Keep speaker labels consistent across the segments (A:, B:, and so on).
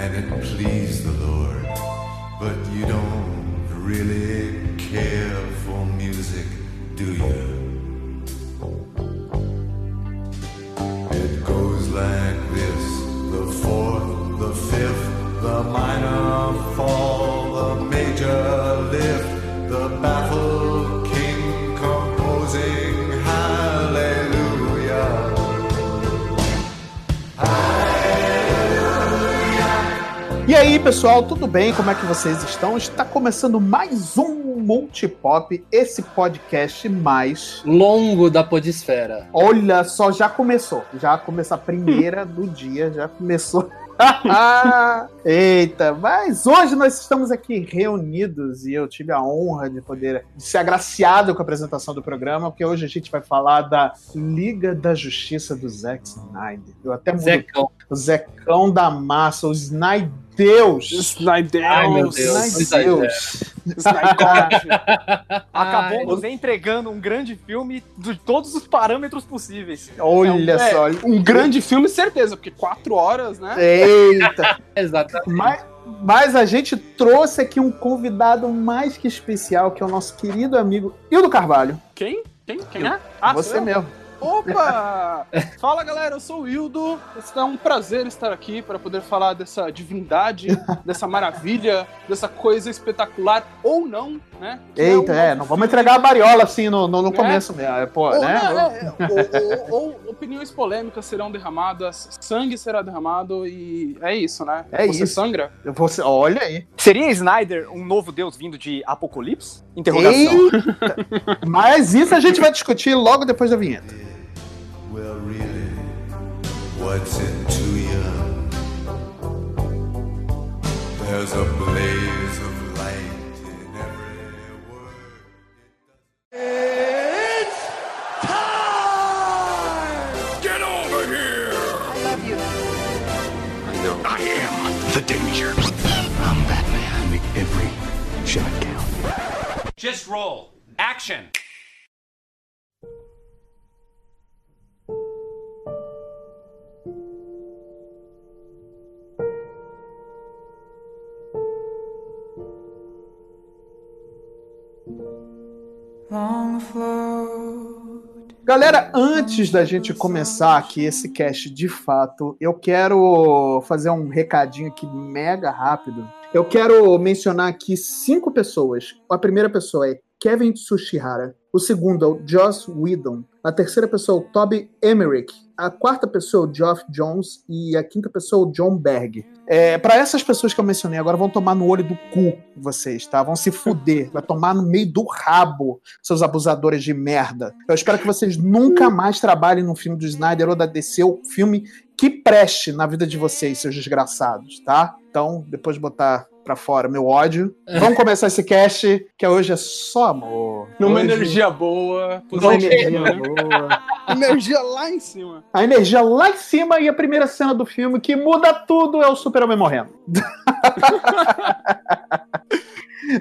A: and it pleased the Lord. But you don't really care for music, do you?
B: Aí, pessoal, tudo bem? Como é que vocês estão? Está começando mais um Multipop, esse podcast mais.
C: Longo da Podesfera.
B: Olha só, já começou. Já começou a primeira do dia, já começou. Eita, mas hoje nós estamos aqui reunidos e eu tive a honra de poder ser agraciado com a apresentação do programa, porque hoje a gente vai falar da Liga da Justiça do Zack Snyder. Eu até mudo
C: Zecão.
B: o Zecão da Massa, o Snyder. Deus!
D: Snyder.
C: Ai, meu Deus.
B: Snyder Deus!
D: Acabou nos entregando um grande filme de todos os parâmetros possíveis.
B: Olha
D: É,
B: só,
D: Um grande filme, certeza, porque quatro horas, né?
B: Eita!
C: Exatamente.
B: Mas, mas a gente trouxe aqui um convidado mais que especial, que é o nosso querido amigo Hildo Carvalho.
D: Quem? Quem? Quem é? Ah,
B: Você mesmo.
D: Opa! Fala galera, eu sou o Hildo. É um prazer estar aqui para poder falar dessa divindade, dessa maravilha, dessa coisa espetacular ou não, né? Que
B: Eita,
D: um
B: é, não vamos entregar a variola assim no, no, no
D: Né?
B: começo mesmo. é, Pô,
D: Ou,
B: né?
D: não, é, é, ou- ou- ou opiniões polêmicas serão derramadas, sangue será derramado e é isso, né?
B: É
D: Você
B: isso.
D: sangra?
B: Você, olha aí.
E: Seria Snyder um novo deus vindo de Apocalipse? Interrogação.
B: Eita. Mas isso a gente vai discutir logo depois da vinheta.
A: Well, really, what's it you? There's a blaze of light in every word.
F: Get over here! I love you. I know. I am the danger. I'm Batman. Make every shot count.
G: Just roll. Action.
B: Galera, antes da gente começar aqui esse cast de fato, eu quero fazer um recadinho aqui mega rápido. Eu quero mencionar aqui cinco pessoas. A primeira pessoa é Kevin Tsushihara. O segundo é o Joss Whedon. A terceira pessoa é o Toby Emmerich. A quarta pessoa é o Geoff Jones. E a quinta pessoa é o John Berg. É, para essas pessoas que eu mencionei agora, vão tomar no olho do cu vocês, tá? Vão se fuder. Vai tomar no meio do rabo, seus abusadores de merda. Eu espero que vocês nunca mais trabalhem num filme do Snyder ou da DC, ou filme que preste na vida de vocês, seus desgraçados, tá? Então, depois de botar pra fora meu ódio, vamos começar esse cast, que hoje é só amor.
D: Numa
B: Hoje-
D: energia boa,
B: Uma
D: positiva,
B: energia boa.
D: energia lá em cima.
B: A energia lá em cima e a primeira cena do filme que muda tudo é o Super-Homem morrendo.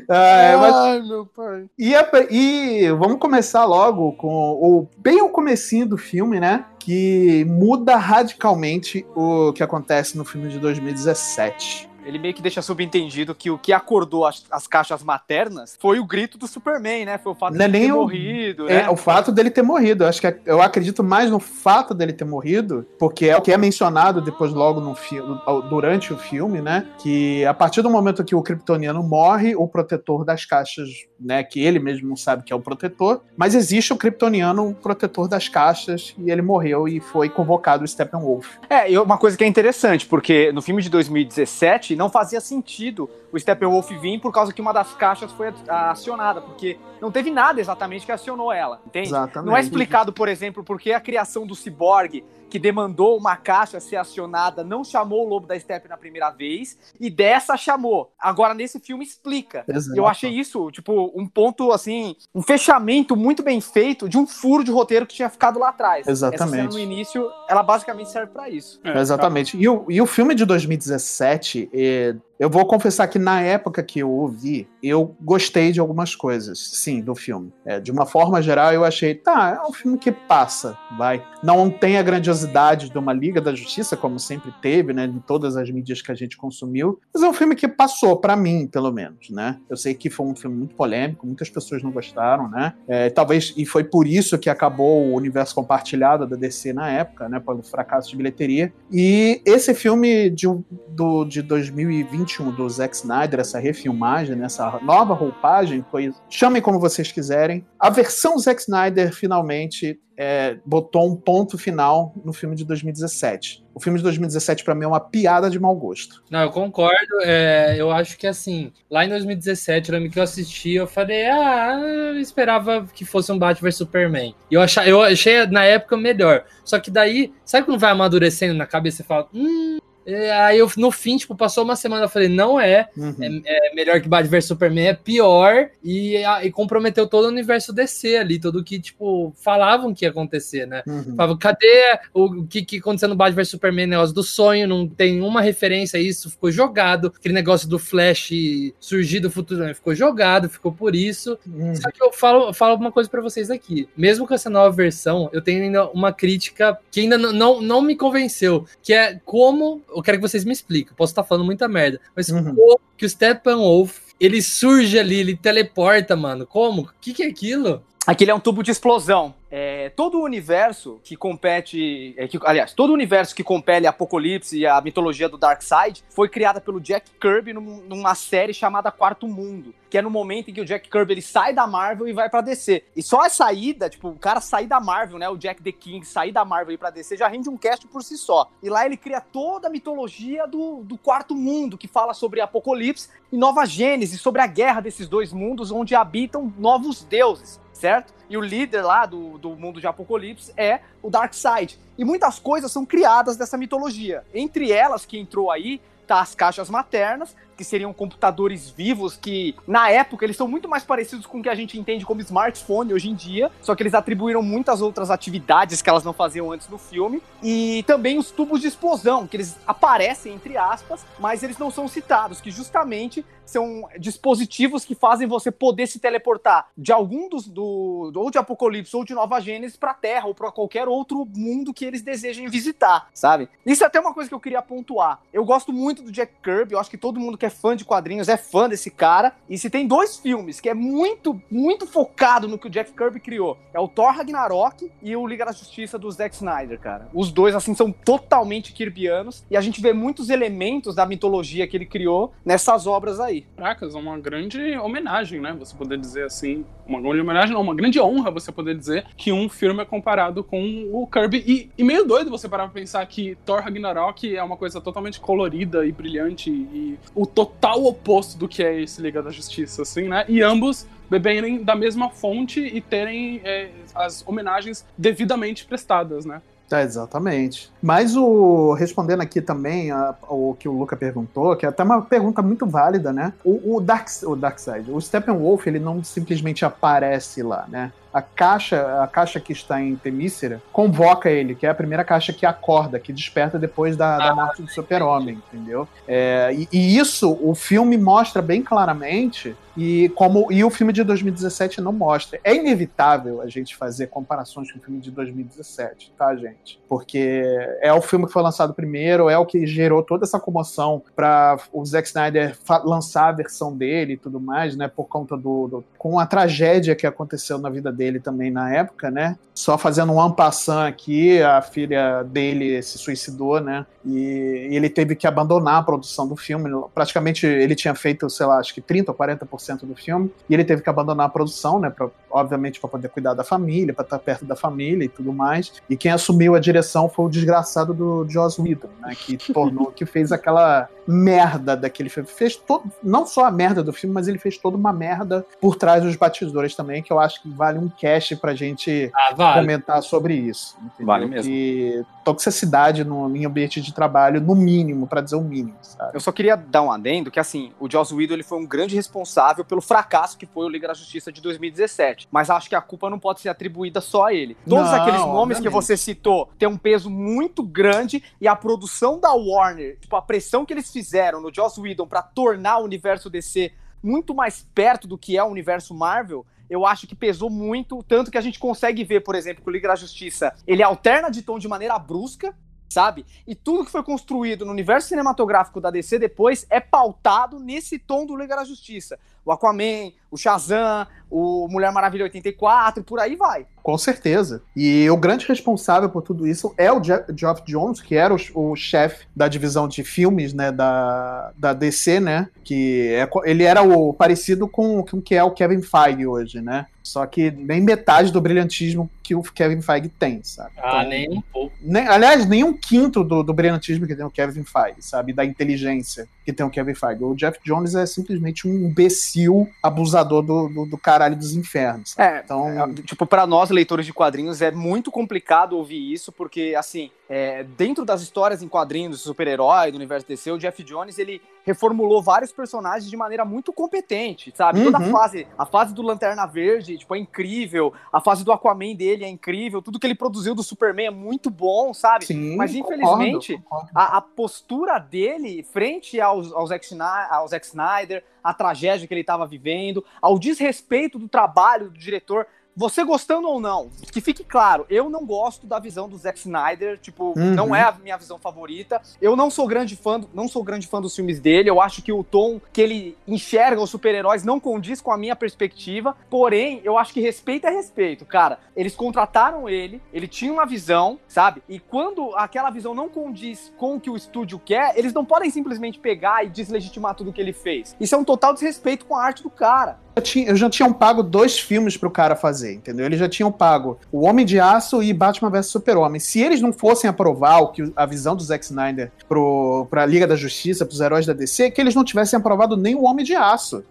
B: Ah, é, mas-
D: Ai, meu pai.
B: E, a- e vamos começar logo com o bem o comecinho do filme, né? Que muda radicalmente o que acontece no filme de 2017.
E: Ele meio que deixa subentendido que o que acordou as, as caixas maternas foi o grito do Superman, né? Foi o fato
B: Não é
E: de ele
B: nem
E: ter
B: o-
E: morrido,
B: É,
E: né?
B: o fato dele ter morrido. Eu acho que é- eu acredito mais no fato dele ter morrido, porque é o que é mencionado depois, logo no filme, durante o filme, né? Que a partir do momento que o Kryptoniano morre, o protetor das caixas, né? Que ele mesmo não sabe que é o protetor, mas existe o Kryptoniano, o protetor das caixas, e ele morreu e foi convocado o Steppenwolf.
E: É, e uma coisa que é interessante, porque no filme de 2017 não fazia sentido o Steppenwolf vir por causa que uma das caixas foi acionada, porque não teve nada exatamente que acionou ela, entende?
B: Exatamente.
E: Não é explicado, por exemplo, por que a criação do ciborgue, que demandou uma caixa ser acionada, não chamou o Lobo da Steppe na primeira vez, e dessa chamou. Agora, nesse filme, explica.
B: Exato.
E: Eu achei isso, tipo, um ponto, assim, um fechamento muito bem feito de um furo de roteiro que tinha ficado lá atrás.
B: Exatamente.
E: Essa cena no início, ela basicamente serve pra isso.
D: É,
B: Exatamente. E o, e o filme de 2017, E eu vou confessar que na época que eu ouvi, eu gostei de algumas coisas, sim, do filme. É, de uma forma geral, eu achei, tá, é um filme que passa, vai. Não tem a grandiosidade de uma Liga da Justiça, como sempre teve, né, em todas as mídias que a gente consumiu, mas é um filme que passou, para mim, pelo menos, né. Eu sei que foi um filme muito polêmico, muitas pessoas não gostaram, né. É, talvez, e foi por isso que acabou o universo compartilhado da DC na época, né, pelo fracasso de bilheteria. E esse filme de, do, de 2020 último do Zack Snyder, essa refilmagem, né, essa nova roupagem, foi, chamem como vocês quiserem. A versão Zack Snyder finalmente é, botou um ponto final no filme de 2017. O filme de 2017 para mim é uma piada de mau gosto.
C: Não, eu concordo. É, eu acho que assim, lá em 2017, eu que eu assisti, eu falei, ah, eu esperava que fosse um Batman vs Superman. E eu, achei, eu achei na época melhor. Só que daí, sabe quando vai amadurecendo na cabeça e fala, hum, aí eu, no fim, tipo, passou uma semana, eu falei, não é, uhum. é, é, melhor que Batman vs Superman, é pior, e, e comprometeu todo o universo DC ali, tudo que, tipo, falavam que ia acontecer, né? Uhum. Falavam, cadê o, o que, que aconteceu no Batman vs Superman, negócio do sonho, não tem uma referência a isso, ficou jogado, aquele negócio do Flash surgir do futuro, né? ficou jogado, ficou por isso. Uhum. Só que eu falo, falo uma coisa para vocês aqui, mesmo com essa nova versão, eu tenho ainda uma crítica que ainda não, não, não me convenceu, que é como eu quero que vocês me expliquem. Posso estar falando muita merda. Mas uhum. como que o Steppenwolf, ele surge ali, ele teleporta, mano? Como? O que, que é aquilo?
E: Aquele é um tubo de explosão. É, todo o universo que compete, é, que, aliás, todo o universo que compele Apocalipse e a mitologia do Darkseid foi criada pelo Jack Kirby num, numa série chamada Quarto Mundo, que é no momento em que o Jack Kirby ele sai da Marvel e vai para DC. E só a saída, tipo, o cara sair da Marvel, né, o Jack the King sair da Marvel e ir para DC já rende um cast por si só. E lá ele cria toda a mitologia do, do Quarto Mundo, que fala sobre Apocalipse e Nova Gênesis, sobre a guerra desses dois mundos onde habitam novos deuses certo? E o líder lá do, do mundo de Apocalipse é o Darkseid. E muitas coisas são criadas dessa mitologia. Entre elas, que entrou aí, tá as caixas maternas, que seriam computadores vivos que, na época, eles são muito mais parecidos com o que a gente entende como smartphone hoje em dia, só que eles atribuíram muitas outras atividades que elas não faziam antes no filme. E também os tubos de explosão, que eles aparecem, entre aspas, mas eles não são citados, que justamente são dispositivos que fazem você poder se teleportar de algum dos do ou de Apocalipse ou de Nova Gênesis para Terra ou para qualquer outro mundo que eles desejem visitar, sabe? Isso é até uma coisa que eu queria pontuar. Eu gosto muito do Jack Kirby, eu acho que todo mundo que fã de quadrinhos é fã desse cara. E se tem dois filmes que é muito, muito focado no que o Jack Kirby criou, é o Thor Ragnarok e o Liga da Justiça do Zack Snyder, cara. Os dois assim são totalmente kirbianos e a gente vê muitos elementos da mitologia que ele criou nessas obras aí.
D: Cracas, é uma grande homenagem, né? Você poder dizer assim. Uma grande homenagem, não, uma grande honra você poder dizer que um filme é comparado com o Kirby. E, e meio doido você parar pra pensar que Thor Ragnarok é uma coisa totalmente colorida e brilhante e o total oposto do que é esse Liga da Justiça, assim, né? E ambos beberem da mesma fonte e terem é, as homenagens devidamente prestadas, né?
B: É, exatamente. Mas o respondendo aqui também a, o que o Luca perguntou, que é até uma pergunta muito válida, né? O, o, Dark, o Darkseid, o Steppenwolf, ele não simplesmente aparece lá, né? A caixa, a caixa que está em Temícera, convoca ele, que é a primeira caixa que acorda, que desperta depois da, da ah, morte do super-homem, entendeu? É, e, e, isso o filme mostra bem claramente e como e o filme de 2017 não mostra. É inevitável a gente fazer comparações com o filme de 2017, tá, gente? Porque é o filme que foi lançado primeiro, é o que gerou toda essa comoção para o Zack Snyder lançar a versão dele e tudo mais, né? Por conta do, do com a tragédia que aconteceu na vida dele também na época, né? Só fazendo um ampassant aqui, a filha dele se suicidou, né? E ele teve que abandonar a produção do filme. Praticamente ele tinha feito, sei lá, acho que 30 ou 40% do filme, e ele teve que abandonar a produção, né? Pra, obviamente para poder cuidar da família, para estar perto da família e tudo mais. E quem assumiu a direção foi o desgraçado do Joss Whedon, né? Que tornou, que fez aquela merda daquele filme. Fez todo, não só a merda do filme, mas ele fez toda uma merda por trás dos batidores também, que eu acho que vale um cast pra gente ah, vale. comentar sobre isso. Entendeu?
E: Vale mesmo.
B: E toxicidade no, em ambiente de trabalho, no mínimo, para dizer o mínimo, sabe?
E: Eu só queria dar um adendo que, assim, o Joss Whedon ele foi um grande responsável pelo fracasso que foi o Liga da Justiça de 2017. Mas acho que a culpa não pode ser atribuída só a ele. Todos
B: Não,
E: aqueles nomes
B: obviamente.
E: que você citou têm um peso muito grande e a produção da Warner, tipo, a pressão que eles fizeram no Joss Whedon pra tornar o universo DC muito mais perto do que é o universo Marvel, eu acho que pesou muito, tanto que a gente consegue ver, por exemplo, que o Liga da Justiça, ele alterna de tom de maneira brusca, sabe? E tudo que foi construído no universo cinematográfico da DC depois é pautado nesse tom do Liga da Justiça. O Aquaman, o Shazam, o Mulher Maravilha 84, por aí vai.
B: Com certeza. E o grande responsável por tudo isso é o Geoff Jones, que era o, o chefe da divisão de filmes, né, da, da DC, né, que é, ele era o parecido com o que é o Kevin Feige hoje, né? Só que nem metade do brilhantismo que o Kevin Feige tem, sabe?
C: Ah,
B: Então,
C: nem um pouco.
B: nem- aliás, nem um quinto do, do brilhantismo que tem o Kevin Feige, sabe? Da inteligência que tem o Kevin Feige. O Jeff Jones é simplesmente um imbecil abusador do, do, do caralho dos infernos.
E: É,
B: Então,
E: É, tipo, pra nós, leitores de quadrinhos, é muito complicado ouvir isso, porque, assim, é, dentro das histórias em quadrinhos do super-herói, do universo DC, o Jeff Jones, ele reformulou vários personagens de maneira muito competente, sabe? Toda a
B: Uhum.
E: fase, a fase do Lanterna Verde, tipo, é incrível, a fase do Aquaman dele é incrível, tudo que ele produziu do Superman é muito bom, sabe?
B: sim,
E: Mas,
B: concordo,
E: infelizmente,
B: concordo.
E: a, a postura dele frente ao, Zack Snyder, ao Zack Snyder, a tragédia que ele estava vivendo, ao desrespeito do trabalho do diretor, você gostando ou não, que fique claro, eu não gosto da visão do Zack Snyder, tipo,
B: Uhum.
E: não é a minha visão favorita. Eu não sou grande fã, do- não sou grande fã dos filmes dele. Eu acho que o tom que ele enxerga os super-heróis não condiz com a minha perspectiva. Porém, eu acho que respeito é respeito, cara. Eles contrataram ele, ele tinha uma visão, sabe? E quando aquela visão não condiz com o que o estúdio quer, eles não podem simplesmente pegar e deslegitimar tudo que ele fez. Isso é um total desrespeito com a arte do cara.
B: Eu, tinha, eu já tinham pago dois filmes pro cara fazer, entendeu? Eles já tinham pago O Homem de Aço e Batman vs Super-Homem. Se eles não fossem aprovar o que a visão do Zack Snyder pro, pra Liga da Justiça, pros heróis da DC, que eles não tivessem aprovado nem o Homem de Aço.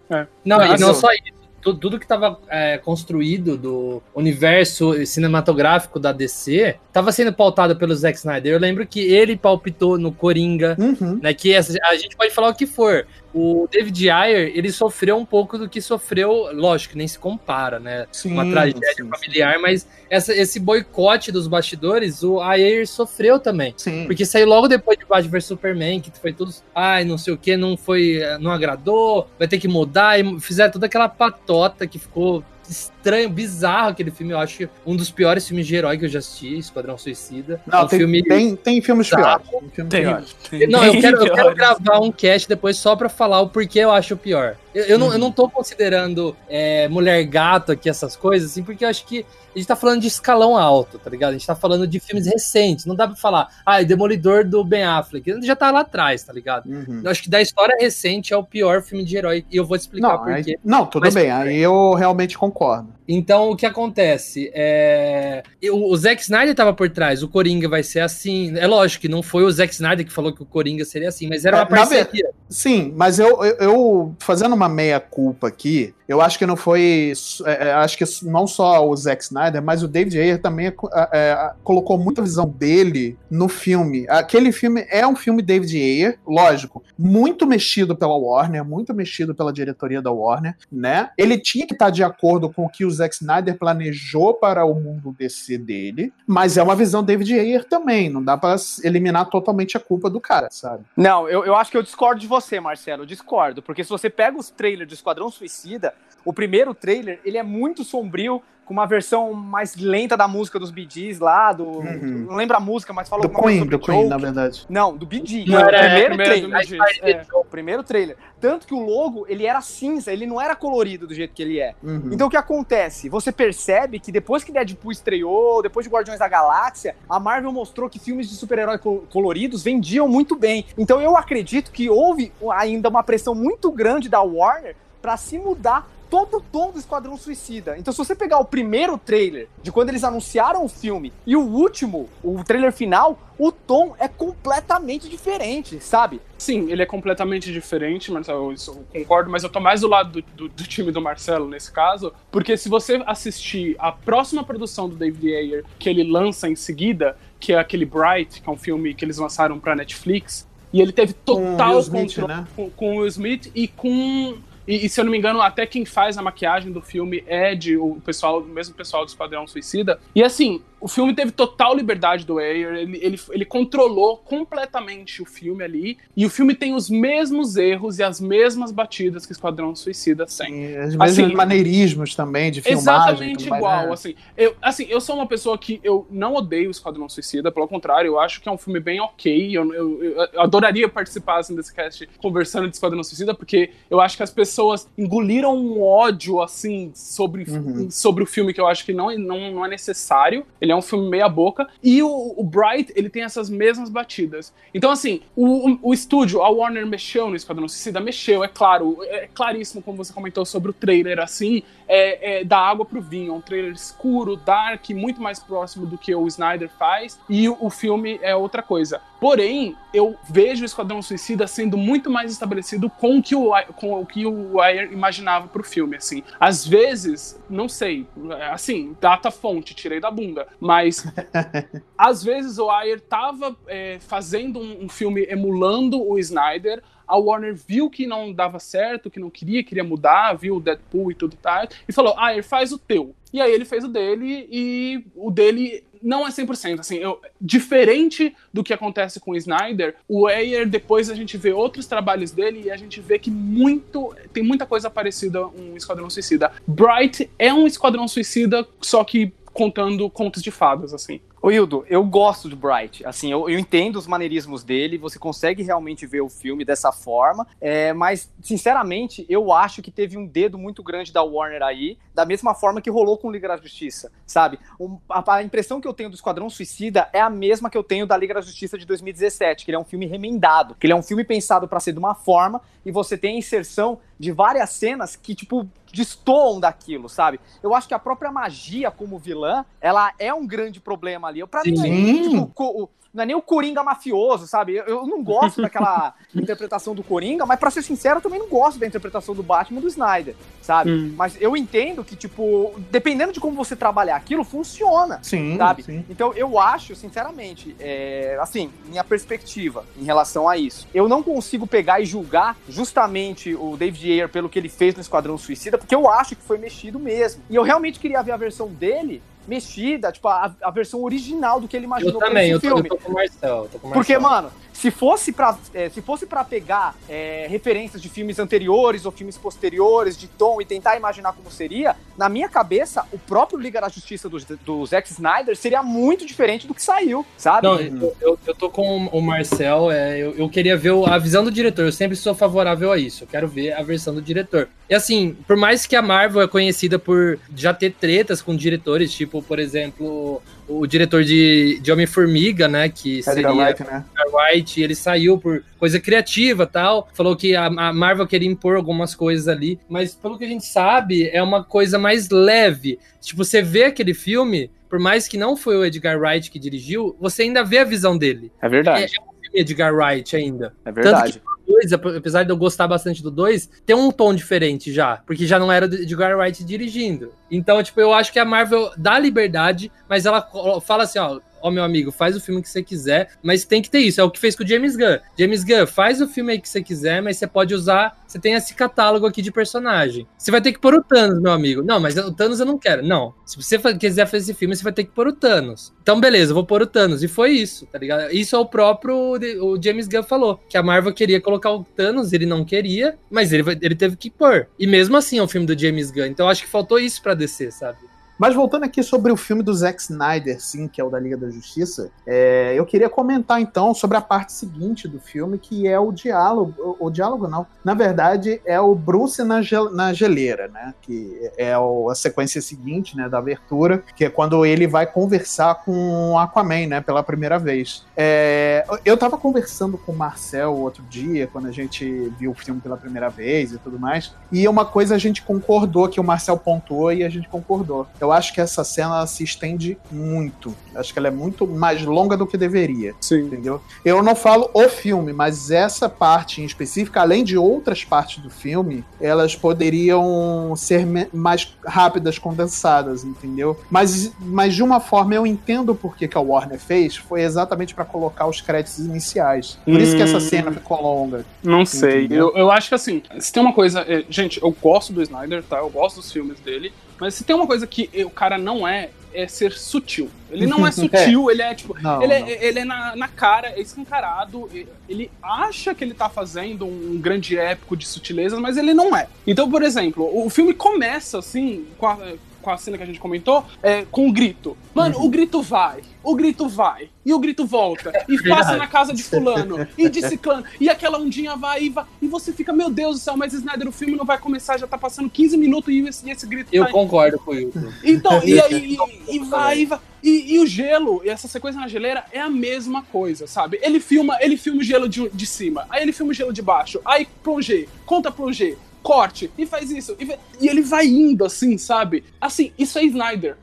C: Não,
E: Mas
C: e não
E: eu-
C: só isso. Tu- Tudo que estava construído do universo cinematográfico da DC estava sendo pautado pelo Zack Snyder. Eu lembro que ele palpitou no Coringa,
B: Uhum.
C: né? Que essa- a gente pode falar o que for. O David Ayer, ele sofreu um pouco do que sofreu, lógico, nem se compara, né?
B: Sim,
C: Uma tragédia
B: sim,
C: familiar, mas essa- esse boicote dos bastidores, o Ayer sofreu também.
B: Sim.
C: Porque saiu logo depois de Batman vs Superman, que foi tudo, ai, não sei o que, não foi, não agradou, vai ter que mudar, e fizeram toda aquela patota que ficou estranho, bizarro aquele filme. Eu acho um dos piores filmes de herói que eu já assisti, Esquadrão Suicida.
B: Não,
C: é um
B: tem,
C: filme.
B: tem, tem filmes piores. Tem filmes
D: Tem,
B: piores.
D: tem
C: Não, eu quero, eu quero gravar um cast depois só pra falar o porquê eu acho o pior. Eu, eu, não,
B: Uhum.
C: eu não tô considerando é, mulher gato aqui, essas coisas, assim, porque eu acho que a gente tá falando de escalão alto, tá ligado? A gente tá falando de filmes recentes. Não dá pra falar, ah, Demolidor do Ben Affleck. Ele já tá lá atrás, tá ligado?
B: Uhum.
C: Eu acho que da história recente é o pior filme de herói. E eu vou explicar
B: Não,
C: por
B: aí-
C: quê.
B: não, tudo
C: Mas-
B: bem. Aí eu realmente concordo.
C: Então, o que acontece? É... O, o Zack Snyder tava por trás, o Coringa vai ser assim. É lógico que não foi o Zack Snyder que falou que o Coringa seria assim, mas era
B: É,
C: uma
B: ver-
C: parceria.
B: Sim, mas eu, eu, eu- fazendo uma meia culpa aqui, eu acho que não foi. é, é, acho que não só o Zack Snyder, mas o David Ayer também é, é, colocou muita visão dele no filme. Aquele filme é um filme David Ayer, lógico, muito mexido pela Warner, muito mexido pela diretoria da Warner, né? Ele tinha que estar de acordo com o que o Zack Snyder planejou para o mundo DC dele, mas é uma visão David Ayer também, não dá pra eliminar totalmente a culpa do cara, sabe?
E: Não, eu, eu acho que eu discordo de você, Marcelo. Eu discordo. Porque se você pega os trailers do Esquadrão Suicida, o primeiro trailer, ele é muito sombrio, com uma versão mais lenta da música dos Bee Gees lá, do...
B: Uhum.
E: Não lembro a música, mas fala
B: Do
E: alguma coisa
B: Queen,
E: sobre
B: do Queen,
E: Joke.
B: na verdade.
E: Não, do Bee Gees.
C: Não,
E: o
C: era-
E: primeiro
D: primeiro
E: trailer.
D: do Bee Gees, é.
E: O primeiro trailer. Tanto que o logo, ele era cinza, ele não era colorido do jeito que ele é.
B: Uhum.
E: Então o que acontece? Você percebe que depois que Deadpool estreou, depois de Guardiões da Galáxia, a Marvel mostrou que filmes de super-herói co- coloridos vendiam muito bem. Então eu acredito que houve ainda uma pressão muito grande da Warner pra se mudar todo o tom do Esquadrão Suicida. Então se você pegar o primeiro trailer de quando eles anunciaram o filme e o último, o trailer final, o tom é completamente diferente, sabe?
D: Sim, ele é completamente diferente, Marcelo, isso eu concordo, mas eu tô mais do lado do, do- do time do Marcelo nesse caso, porque se você assistir a próxima produção do David Ayer, que ele lança em seguida, que é aquele Bright, que é um filme que eles lançaram pra Netflix. E ele teve total
B: Will Smith,
D: controle
B: né?
D: com, com o Will Smith e com. E, e se eu não me engano, até quem faz a maquiagem do filme é de o pessoal, o mesmo pessoal do Esquadrão Suicida. E assim, o filme teve total liberdade do Ayer, ele, ele, ele controlou completamente o filme ali. E o filme tem os mesmos erros e as mesmas batidas que Esquadrão Suicida tem.
B: E os mesmos
D: Assim,
B: maneirismos também de filmagem.
D: Exatamente igual,
B: né?
D: assim. Eu, assim, eu sou uma pessoa que eu não odeio Esquadrão Suicida, pelo contrário, eu acho que é um filme bem ok. Eu, eu- eu adoraria participar assim, desse cast conversando de Esquadrão Suicida, porque eu acho que as pessoas engoliram um ódio, assim, sobre,
B: Uhum.
D: sobre o filme que eu acho que não, não, não é necessário. Ele é um filme meia boca. E o, o Bright, ele tem essas mesmas batidas. Então, assim, o, o, o estúdio, a Warner mexeu no Esquadrão Suicida, mexeu, é claro. É claríssimo, como você comentou sobre o trailer, assim, é, é da água pro vinho. É um trailer escuro, dark, muito mais próximo do que o Snyder faz. E o, o filme é outra coisa. Porém, eu vejo o Esquadrão Suicida sendo muito mais estabelecido com o que o, com o, que o Ayer imaginava pro filme, assim. Às vezes, não sei, assim, data fonte, tirei da bunda, mas às vezes o Ayer tava é, fazendo um, um filme emulando o Snyder, a Warner viu que não dava certo, que não queria, queria mudar, viu o Deadpool e tudo tal, e falou, Ayer, faz o teu. E aí ele fez o dele, e o dele não é 100%, assim, eu, diferente do que acontece com o Snyder, o Ayer, depois a gente vê outros trabalhos dele e a gente vê que muito, tem muita coisa parecida um Esquadrão Suicida. Bright é um Esquadrão Suicida, só que contando contos de fadas, assim.
E: Ô Hildo, eu gosto de Bright, assim, eu, eu entendo os maneirismos dele, você consegue realmente ver o filme dessa forma, é, mas, sinceramente, eu acho que teve um dedo muito grande da Warner aí, da mesma forma que rolou com Liga da Justiça, sabe? Um- a, a impressão que eu tenho do Esquadrão Suicida é a mesma que eu tenho da Liga da Justiça de 2017, que ele é um filme remendado, que ele é um filme pensado pra ser de uma forma, e você tem a inserção de várias cenas que, tipo, destoam daquilo, sabe? Eu acho que a própria magia como vilã, ela é um grande problema ali. Pra mim, é, tipo, o- não é nem o Coringa mafioso, sabe? Eu, eu não gosto daquela interpretação do Coringa, mas pra ser sincero, eu também não gosto da interpretação do Batman do Snyder, sabe?
D: Hum.
E: Mas eu entendo que, tipo, dependendo de como você trabalhar aquilo, funciona
B: Sim,
E: sabe?
B: sim.
E: Então eu acho, sinceramente, é, assim, minha perspectiva em relação a isso, eu não consigo pegar e julgar justamente o David Ayer pelo que ele fez no Esquadrão Suicida, porque eu acho que foi mexido mesmo. E eu realmente queria ver a versão dele mexida, tipo, a, a versão original do que ele
C: Eu
E: imaginou pra
C: também,
E: esse
C: eu tô, eu tô com o Marcel. eu tô com o
E: Porque,
C: Marcel.
E: mano, se fosse pra, é, se fosse pra pegar é, referências de filmes anteriores ou filmes posteriores, de tom, e tentar imaginar como seria, na minha cabeça, o próprio Liga da Justiça do, do Zack Snyder seria muito diferente do que saiu, sabe?
C: Não, eu, eu- tô com o Marcel, é, eu, eu queria ver a visão do diretor, eu sempre sou favorável a isso, eu quero ver a versão do diretor. E assim, por mais que a Marvel é conhecida por já ter tretas com diretores, tipo, por exemplo, o diretor de, de Homem-Formiga, né? Que
B: é
C: seria
B: White, né?
C: White, ele saiu por coisa criativa tal. Falou que a, a, Marvel queria impor algumas coisas ali. Mas pelo que a gente sabe, é uma coisa mais leve. Tipo, você vê aquele filme, por mais que não foi o Edgar Wright que dirigiu, você ainda vê a visão dele.
E: É verdade.
C: É, é um filme Edgar Wright ainda.
E: É verdade.
C: Tanto que 2, apesar de eu gostar bastante do 2, tem um tom diferente já, porque já não era de Edgar Wright dirigindo. Então, tipo, eu acho que a Marvel dá liberdade, mas ela fala assim, ó, ó meu amigo, faz o filme que você quiser, mas tem que ter isso, é o que fez com o James Gunn. James Gunn, faz o filme aí que você quiser, mas você pode usar, você tem esse catálogo aqui de personagem. Você vai ter que pôr o Thanos, meu amigo. Não, mas o Thanos eu não quero. Não, se você quiser fazer esse filme, você vai ter que pôr o Thanos. Então, beleza, vou pôr o Thanos. E foi isso, tá ligado? Isso é o próprio o James Gunn falou, que a Marvel queria colocar o Thanos, ele não queria, mas ele, ele teve que pôr. E mesmo assim é um filme do James Gunn. Então, acho que faltou isso pra descer, sabe?
B: Mas voltando aqui sobre o filme do Zack Snyder, sim, que é o da Liga da Justiça, é, eu queria comentar então sobre a parte seguinte do filme, que é o diálogo. O, o diálogo não. Na verdade, é o Bruce na, gel- na geleira, né? Que é o- a sequência seguinte, né? Da abertura, que é quando ele vai conversar com Aquaman, né? Pela primeira vez. É, eu tava conversando com o Marcel outro dia, quando a gente viu o filme pela primeira vez e tudo mais, e uma coisa a gente concordou, que o Marcel pontuou e a gente concordou. Eu eu acho que essa cena se estende muito. Acho que ela é muito mais longa do que deveria.
D: Sim.
B: Entendeu? Eu não falo o filme, mas essa parte em específico, além de outras partes do filme, elas poderiam ser mais rápidas, condensadas, entendeu? Mas, mas de uma forma eu entendo por que, que a Warner fez, foi exatamente para colocar os créditos iniciais. Por hum. isso que essa hum. cena ficou longa.
D: Não sei. Eu, eu acho que assim, se tem uma coisa. É, gente, eu gosto do Snyder, tá? Eu gosto dos filmes dele. Mas se tem uma coisa que o cara não é, é ser sutil. Ele não é sutil, é. ele é tipo. Não, ele, é, ele, É, na, na cara, é escancarado. Ele acha que ele tá fazendo um grande épico de sutilezas, mas ele não é. Então, por exemplo, o filme começa assim, com a, com a cena que a gente comentou, é, com o grito. Mano, uhum. o grito vai, o grito vai, e o grito volta, e passa na casa de fulano, e de ciclano, e aquela ondinha vai e vai, e você fica, meu Deus do céu, mas Snyder, o filme não vai começar, já tá passando 15 minutos e esse, esse grito
C: Eu tá concordo com isso.
D: Então, e aí, e, e vai, e vai. E, e, o gelo, e essa sequência na geleira é a mesma coisa, sabe? Ele filma, ele filma o gelo de, de cima, aí ele filma o gelo de baixo, aí plongé, conta plongé, corte, e faz isso. E, e, ele vai indo assim, sabe? Assim, isso é Snyder.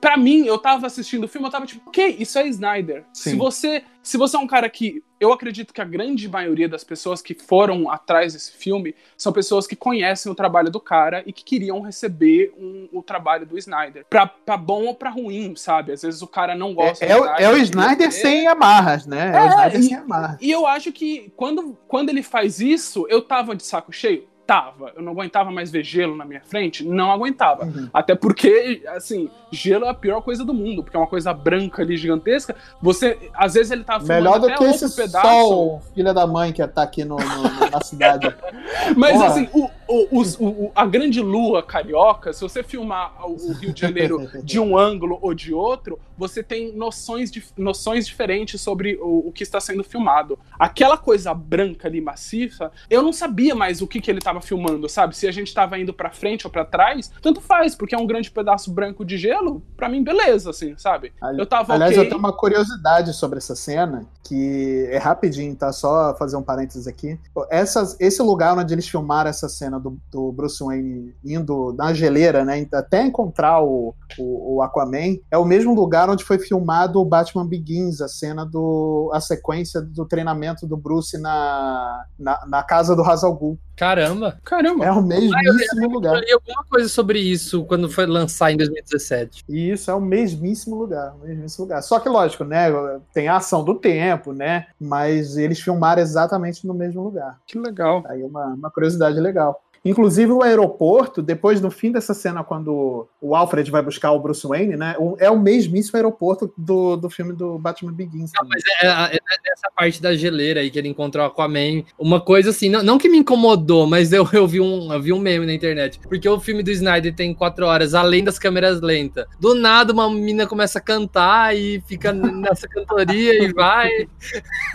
D: Para mim, eu tava assistindo o filme, eu tava tipo, ok, isso é Snyder. Sim. Se você se você é um cara que. Eu acredito que a grande maioria das pessoas que foram atrás desse filme são pessoas que conhecem o trabalho do cara e que queriam receber um, o trabalho do Snyder. Pra, pra bom ou pra ruim, sabe? Às vezes o cara não gosta
B: é, é, Snyder, é o Snyder sem amarras, né? É, é o Snyder
D: e,
B: sem amarras.
D: E eu acho que quando, quando ele faz isso, eu tava de saco cheio aguentava. Eu não aguentava mais ver gelo na minha frente? Não aguentava. Uhum. Até porque, assim, gelo é a pior coisa do mundo, porque é uma coisa branca ali gigantesca. Você, às vezes ele tá
B: Melhor do que esse pedaço. sol, filha da mãe, que tá aqui no, no na cidade.
D: Mas, Porra. assim, o, o, o, a grande lua carioca, se você filmar o Rio de Janeiro de um ângulo ou de outro, você tem noções, de, noções diferentes sobre o, o que está sendo filmado. Aquela coisa branca ali, maciça, eu não sabia mais o que, que ele estava filmando, sabe? Se a gente estava indo para frente ou para trás, tanto faz, porque é um grande pedaço branco de gelo, para mim, beleza, assim, sabe?
B: Eu tava Aliás, okay. eu tenho uma curiosidade sobre essa cena, que é rapidinho, tá? Só fazer um parênteses aqui. Essas, esse lugar onde eles filmaram essa cena do, do Bruce Wayne indo na geleira, né? Até encontrar o, o, o Aquaman, é o mesmo lugar onde foi filmado o Batman Begins, a cena do. a sequência do treinamento do Bruce na, na, na casa do Hazal Ghul.
C: Caramba!
B: Caramba! É o mesmíssimo
C: eu,
B: lugar. Eu
C: li alguma coisa sobre isso quando foi lançar em 2017.
B: Isso, é o mesmíssimo lugar, o mesmíssimo lugar. Só que, lógico, né? Tem a ação do tempo, né? Mas eles filmaram exatamente no mesmo lugar.
D: Que legal.
B: Aí uma, uma curiosidade legal. Inclusive o aeroporto, depois no fim dessa cena, quando o Alfred vai buscar o Bruce Wayne, né? É o mesmíssimo aeroporto do, do filme do Batman Begins.
C: Não, mas é, é, é, essa parte da geleira aí que ele encontrou o Aquaman. Uma coisa assim, não, não que me incomodou, mas eu, eu, vi um, eu vi um meme na internet. Porque o filme do Snyder tem quatro horas, além das câmeras lentas. Do nada, uma menina começa a cantar e fica nessa cantoria e vai.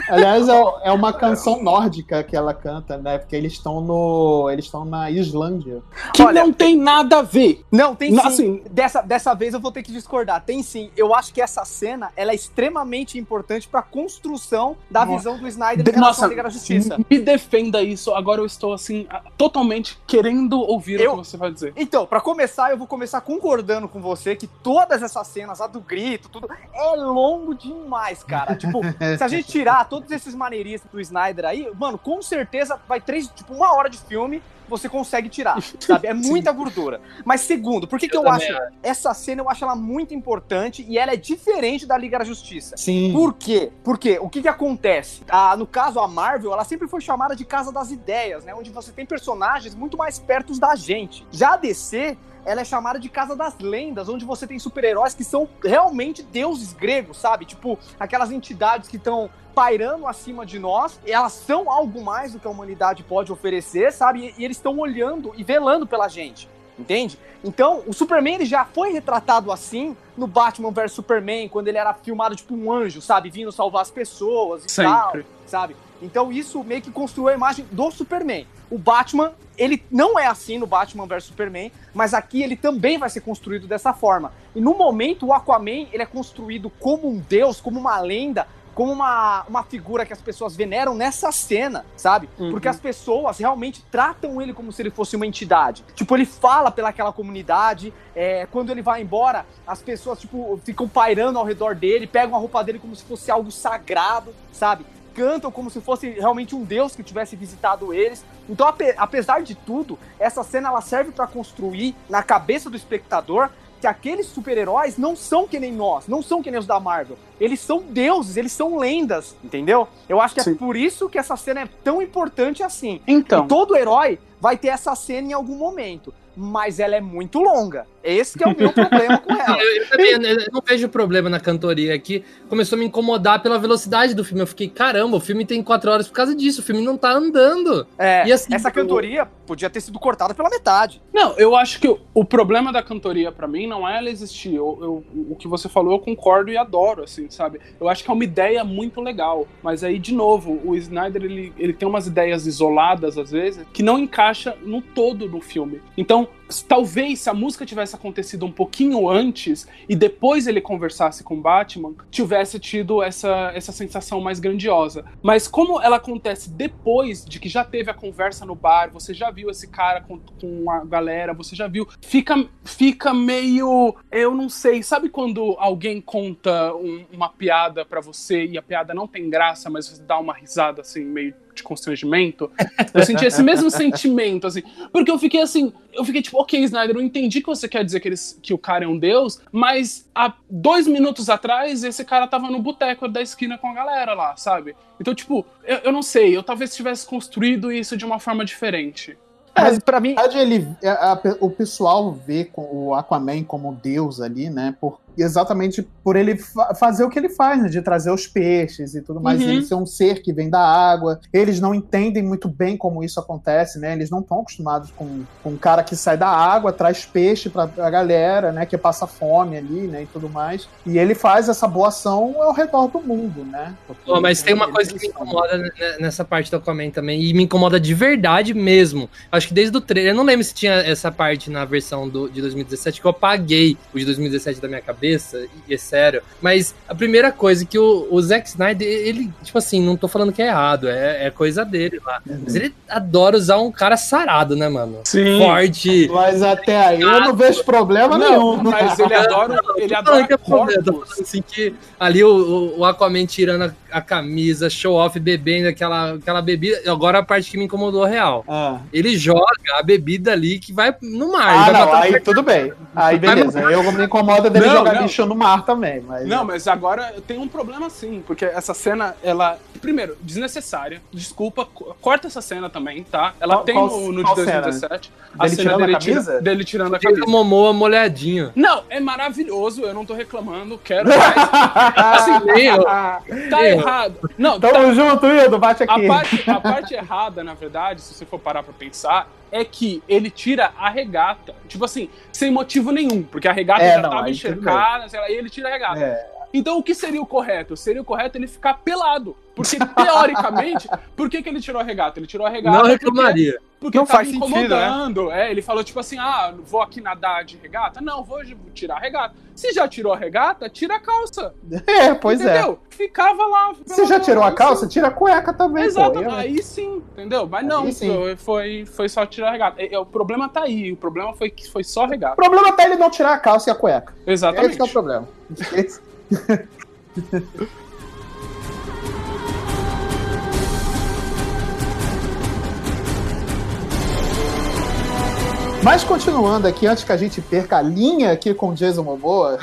B: Aliás, é, é uma canção nórdica que ela canta, né? Porque eles estão no. Eles estão na Islândia.
D: Que Olha, não tem nada a ver.
E: Não, tem sim. Assim, dessa, dessa vez eu vou ter que discordar. Tem sim. Eu acho que essa cena ela é extremamente importante pra construção da Nossa. visão do Snyder em relação à Justiça.
D: Me defenda isso. Agora eu estou, assim, totalmente querendo ouvir eu, o que você vai dizer.
E: Então, pra começar, eu vou começar concordando com você que todas essas cenas, a do grito, tudo, é longo demais, cara. tipo, se a gente tirar todos esses maneiristas do Snyder aí, mano, com certeza vai três, tipo, uma hora de filme você consegue tirar, sabe? É muita gordura. Mas segundo, por que, eu que eu acho, acho essa cena eu acho ela muito importante e ela é diferente da Liga da Justiça?
B: Sim.
E: Por quê? Porque o que que acontece? Ah, no caso a Marvel, ela sempre foi chamada de casa das ideias, né? Onde você tem personagens muito mais perto da gente. Já a DC ela é chamada de Casa das Lendas, onde você tem super-heróis que são realmente deuses gregos, sabe? Tipo, aquelas entidades que estão pairando acima de nós, elas são algo mais do que a humanidade pode oferecer, sabe? E, eles estão olhando e velando pela gente. Entende? Então, o Superman ele já foi retratado assim no Batman vs Superman, quando ele era filmado tipo um anjo, sabe? Vindo salvar as pessoas e Sempre. tal, sabe? Então, isso meio que construiu a imagem do Superman. O Batman, ele não é assim no Batman vs Superman, mas aqui ele também vai ser construído dessa forma. E no momento, o Aquaman, ele é construído como um deus, como uma lenda, como uma, uma figura que as pessoas veneram nessa cena, sabe?
D: Uhum.
E: Porque as pessoas realmente tratam ele como se ele fosse uma entidade. Tipo, ele fala pelaquela comunidade, é, quando ele vai embora, as pessoas, tipo, ficam pairando ao redor dele, pegam a roupa dele como se fosse algo sagrado, sabe? Cantam como se fosse realmente um deus que tivesse visitado eles. Então, ape- apesar de tudo, essa cena ela serve pra construir na cabeça do espectador que aqueles super-heróis não são que nem nós, não são que nem os da Marvel. Eles são deuses, eles são lendas, entendeu? Eu acho que
D: Sim.
E: é por isso que essa cena é tão importante assim.
D: Então,
E: E todo herói vai ter essa cena em algum momento, mas ela é muito longa. Esse que é o meu problema com ela.
C: Eu, eu também eu não vejo problema na cantoria aqui. Começou a me incomodar pela velocidade do filme. Eu fiquei, caramba, o filme tem quatro horas por causa disso. O filme não tá andando.
E: É,
C: E assim,
E: essa cantoria podia ter sido cortada pela metade.
D: Não, eu acho que o, o problema da cantoria pra mim não é ela existir. Eu, eu- o que você falou eu concordo e adoro, assim, sabe? Eu acho que é uma ideia muito legal. Mas aí, de novo, o Snyder ele, ele tem umas ideias isoladas, às vezes, que não encaixa no todo do filme. Então, s- talvez se a música tivesse acontecido um pouquinho antes e depois ele conversasse com Batman, tivesse tido essa, essa sensação mais grandiosa. Mas como ela acontece depois de que já teve a conversa no bar, você já viu esse cara com, com a galera, você já viu, fica, fica meio. Eu não sei, sabe quando alguém conta um- uma piada pra você e a piada não tem graça, mas você dá uma risada assim, meio de constrangimento? Eu senti esse mesmo sentimento, assim. Porque eu fiquei assim, eu fiquei tipo, ok, Snyder, eu entendi que você quer dizer que, eles, que o cara é um deus, mas há dois minutos atrás esse cara tava no boteco da esquina com a galera lá, sabe? Então, tipo, eu, eu não sei, eu talvez tivesse construído isso de uma forma diferente.
E: Mas pra mim,
B: Na verdade, ele, a- a- o pessoal vê com o Aquaman como deus ali, né? Por, exatamente por ele fa- fazer o que ele faz, né? De trazer os peixes e tudo mais.
D: Uhum.
B: Ele ser um ser que vem da água. Eles não entendem muito bem como isso acontece, né? Eles não estão acostumados com, com um cara que sai da água, traz peixe pra, pra galera, né? Que passa fome ali, né? E tudo mais. E ele faz essa boa ação ao redor do mundo, né? Porque
C: mas tem uma coisa que me incomoda né, nessa parte do Aquaman também, e me incomoda de verdade mesmo. Acho que desde o trailer, eu não lembro se tinha essa parte na versão do, de 2017, que eu apaguei o de 2017 da minha cabeça, e é sério. Mas a primeira coisa que o, o Zack Snyder, ele, tipo assim, não tô falando que é errado, é, é coisa dele lá. Mas ele adora usar um cara sarado, né, mano?
D: Sim.
C: Forte.
B: Mas até aí eu não vejo problema
D: Não,
B: nenhum.
D: mas ele adora, ele
C: Tô falando
D: adora
C: que é problema, tô
D: corpos.
C: falando assim que ali o, o, Aquaman tirando a, a camisa, show off, bebendo aquela, aquela bebida. Agora a parte que me incomodou real.
B: Ah.
C: Ele joga a bebida ali que vai no mar.
B: Ah,
C: ele
B: não, aí tudo bem. Aí beleza. Eu me incomoda dele
D: Não,
B: jogar
D: não.
B: lixo no mar também. Mas...
D: Não, mas agora tem um problema sim, porque essa cena, ela. Primeiro, desnecessária. Desculpa, co- corta essa cena também, tá? Ela
B: Qual-
D: tem
B: qual-
D: no, no
B: qual
D: de
B: cena?
D: 2017.
B: Dele tirando a
D: dele,
B: camisa?
D: tira- dele tirando a camisa.
C: o Momoa molhadinho.
D: Não, é maravilhoso, eu não tô reclamando, quero mais. assim,
C: Meu,
D: tá
C: Meu.
D: errado. Não, tá,
B: Tamo junto, Ildo, bate
D: a
B: aqui.
D: parte, a parte errada, na verdade, se você for parar pra pensar, é que ele tira a regata. Tipo assim, sem motivo nenhum, porque a regata
B: É,
D: já
B: não,
D: tava
B: aí
D: sei lá, e ele tira a regata.
B: É.
D: Então o que seria o correto? Seria o correto ele ficar pelado. Porque, teoricamente, por que, que ele tirou a regata? Ele tirou a regata
C: não
D: porque,
C: reclamaria.
D: porque
E: Não
D: tava
E: faz sentido,
D: incomodando. É, ele falou tipo assim, ah, vou aqui nadar de regata? Não, vou tirar a regata. Se já tirou a regata, tira a calça.
B: É, pois é.
D: entendeu? Ficava lá.
B: Se já tirou a calça, tira a cueca também,
D: Exato,
B: pô.
D: aí sim, entendeu? Mas
B: Aí
D: não, foi, foi, foi só tirar a regata. É, é, O problema tá aí, o problema foi que foi só a
B: O
D: regata.
B: problema tá ele não tirar a calça e a cueca.
D: Exatamente.
B: Esse que é o problema. Mas continuando aqui, antes que a gente perca a linha aqui com o Jason Momoa,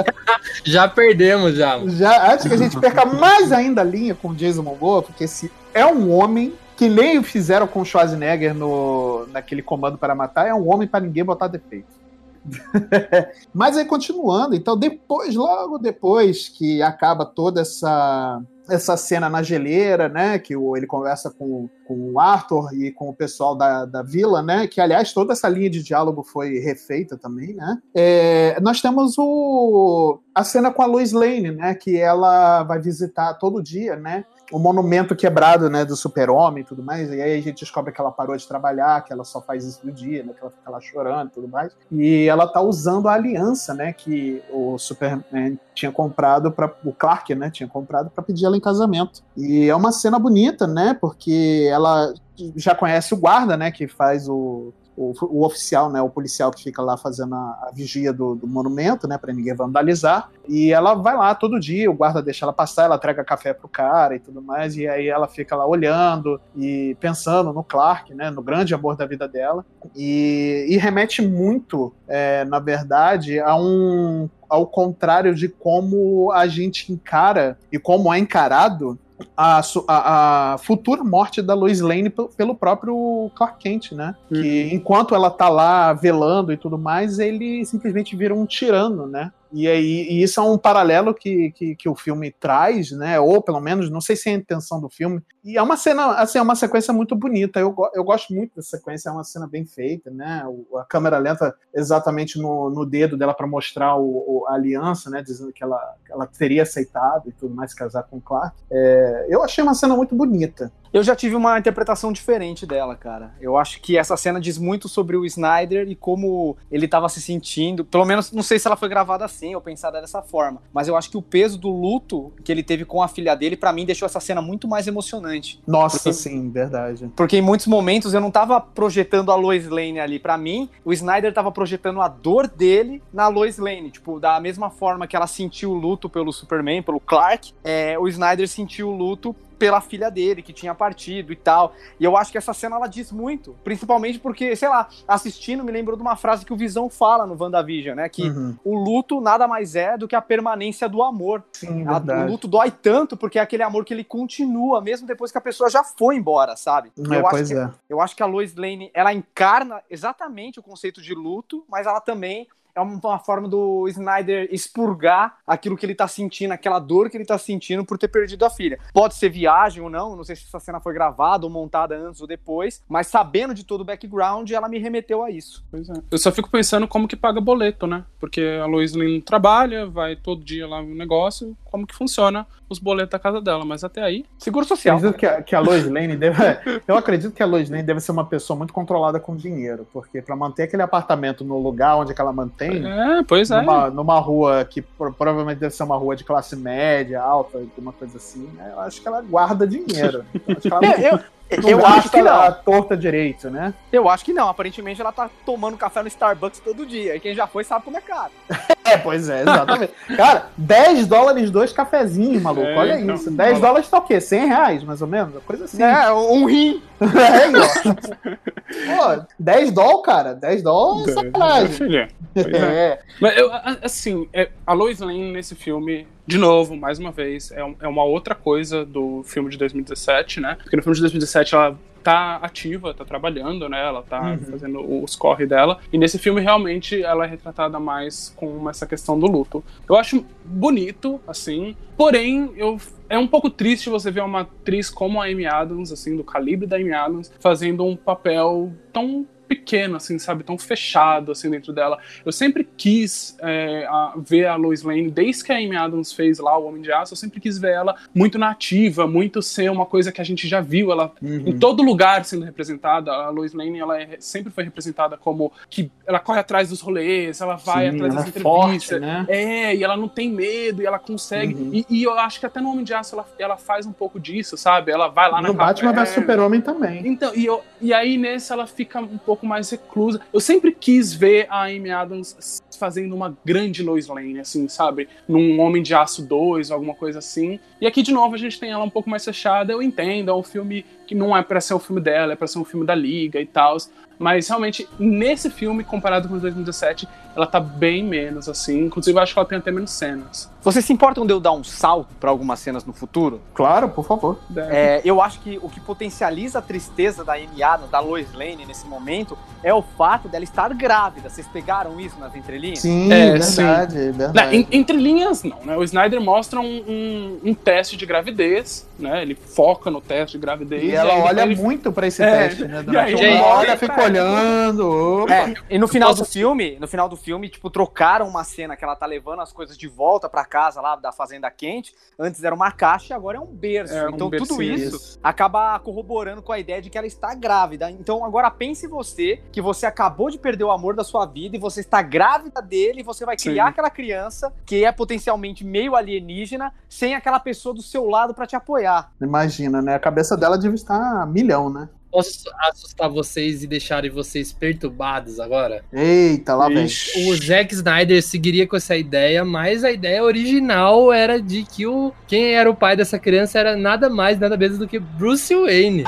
C: Já perdemos, já.
B: já, antes que a gente perca mais ainda a linha com o Jason Momoa, porque esse é um homem que nem fizeram com o Schwarzenegger no, naquele comando para matar, é um homem para ninguém botar defeito. Mas aí continuando, então depois, logo depois que acaba toda essa essa cena na geleira, né? Que o, ele conversa com, com o Arthur e com o pessoal da, da vila, né? Que, aliás, toda essa linha de diálogo foi refeita também, né? É, nós temos o, a cena com a Lois Lane, né? Que ela vai visitar todo dia, né? o monumento quebrado, né, do super-homem e tudo mais, e aí a gente descobre que ela parou de trabalhar, que ela só faz isso do dia, né, que ela fica lá chorando e tudo mais, e ela tá usando a aliança, né, que o Superman tinha comprado para o Clark, né, tinha comprado para pedir ela em casamento. E é uma cena bonita, né, porque ela já conhece o guarda, né, que faz o o, o, oficial, né, o policial que fica lá fazendo a, a vigia do, do, monumento, né, para ninguém vandalizar. E ela vai lá todo dia, o guarda deixa ela passar, ela entrega café pro cara e tudo mais, e aí ela fica lá olhando e pensando no Clark, né, no grande amor da vida dela. E, e remete muito, é, na verdade, a um ao contrário de como a gente encara e como é encarado a, a, a, futura morte da Lois Lane pelo próprio Clark Kent, né? Uhum. Que enquanto ela tá lá velando e tudo mais, ele simplesmente vira um tirano, né? E, aí, e isso é um paralelo que, que, que, o filme traz, né? Ou pelo menos, não sei se é a intenção do filme. E é uma cena, assim, é uma sequência muito bonita. Eu, eu gosto muito da sequência, é uma cena bem feita, né? A câmera lenta exatamente no, no dedo dela para mostrar o, o, a aliança, né? Dizendo que ela, ela teria aceitado e tudo mais casar com o Clark. É, eu achei uma cena muito bonita.
E: Eu já tive uma interpretação diferente dela, cara. Eu acho que essa cena diz muito sobre o Snyder e como ele estava se sentindo. Pelo menos, não sei se ela foi gravada assim ou pensada dessa forma. Mas eu acho que o peso do luto que ele teve com a filha dele, para mim, deixou essa cena muito mais emocionante.
B: Nossa, porque, sim, verdade.
E: Porque em muitos momentos eu não tava projetando a Lois Lane ali. para mim, o Snyder tava projetando a dor dele na Lois Lane. Tipo, da mesma forma que ela sentiu o luto pelo Superman, pelo Clark, é, o Snyder sentiu o luto pela filha dele, que tinha partido e tal. E eu acho que essa cena ela diz muito. Principalmente porque, sei lá, assistindo me lembrou de uma frase que o Visão fala no WandaVision, né? Que uhum. o luto nada mais é do que a permanência do amor.
B: Sim, a,
E: o luto dói tanto porque é aquele amor que ele continua, mesmo depois que a pessoa já foi embora, sabe?
B: É, eu, acho
E: que,
B: é.
E: eu acho que a Lois Lane, ela encarna exatamente o conceito de luto, mas ela também é uma forma do Snyder expurgar aquilo que ele tá sentindo, aquela dor que ele tá sentindo por ter perdido a filha. Pode ser viagem ou não, não sei se essa cena foi gravada ou montada antes ou depois, mas sabendo de todo o background, ela me remeteu a isso.
D: Pois é. Eu só fico pensando como que paga boleto, né? Porque a Lois Lane trabalha, vai todo dia lá no negócio, como que funciona os boletos da casa dela, mas até aí,
E: seguro social.
B: Eu acredito que a, que a Lois Lane deve, eu acredito que a Lois Lane deve ser uma pessoa muito controlada com dinheiro, porque para manter aquele apartamento no lugar onde é ela mantém,
D: é, pois é.
B: Numa, numa rua que provavelmente deve ser uma rua de classe média, alta, alguma coisa assim, né? eu acho que ela guarda dinheiro. Então, acho que ela
E: é, eu, eu acho que não. A
B: torta direito, né?
E: Eu acho que não. Aparentemente ela tá tomando café no Starbucks todo dia. E quem já foi sabe como é caro.
B: é, pois é, exatamente. Cara, 10 dólares, dois cafezinhos, maluco. É, Olha então, isso. 10 dólares tá o quê? 100 reais, mais ou menos? Uma coisa assim.
E: É, um rim.
B: É, ó. Pô, 10 dólares, cara. 10 dólares é sacanagem.
D: É. é. Mas eu, assim, é, a Lois Lane nesse filme de novo, mais uma vez, é, um, é uma outra coisa do filme de 2017, né? Porque no filme de 2017 ela tá ativa, tá trabalhando, né? Ela tá uhum. fazendo os corre dela. E nesse filme, realmente, ela é retratada mais com essa questão do luto. Eu acho bonito, assim. Porém, eu é um pouco triste você ver uma atriz como a Amy Adams, assim, do calibre da Amy Adams, fazendo um papel tão pequeno, assim, sabe? Tão fechado, assim, dentro dela. Eu sempre quis é, a, ver a Lois Lane, desde que a Amy Adams fez lá o Homem de Aço, eu sempre quis ver ela muito nativa, muito ser uma coisa que a gente já viu, ela uhum. em todo lugar sendo representada. A Lois Lane, ela é, sempre foi representada como que ela corre atrás dos rolês, ela vai Sim, atrás das é entrevistas.
B: É, né?
D: é, e ela não tem medo, e ela consegue. Uhum. E, e, eu acho que até no Homem de Aço ela, ela faz um pouco disso, sabe? Ela vai lá
B: no
D: na
B: Batman vs Super-Homem também.
D: Então, e, eu, e aí nesse ela fica um pouco pouco mais reclusa. Eu sempre quis ver a Amy Adams fazendo uma grande Lois Lane, assim, sabe? Num Homem de Aço 2, alguma coisa assim. E aqui, de novo, a gente tem ela um pouco mais fechada. Eu entendo, é um filme que não é pra ser o filme dela, é pra ser um filme da Liga e tal. Mas realmente, nesse filme, comparado com o de 2017, ela tá bem menos, assim. Inclusive, eu acho que ela tem até menos cenas.
E: Vocês se importam de eu dar um salto pra algumas cenas no futuro?
B: Claro, por favor.
E: É, eu acho que o que potencializa a tristeza da Amy Adams, da Lois Lane nesse momento, é o fato dela estar grávida. Vocês pegaram isso nas entrelinhas?
B: Sim,
D: É,
B: verdade,
D: Não,
B: verdade.
D: en- entre linhas, não, né? O Snyder mostra um, um- um teste de gravidez, né? Ele foca no teste de gravidez.
B: E ela
D: aí
B: olha
D: ele-
B: muito pra esse
D: É,
B: teste, né?
D: e aí,
C: gente,
B: uma olha, fica
D: cara.
B: olhando.
E: É, e no final do filme, no final do filme, tipo, trocaram uma cena que ela tá levando as coisas de volta pra casa lá da Fazenda Quente. Antes era uma caixa e agora é um berço.
D: É, um
E: então tudo
D: bercinho.
E: isso acaba corroborando com a ideia de que ela está grávida. Então agora pense você que você acabou de perder o amor da sua vida e você está grávida dele e você vai criar
D: Sim.
E: aquela criança que é potencialmente meio alienígena sem aquela pessoa do seu lado pra te apoiar.
B: Imagina, né? A cabeça dela deve estar a milhão, né?
C: Posso assustar vocês e deixarem vocês perturbados agora?
B: Eita, lá vem.
C: O Zack Snyder seguiria com essa ideia, mas a ideia original era de que o quem era o pai dessa criança era nada mais, nada menos do que Bruce Wayne.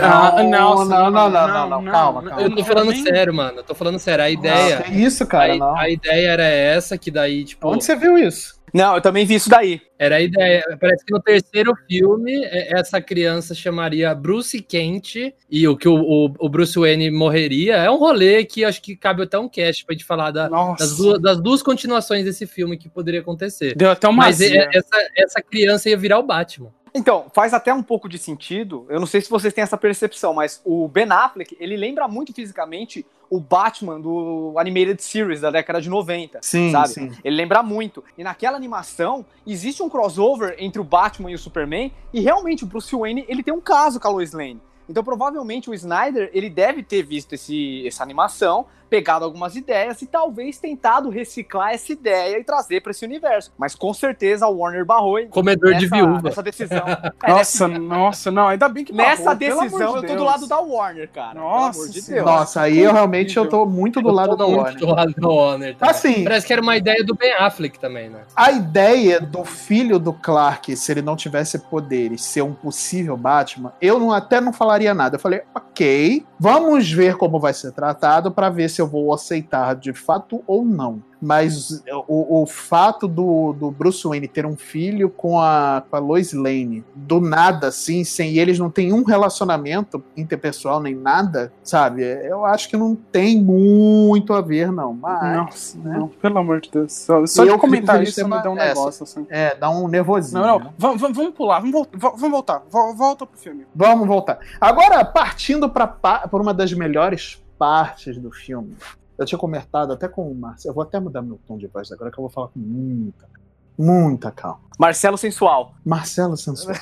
D: Ah,
B: Não,
D: nossa,
B: não, não, não, não, não, calma, calma.
C: Eu tô falando sério, mano. Eu tô falando sério. A ideia.
B: Que isso, cara,
C: a,
B: não.
C: a ideia era essa, que daí, tipo.
B: Onde você viu isso?
E: Não, eu também vi isso daí.
C: Era a ideia. Parece que no terceiro filme, é- essa criança chamaria Bruce Kent e o que o, o, o Bruce Wayne morreria. É um rolê que acho que cabe até um cast pra gente falar da- das, duas, das duas continuações desse filme que poderia acontecer.
D: Deu até uma
C: Mas é- essa, essa criança ia virar o Batman.
E: Então, faz até um pouco de sentido. Eu não sei se vocês têm essa percepção, mas o Ben Affleck, ele lembra muito fisicamente o Batman do Animated Series da década de 90.
B: Sim,
E: sabe?
B: sim.
E: Ele lembra muito. E naquela animação, existe um crossover entre o Batman e o Superman, e realmente o Bruce Wayne, ele tem um caso com a Lois Lane. Então, provavelmente, o Snyder, ele deve ter visto esse, essa animação, pegado algumas ideias e talvez tentado reciclar essa ideia e trazer para esse universo. Mas, com certeza, o Warner barrou hein,
C: Comedor de
E: nessa-
C: viúva.
E: nessa decisão. É,
D: Nossa, nossa, não, ainda bem que
E: Nessa
D: barrou, amor
E: decisão,
D: de
E: eu tô do lado da Warner, cara.
D: Nossa
E: pelo amor de. Deus.
B: Nossa, aí eu realmente eu tô muito do lado da
C: muito
B: Warner.
C: Do lado da Warner também.
B: Assim,
C: Parece que era uma ideia do Ben Affleck também, né?
B: a ideia do filho do Clark, se ele não tivesse poderes, ser um possível Batman, eu não, até não falaria nada. Eu falei, ok, vamos ver como vai ser tratado para ver se eu vou aceitar de fato ou não. Mas o, o fato do, do Bruce Wayne ter um filho com a, com a Lois Lane, do nada, assim, sem eles não tem um relacionamento interpessoal nem nada, sabe? Eu acho que não tem muito a ver, não. Mas,
D: Nossa,
B: né?
D: não, pelo amor de Deus. Só, só de
B: eu
D: comentar isso me
B: feliz
D: dá um negócio, assim.
B: é, dá um nervosinho.
D: Não,
B: né?
D: não, vamos, vamos, vamos pular, vamos, vamos voltar, Vo- volta pro filme.
B: Vamos voltar. Agora, partindo para uma das melhores partes do filme. Eu tinha comentado até com o Márcio. Eu vou até mudar meu tom de voz agora, que eu vou falar com muita, muita calma.
E: Marcelo Sensual.
B: Marcelo Sensual.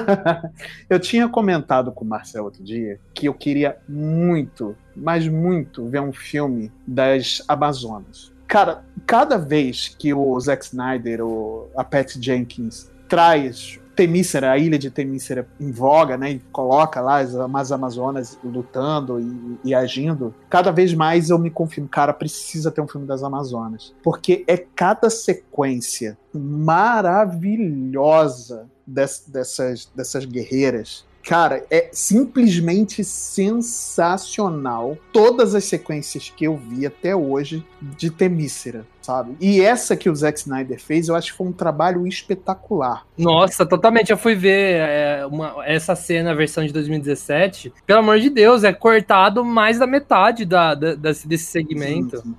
B: eu tinha comentado com o Marcelo outro dia que eu queria muito, mas muito, ver um filme das Amazonas. Cara, cada vez que o Zack Snyder ou a Pat Jenkins traz Temícera, a ilha de Temícera em voga, né, e coloca lá as, as Amazonas lutando e, e agindo, cada vez mais eu me confirmo, cara, precisa ter um filme das Amazonas. Porque é cada sequência maravilhosa des- dessas, dessas guerreiras. Cara, é simplesmente sensacional todas as sequências que eu vi até hoje de Temícera, sabe? E essa que o Zack Snyder fez, eu acho que foi um trabalho espetacular.
C: Nossa, totalmente. Eu fui ver é, uma- essa cena, a versão de 2017. Pelo amor de Deus, é cortado mais da metade da, da- desse, segmento.
B: Sim, sim.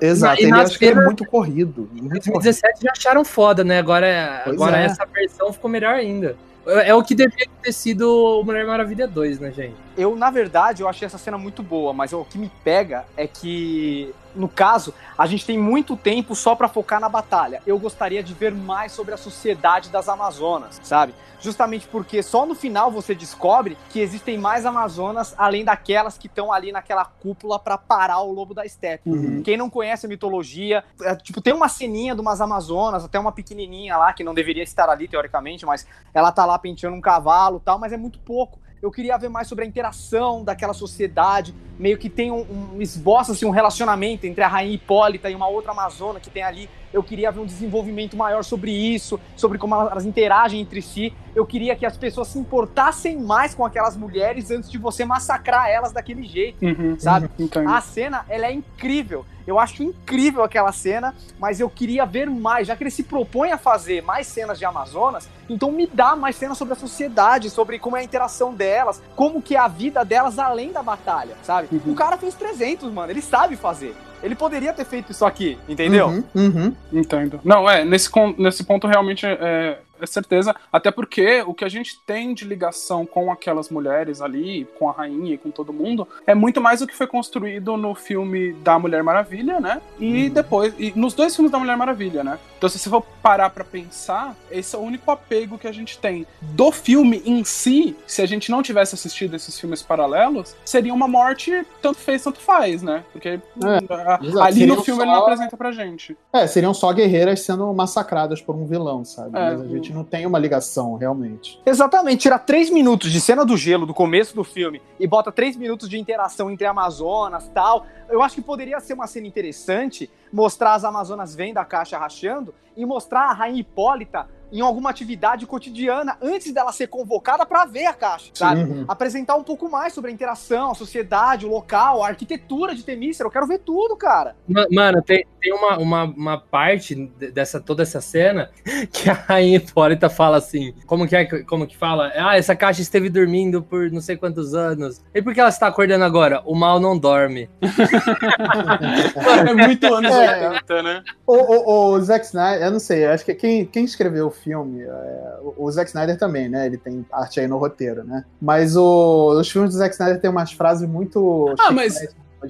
B: É, exato,
C: E na
B: acho que ele é muito corrido.
C: Em
B: Muito corrido.
C: 2017 já acharam foda, né? Agora,
B: Pois
C: agora
B: é.
C: essa versão ficou melhor ainda. É é o que deveria ter sido o Mulher Maravilha 2, né, gente?
E: Eu, na verdade, eu achei essa cena muito boa, mas o que me pega é que, no caso, a gente tem muito tempo só pra focar na batalha. Eu gostaria de ver mais sobre a sociedade das Amazonas, sabe? Justamente porque só no final você descobre que existem mais Amazonas além daquelas que estão ali naquela cúpula pra parar o lobo da steppe.
B: Uhum.
E: Quem não conhece a mitologia, é, tipo, tem uma ceninha de umas Amazonas, até uma pequenininha lá, que não deveria estar ali, teoricamente, mas ela tá lá penteando um cavalo e tal, mas é muito pouco. Eu queria ver mais sobre a interação daquela sociedade, meio que tem um, um esboça assim, um relacionamento entre a rainha Hipólita e uma outra amazona que tem ali eu queria ver um desenvolvimento maior sobre isso, sobre como elas interagem entre si. Eu queria que as pessoas se importassem mais com aquelas mulheres antes de você massacrar elas daquele jeito,
D: Uhum,
E: sabe?
D: entendo.
E: A cena, ela é incrível. Eu acho incrível aquela cena, mas eu queria ver mais. Já que ele se propõe a fazer mais cenas de Amazonas, então me dá mais cenas sobre a sociedade, sobre como é a interação delas, como que é a vida delas além da batalha, sabe?
D: Uhum.
E: O cara fez 300, mano. Ele sabe fazer. Ele poderia ter feito isso aqui, entendeu?
B: Uhum, uhum.
D: Entendo. Não, é, nesse, nesse ponto realmente é, é certeza. Até porque o que a gente tem de ligação com aquelas mulheres ali, com a rainha e com todo mundo, é muito mais o que foi construído no filme da Mulher Maravilha, né? E depois. E nos dois filmes da Mulher Maravilha, né? Então, se você for parar pra pensar, esse é o único apego que a gente tem. Do filme em si, se a gente não tivesse assistido esses filmes paralelos, seria uma morte tanto fez, tanto faz, né? Porque
B: exato.
D: ali
B: Seriam
D: no filme
B: só-
D: ele não apresenta pra gente.
B: É, seriam só guerreiras sendo massacradas por um vilão, sabe?
D: É,
B: Não tem uma ligação, realmente.
E: Exatamente, tira três minutos de cena do gelo do começo do filme e bota três minutos de interação entre Amazonas tal. Eu acho que poderia ser uma cena interessante mostrar as Amazonas vendo a caixa rachando e mostrar a Rainha Hipólita em alguma atividade cotidiana antes dela ser convocada pra ver a caixa, sabe?
B: Uhum.
E: Apresentar um pouco mais sobre a interação, a sociedade, o local, a arquitetura de Temícera. Eu quero ver tudo, cara.
C: Ma- Mano, tem, tem uma, uma, uma parte de- dessa toda essa cena que a rainha Hipólita fala assim: como que é como que fala? Ah, essa caixa esteve dormindo por não sei quantos anos. E por que ela está acordando agora? O mal não dorme.
D: É muito anos
B: É.
D: 80, né?
B: O, o, o Zack Snyder, eu não sei, acho que quem, quem escreveu o filme, é, o, o Zack Snyder também, né? Ele tem arte aí no roteiro, né? Mas o- os filmes do Zack Snyder tem umas frases muito.
D: Ah, mas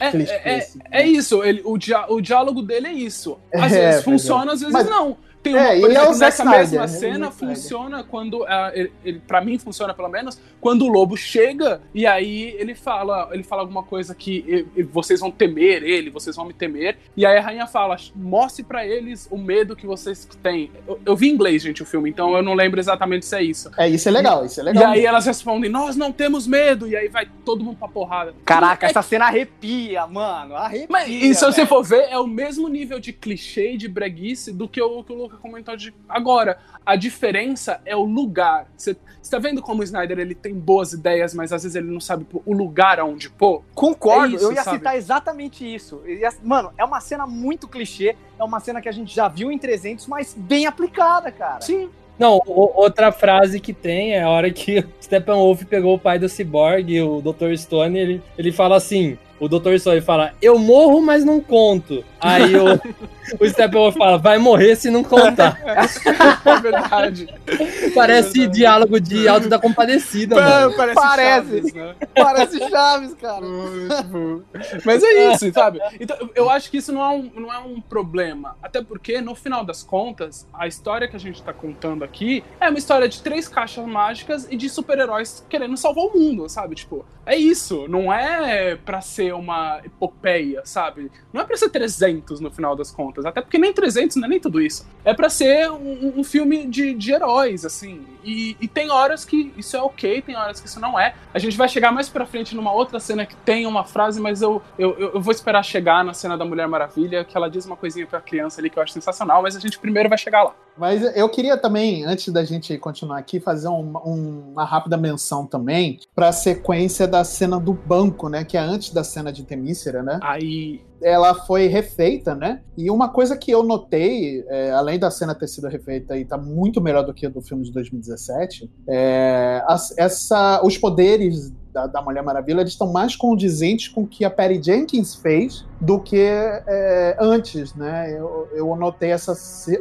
D: É,
B: clichê,
D: é,
B: assim,
D: é
B: né?
D: isso, ele, o, dia, o diálogo dele é isso. Às
B: É,
D: vezes
B: pois
D: funciona, às vezes
B: Mas-
D: não. Tem
B: É,
D: uma, por
B: é o
D: exemplo,
B: Zack
D: nessa
B: Snyder,
D: mesma
B: é o
D: cena
B: Snyder.
D: funciona quando. ah, ele, ele, pra mim funciona pelo menos, quando o lobo chega e aí ele fala, ele fala alguma coisa que vocês vão temer ele, vocês vão me temer. E aí a rainha fala: mostre pra eles o medo que vocês têm. Eu, eu vi em inglês, gente, o filme, então eu não lembro exatamente se é isso.
B: É, isso é legal, isso é
D: E
B: legal.
D: aí elas respondem: Nós não temos medo. E aí vai todo mundo pra porrada.
E: Caraca,
D: É
E: essa cena arrepia, mano. Arrepia.
D: Mas e se você for ver, é o mesmo nível de clichê e de breguice do que o que o Luca comentou de agora. A diferença é o lugar. Você tá vendo como o Snyder ele tem boas ideias, mas às vezes ele não sabe o lugar aonde pôr?
E: Concordo,
D: É isso,
E: eu ia
D: sabe?
E: citar exatamente isso. Ia- Mano, é uma cena muito clichê, é uma cena que a gente já viu em 300, mas bem aplicada, cara.
D: Sim.
C: Não, o- outra frase que tem é a hora que o Steppenwolf pegou o pai do Cyborg, o Dr. Stone, ele, ele fala assim: o Dr. Stone fala, eu morro, mas não conto. Aí o, o Steppenwolf fala, vai morrer se não contar.
D: É verdade.
C: Parece
D: verdade.
C: diálogo de Alto da Compadecida, mano.
D: Parece,
E: Parece.
D: Chaves, né?
E: Parece Chaves, cara.
D: Tipo, Mas é isso, sabe? Então, eu acho que isso não é, um, não é um problema. Até porque, no final das contas, a história que a gente tá contando aqui é uma história de três caixas mágicas e de super-heróis querendo salvar o mundo, sabe? Tipo, é isso. Não é pra ser uma epopeia, sabe? Não é pra ser 300 no final das contas. Até porque nem 300 não é nem tudo isso. É pra ser um, um filme de, de heróis, assim. E, e tem horas que isso é ok, tem horas que isso não é. A gente vai chegar mais pra frente numa outra cena que tem uma frase, mas eu, eu eu vou esperar chegar na cena da Mulher Maravilha, que ela diz uma coisinha pra criança ali que eu acho sensacional, mas a gente primeiro vai chegar lá.
B: Mas eu queria também, antes da gente continuar aqui, fazer um- um- uma rápida menção também para a sequência da cena do banco, né? Que é antes da cena de Temícera, né?
D: Aí.
B: ela foi refeita, né? E uma coisa que eu notei, é, além da cena ter sido refeita e tá muito melhor do que a do filme de 2017, é, as- essa, os poderes da, da Mulher Maravilha eles estão mais condizentes com o que a Patty Jenkins fez do que é, antes, né? Eu, eu notei essa,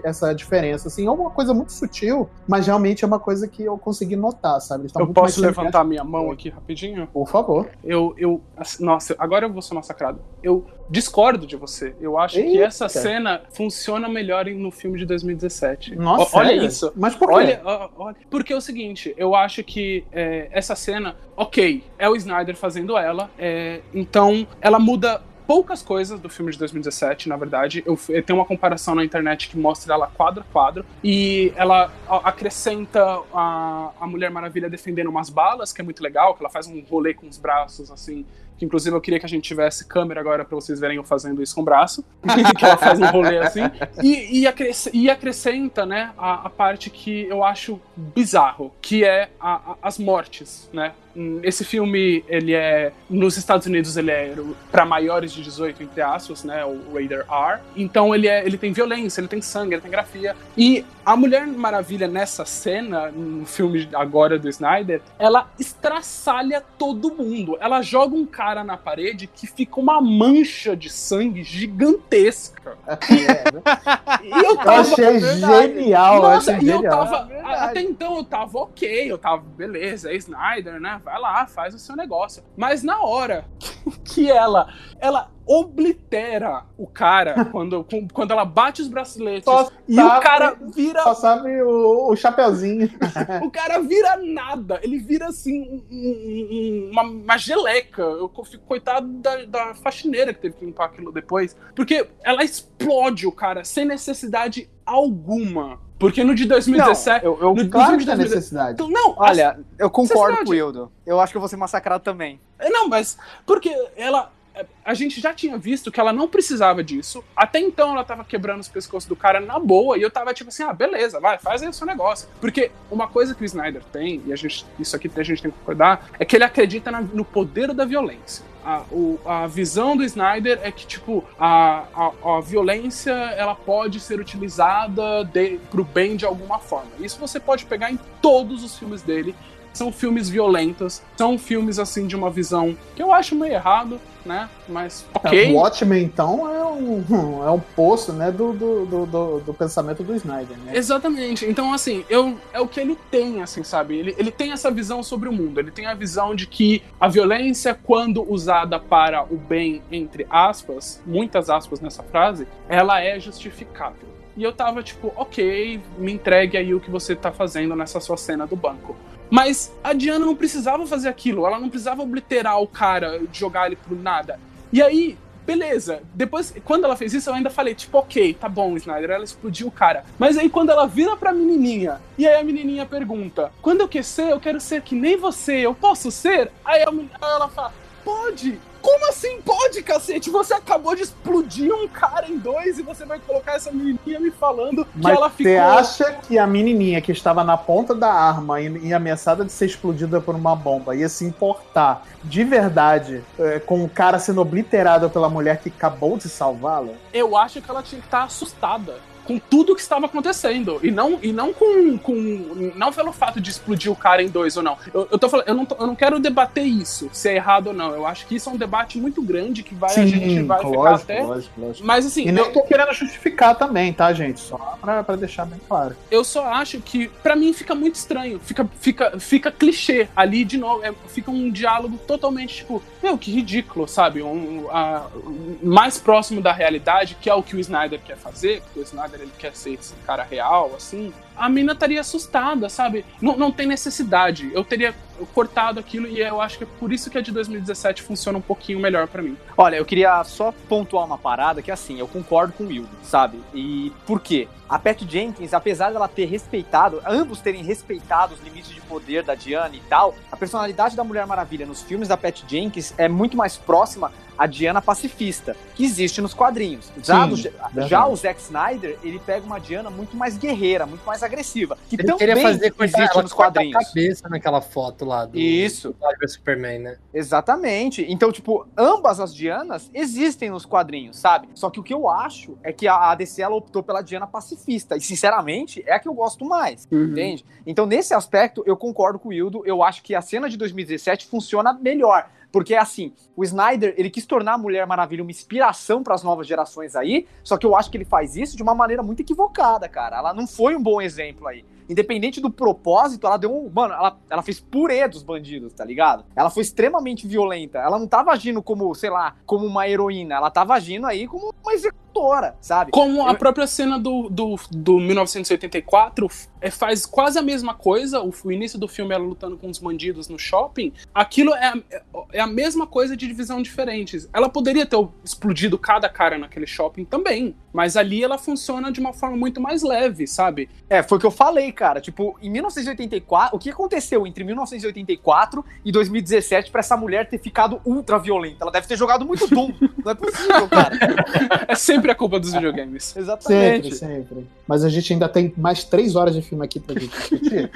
B: essa diferença. Assim, é uma coisa muito sutil, mas realmente é uma coisa que eu consegui notar, sabe?
D: Eu posso levantar minha mão aqui rapidinho?
B: Por favor.
D: Eu, eu, assim, nossa, agora eu vou ser massacrado. Eu discordo de você. Eu acho que
B: Eita.
D: essa cena funciona melhor no filme de 2017.
B: Nossa,
D: O- olha
B: sério?
D: isso.
B: Mas por quê?
D: Olha, olha, porque é o seguinte, eu acho que é, essa cena, ok, é o Snyder fazendo ela, é, então ela muda poucas coisas do filme de 2017, na verdade. Eu, eu tenho uma comparação na internet que mostra ela quadro a quadro, e ela acrescenta a, a Mulher Maravilha defendendo umas balas, que é muito legal, que ela faz um rolê com os braços, assim, que inclusive eu queria que a gente tivesse câmera agora pra vocês verem eu fazendo isso com o braço, que ela faz um rolê assim, e, e, acres- e acrescenta, né, a, a parte que eu acho bizarro, que é a- a- as mortes, né? Hum, Esse filme, ele é. Nos Estados Unidos, ele é para maiores de 18, entre aspas, né? O Raider R. Então ele, é, ele tem violência, ele tem sangue, ele tem grafia. E a Mulher Maravilha nessa cena, no filme agora do Snyder, ela estraçalha todo mundo. Ela joga um cara na parede que fica uma mancha de sangue gigantesca. E eu
B: Eu
D: tava.
B: achei
E: verdade.
B: genial, eu
D: Nossa,
B: achei
D: e eu
B: genial.
D: tava.
E: É
D: até então eu tava ok, eu tava, beleza, é Snyder, né? Vai lá, faz o seu negócio. Mas na hora que ela. Ela oblitera o cara quando, quando ela bate os braceletes
B: Só
D: e
B: sabe-
D: o cara vira.
B: Só sabe o, o chapeuzinho.
D: O cara vira nada. Ele vira assim um- um- uma, uma geleca. Eu fico coitado da, da faxineira que teve que limpar aquilo depois. Porque ela explode o cara sem necessidade alguma. Porque no de 2017.
E: eu, eu-
D: no
B: Claro que tem
D: 2017
B: necessidade.
D: Então, não,
E: olha, eu concordo com o Hildo. Eu acho que eu vou ser massacrado também.
D: É, Não, mas porque ela. A gente já tinha visto que ela não precisava disso. Até então ela tava quebrando os pescoços do cara na boa. E eu tava tipo assim, ah, beleza, vai, faz aí o seu negócio. Porque uma coisa que o Snyder tem, e a gente, isso aqui a gente tem que concordar, é que ele acredita na- no poder da violência. A, o- a visão do Snyder é que, tipo, a, a, a violência ela pode ser utilizada de, pro bem de alguma forma. Isso você pode pegar em todos os filmes dele são filmes violentos, são filmes assim de uma visão que eu acho meio errado, né? Mas ok.
B: O Watchmen, então, é um, é um poço né, do, do, do, do- do pensamento do Snyder, né?
D: Exatamente. Então, assim, eu, é o que ele tem, assim, sabe? Ele, ele tem essa visão sobre o mundo. Ele tem a visão de que a violência, quando usada para o bem, entre aspas, muitas aspas nessa frase, ela é justificável. E eu tava tipo, ok, me entregue aí o que você tá fazendo nessa sua cena do banco. Mas a Diana não precisava fazer aquilo, ela não precisava obliterar o cara, jogar ele pro nada. E aí, beleza. Depois, quando ela fez isso, eu ainda falei, tipo, ok, tá bom, Snyder, ela explodiu o cara. Mas aí, quando ela vira pra menininha, e aí a menininha pergunta: quando eu crescer, eu quero ser que nem você, eu posso ser? Aí ela fala: pode! Como assim pode, cacete? Você acabou de explodir um cara em dois e você vai colocar essa menininha me falando que
B: Mas
D: ela ficou.
B: você acha que a menininha que estava na ponta da arma e, e ameaçada de ser explodida por uma bomba ia se importar de verdade é, com o cara sendo obliterado pela mulher que acabou de salvá-la?
D: eu acho que ela tinha que estar assustada com tudo que estava acontecendo. E não, e não com, com. Não pelo fato de explodir o cara em dois ou não. Eu, eu tô falando, eu não, tô- eu não quero debater isso, se é errado ou não. Eu acho que isso é um debate muito grande que vai, a gente vai ficar
B: lógico,
D: até.
B: lógico, lógico.
D: Mas assim,
B: E não tô querendo justificar também, tá, gente? Só pra, pra deixar bem claro.
D: eu só acho que, pra mim, fica muito estranho. Fica, fica, fica clichê ali de novo. é, fica um diálogo totalmente, tipo, meu, que ridículo, sabe? Um, a- mais próximo da realidade, que é o que o Snyder quer fazer, porque o Snyder ele quer ser esse cara real, assim. A mina estaria assustada, sabe? Não, não tem necessidade. Eu teria cortado aquilo e eu acho que é por isso que a de 2017 funciona um pouquinho melhor pra mim.
E: Olha, eu queria só pontuar uma parada que assim, eu concordo com o Wildo, sabe? E por quê? A Pat Jenkins, apesar dela ter respeitado, ambos terem respeitado os limites de poder da Diana e tal, a personalidade da Mulher Maravilha nos filmes da Pat Jenkins é muito mais próxima à Diana pacifista, que existe nos quadrinhos. Já,
B: Sim, verdade.
E: já o Zack Snyder, ele pega uma Diana muito mais guerreira, muito mais agressiva, que
C: Ele queria fazer cortar,
E: existe
C: ela
E: nos
C: corta a
E: quadrinhos.
C: cabeça naquela foto lá do
E: Isso.
C: do Superman, né?
E: Exatamente. Então, tipo, ambas as Dianas existem nos quadrinhos, sabe? Só que o que eu acho é que a DC ela optou pela Diana pacifista. E, sinceramente, é a que eu gosto mais. Entende? Então, nesse aspecto, eu concordo com o Hildo. Eu acho que a cena de 2017 funciona melhor. Porque, assim, o Snyder, ele quis tornar a Mulher Maravilha uma inspiração para as novas gerações aí, só que eu acho que ele faz isso de uma maneira muito equivocada, cara. Ela não foi um bom exemplo aí. Independente do propósito, ela deu um. Mano, ela, ela fez purê dos bandidos, tá ligado? Ela foi extremamente violenta. Ela não tava agindo como, sei lá, como uma heroína. Ela tava agindo aí como uma executora, sabe?
D: Como a
E: Eu-
D: própria cena do, do, do 1984 é, faz quase a mesma coisa. O, o início do filme ela lutando com os bandidos no shopping. Aquilo é, a- é a mesma coisa de divisão diferentes. Ela poderia ter explodido cada cara naquele shopping também. Mas ali ela funciona de uma forma muito mais leve, sabe?
E: É, foi o que eu falei, cara. Tipo, em 1984, o que aconteceu entre 1984 e 2017 pra essa mulher ter ficado ultra violenta? Ela deve ter jogado muito Doom. Não é possível, cara.
D: É sempre a culpa dos videogames.
B: Sempre,
E: Exatamente.
B: sempre. Mas a gente ainda tem mais três horas de filme aqui pra gente discutir.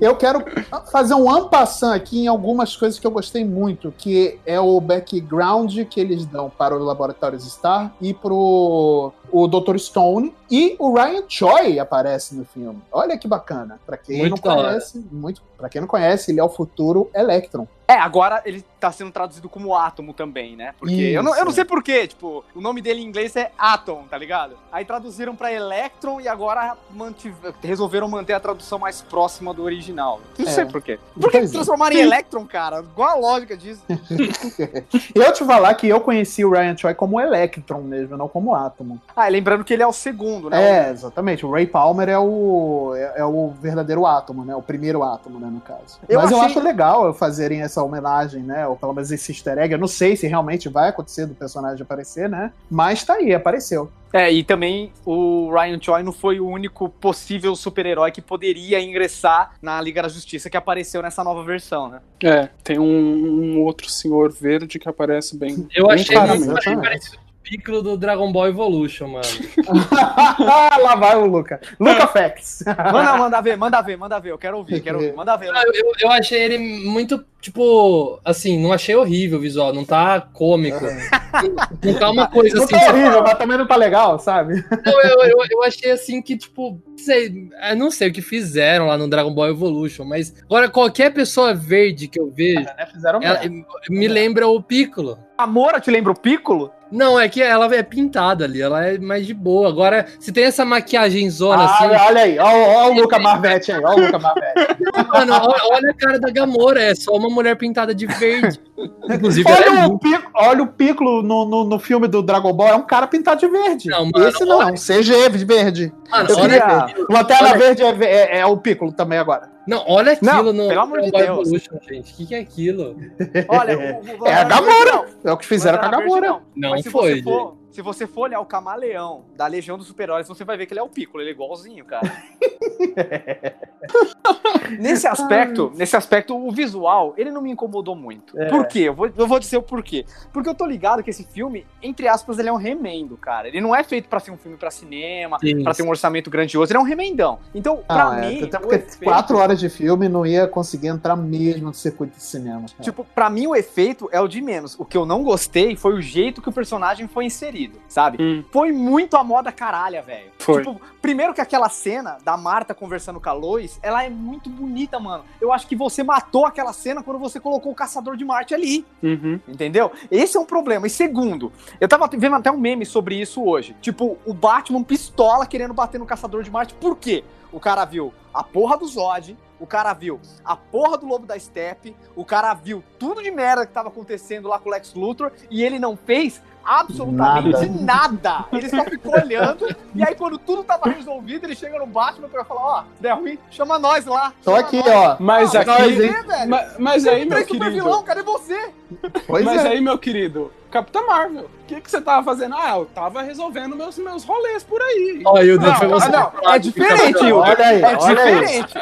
B: eu quero fazer um ampassant aqui em algumas coisas que eu gostei muito, que é o background que eles dão para o Laboratórios Star e pro o Dr. Stone. E o Ryan Choi aparece no filme. Olha que bacana. Pra quem
C: Muito
B: não
C: da hora.
B: conhece, muito, para quem não conhece, ele é o futuro Electron.
E: É, agora ele tá sendo traduzido como Átomo também, né? Porque eu não, eu não sei porquê, tipo, o nome dele em inglês é Atom, tá ligado? Aí traduziram pra Electron e agora mantive- resolveram manter a tradução mais próxima do original. Não
B: É.
E: sei porquê. Por que transformaram em Electron, cara? Qual a lógica disso?
B: Eu te falar que eu conheci o Ryan Choi como Electron mesmo, não como Átomo.
E: Ah, e lembrando que ele é o segundo, né?
B: É, exatamente. O Ray Palmer é o, é, é o verdadeiro átomo, né? O primeiro átomo, né, no caso.
E: Eu
B: Mas eu
E: achei-
B: acho legal fazerem essa homenagem, né? Ou pelo menos esse easter egg. Eu não sei se realmente vai acontecer do personagem aparecer, né? Mas tá aí, apareceu.
E: É, e também o Ryan Choi não foi o único possível super-herói que poderia ingressar na Liga da Justiça que apareceu nessa nova versão, né?
D: É, tem um, um outro senhor verde que aparece bem.
C: Eu
D: bem
C: achei
D: claramente.
C: muito achei parecido Piccolo do Dragon Ball Evolution, mano.
B: Lá vai o Luca. Luca Facts.
E: Manda, manda ver, manda ver, manda ver. Eu quero ouvir, quero ouvir. Manda ver.
C: Ah, Eu, eu, eu achei ele muito, tipo, assim, não achei horrível o visual, não tá cômico. Não tá uma coisa
B: Não
C: assim.
B: tá
C: você
B: horrível, mas também não tá legal, sabe?
C: Não, eu, eu, eu achei assim que, tipo, sei, eu não sei o que fizeram lá no Dragon Ball Evolution, mas agora qualquer pessoa verde que eu vejo,
B: Né? Fizeram
C: ela, me lembra o Piccolo.
E: A Mora te lembra o Piccolo?
C: Não, é que ela é pintada ali, ela é mais de boa. Agora, se tem essa maquiagem zona
B: Ah,
C: assim,
B: olha aí, olha o Luca Marvete aí, olha o Luca Marvete.
C: mano, olha, olha a cara da Gamora, é só uma mulher pintada de verde. Inclusive, ela é
B: Olha o, Piccolo, olha o Piccolo no, no, no filme do Dragon Ball, é um cara pintado de verde.
C: Não, mano,
B: Esse não, é um CG de verde.
C: Mano,
B: Eu
C: olha,
B: queria... Lanterna
C: olha-
B: Verde é, é- é o Piccolo também agora.
C: Não, olha aquilo
E: Não,
C: no
E: pelo amor de Deus.
C: Evolution, gente. O que, que é aquilo?
E: Olha, o, o,
B: É a Gamora.
E: Verde
B: É o que fizeram com a
E: Verde
B: Gamora.
C: Não
E: se
C: foi,
E: for, se você for olhar o camaleão da Legião dos Super-Heróis, você vai ver que ele é o Piccolo, ele é igualzinho, cara. nesse aspecto, nesse aspecto, o visual, ele não me incomodou muito.
B: É.
E: Por quê? Eu vou, eu vou dizer o porquê. Porque eu tô ligado que esse filme, entre aspas, ele é um remendo, cara. Ele não é feito pra ser um filme pra cinema, pra ter um orçamento grandioso, ele é um remendão. Então, pra
B: Não, é,
E: mim,
B: até porque
E: efeito-
B: quatro horas de filme não ia conseguir entrar mesmo no circuito de cinema. cara.
E: Tipo, pra mim o efeito é o de menos. O que eu não gostei foi o jeito que o personagem foi inserido, sabe?
D: Hum.
E: Foi muito a moda caralha, velho. Tipo, primeiro que aquela cena da Marta conversando com a Lois, ela é muito bonita, mano. Eu acho que você matou aquela cena quando você colocou o Caçador de Marte ali.
D: Uhum.
E: Entendeu? Esse é um problema. E segundo, eu tava vendo até um meme sobre isso hoje. Tipo, o Batman pistola querendo bater no Caçador de Marte. Por quê? O cara viu a porra do Zod, o cara viu a porra do Lobo da Steppe, o cara viu tudo de merda que tava acontecendo lá com o Lex Luthor e ele não fez absolutamente nada. Ele só ficou olhando e aí quando tudo tava resolvido, ele chega no Batman pra falar, ó, der ruim, chama nós lá.
B: Tô aqui,
E: nós.
B: ó.
D: Mas
E: Ah,
D: aqui.
B: nós, hein?
D: Mas, mas aí, meu
E: é super
D: querido.
E: vilão, cadê você?
B: Pois
D: mas
B: é.
D: aí, meu querido, Capitã Marvel, o que, que você tava fazendo? Ah, eu tava resolvendo meus, meus rolês por aí.
C: Ó, Hilda, foi
E: Não,
C: você.
E: não, é diferente.
B: Olha aí,
E: É
B: olha
E: diferente.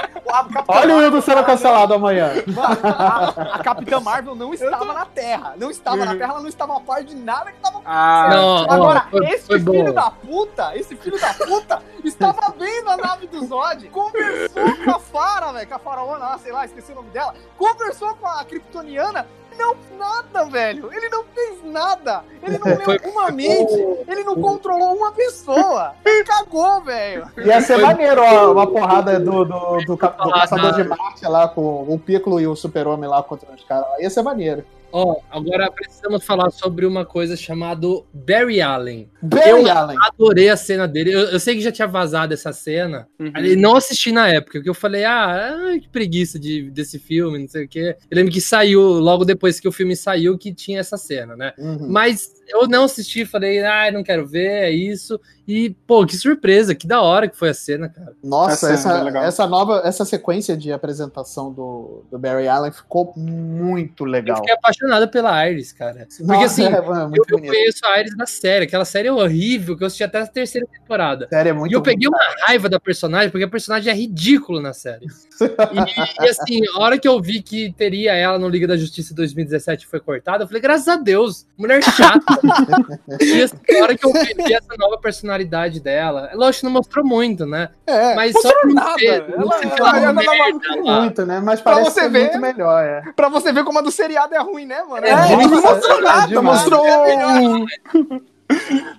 B: Olha o Hildo sendo cancelado amanhã.
E: Mano, a, a Capitã Marvel não estava na Terra. Não estava na Terra, ela não estava a par de nada que estava
D: Ah,
C: Não,
E: Agora,
C: ó, foi,
E: esse
C: foi
E: filho
C: bom.
E: da puta, esse filho da puta, estava vendo a nave do Zod, conversou com a Fara, velho, com a faraona lá, sei lá, esqueci o nome dela, conversou com a Kryptoniana, não nada, velho. Ele não fez nada. Ele não leu uma mente. Ele não controlou uma pessoa. Ele cagou, velho.
B: Ia ser maneiro ó, uma porrada do, do, do, do Caçador
C: não.
B: de Marte lá, com o Piccolo e o Super-Homem lá contra os caras. Ia ser maneiro.
C: Ó, agora precisamos falar sobre uma coisa chamada Barry Allen.
B: Barry
C: Eu-
B: Allen.
C: Adorei a cena dele. Eu, eu sei que já tinha vazado essa cena.
D: Uhum.
C: E não assisti na época, porque eu falei, ah, que preguiça de, desse filme, não sei o quê. Eu lembro que saiu, logo depois que o filme saiu, que tinha essa cena, né?
B: Uhum.
C: Mas eu não assisti, falei, ah, não quero ver, é isso. E, pô, que surpresa, que da hora que foi a cena, cara.
B: Nossa,
D: Essa é
B: essa,
D: legal.
B: essa nova, essa sequência de apresentação do, do Barry Allen ficou muito
C: Eu
B: legal.
C: fiquei apaixonada pela Iris, cara. Porque
B: Nossa,
C: assim,
B: é, é
C: eu, eu conheço a Iris da série, aquela série é horrível, que eu assisti até a terceira temporada.
B: Sério, é muito
C: e eu peguei uma raiva da personagem, porque a personagem é ridícula na série. E, e, assim, a hora que eu vi que teria ela no Liga da Justiça 2017 foi cortada, eu falei, graças a Deus, mulher chata. e assim, a hora que eu vi, essa nova personalidade dela, lógico que não mostrou muito, né?
E: É,
C: Mas
E: mostrou
C: só
E: nada. Ela-
C: não sei
E: ela- ela- ela-
C: merda lá.
B: muito, né? Mas
E: Pra
B: parece
E: você
B: ser
E: ver.
B: muito melhor, é.
E: Pra você ver como a do seriado é ruim, né, mano?
C: É
E: É,
C: ruim,
E: não mostrou
B: é
E: nada, mostrou.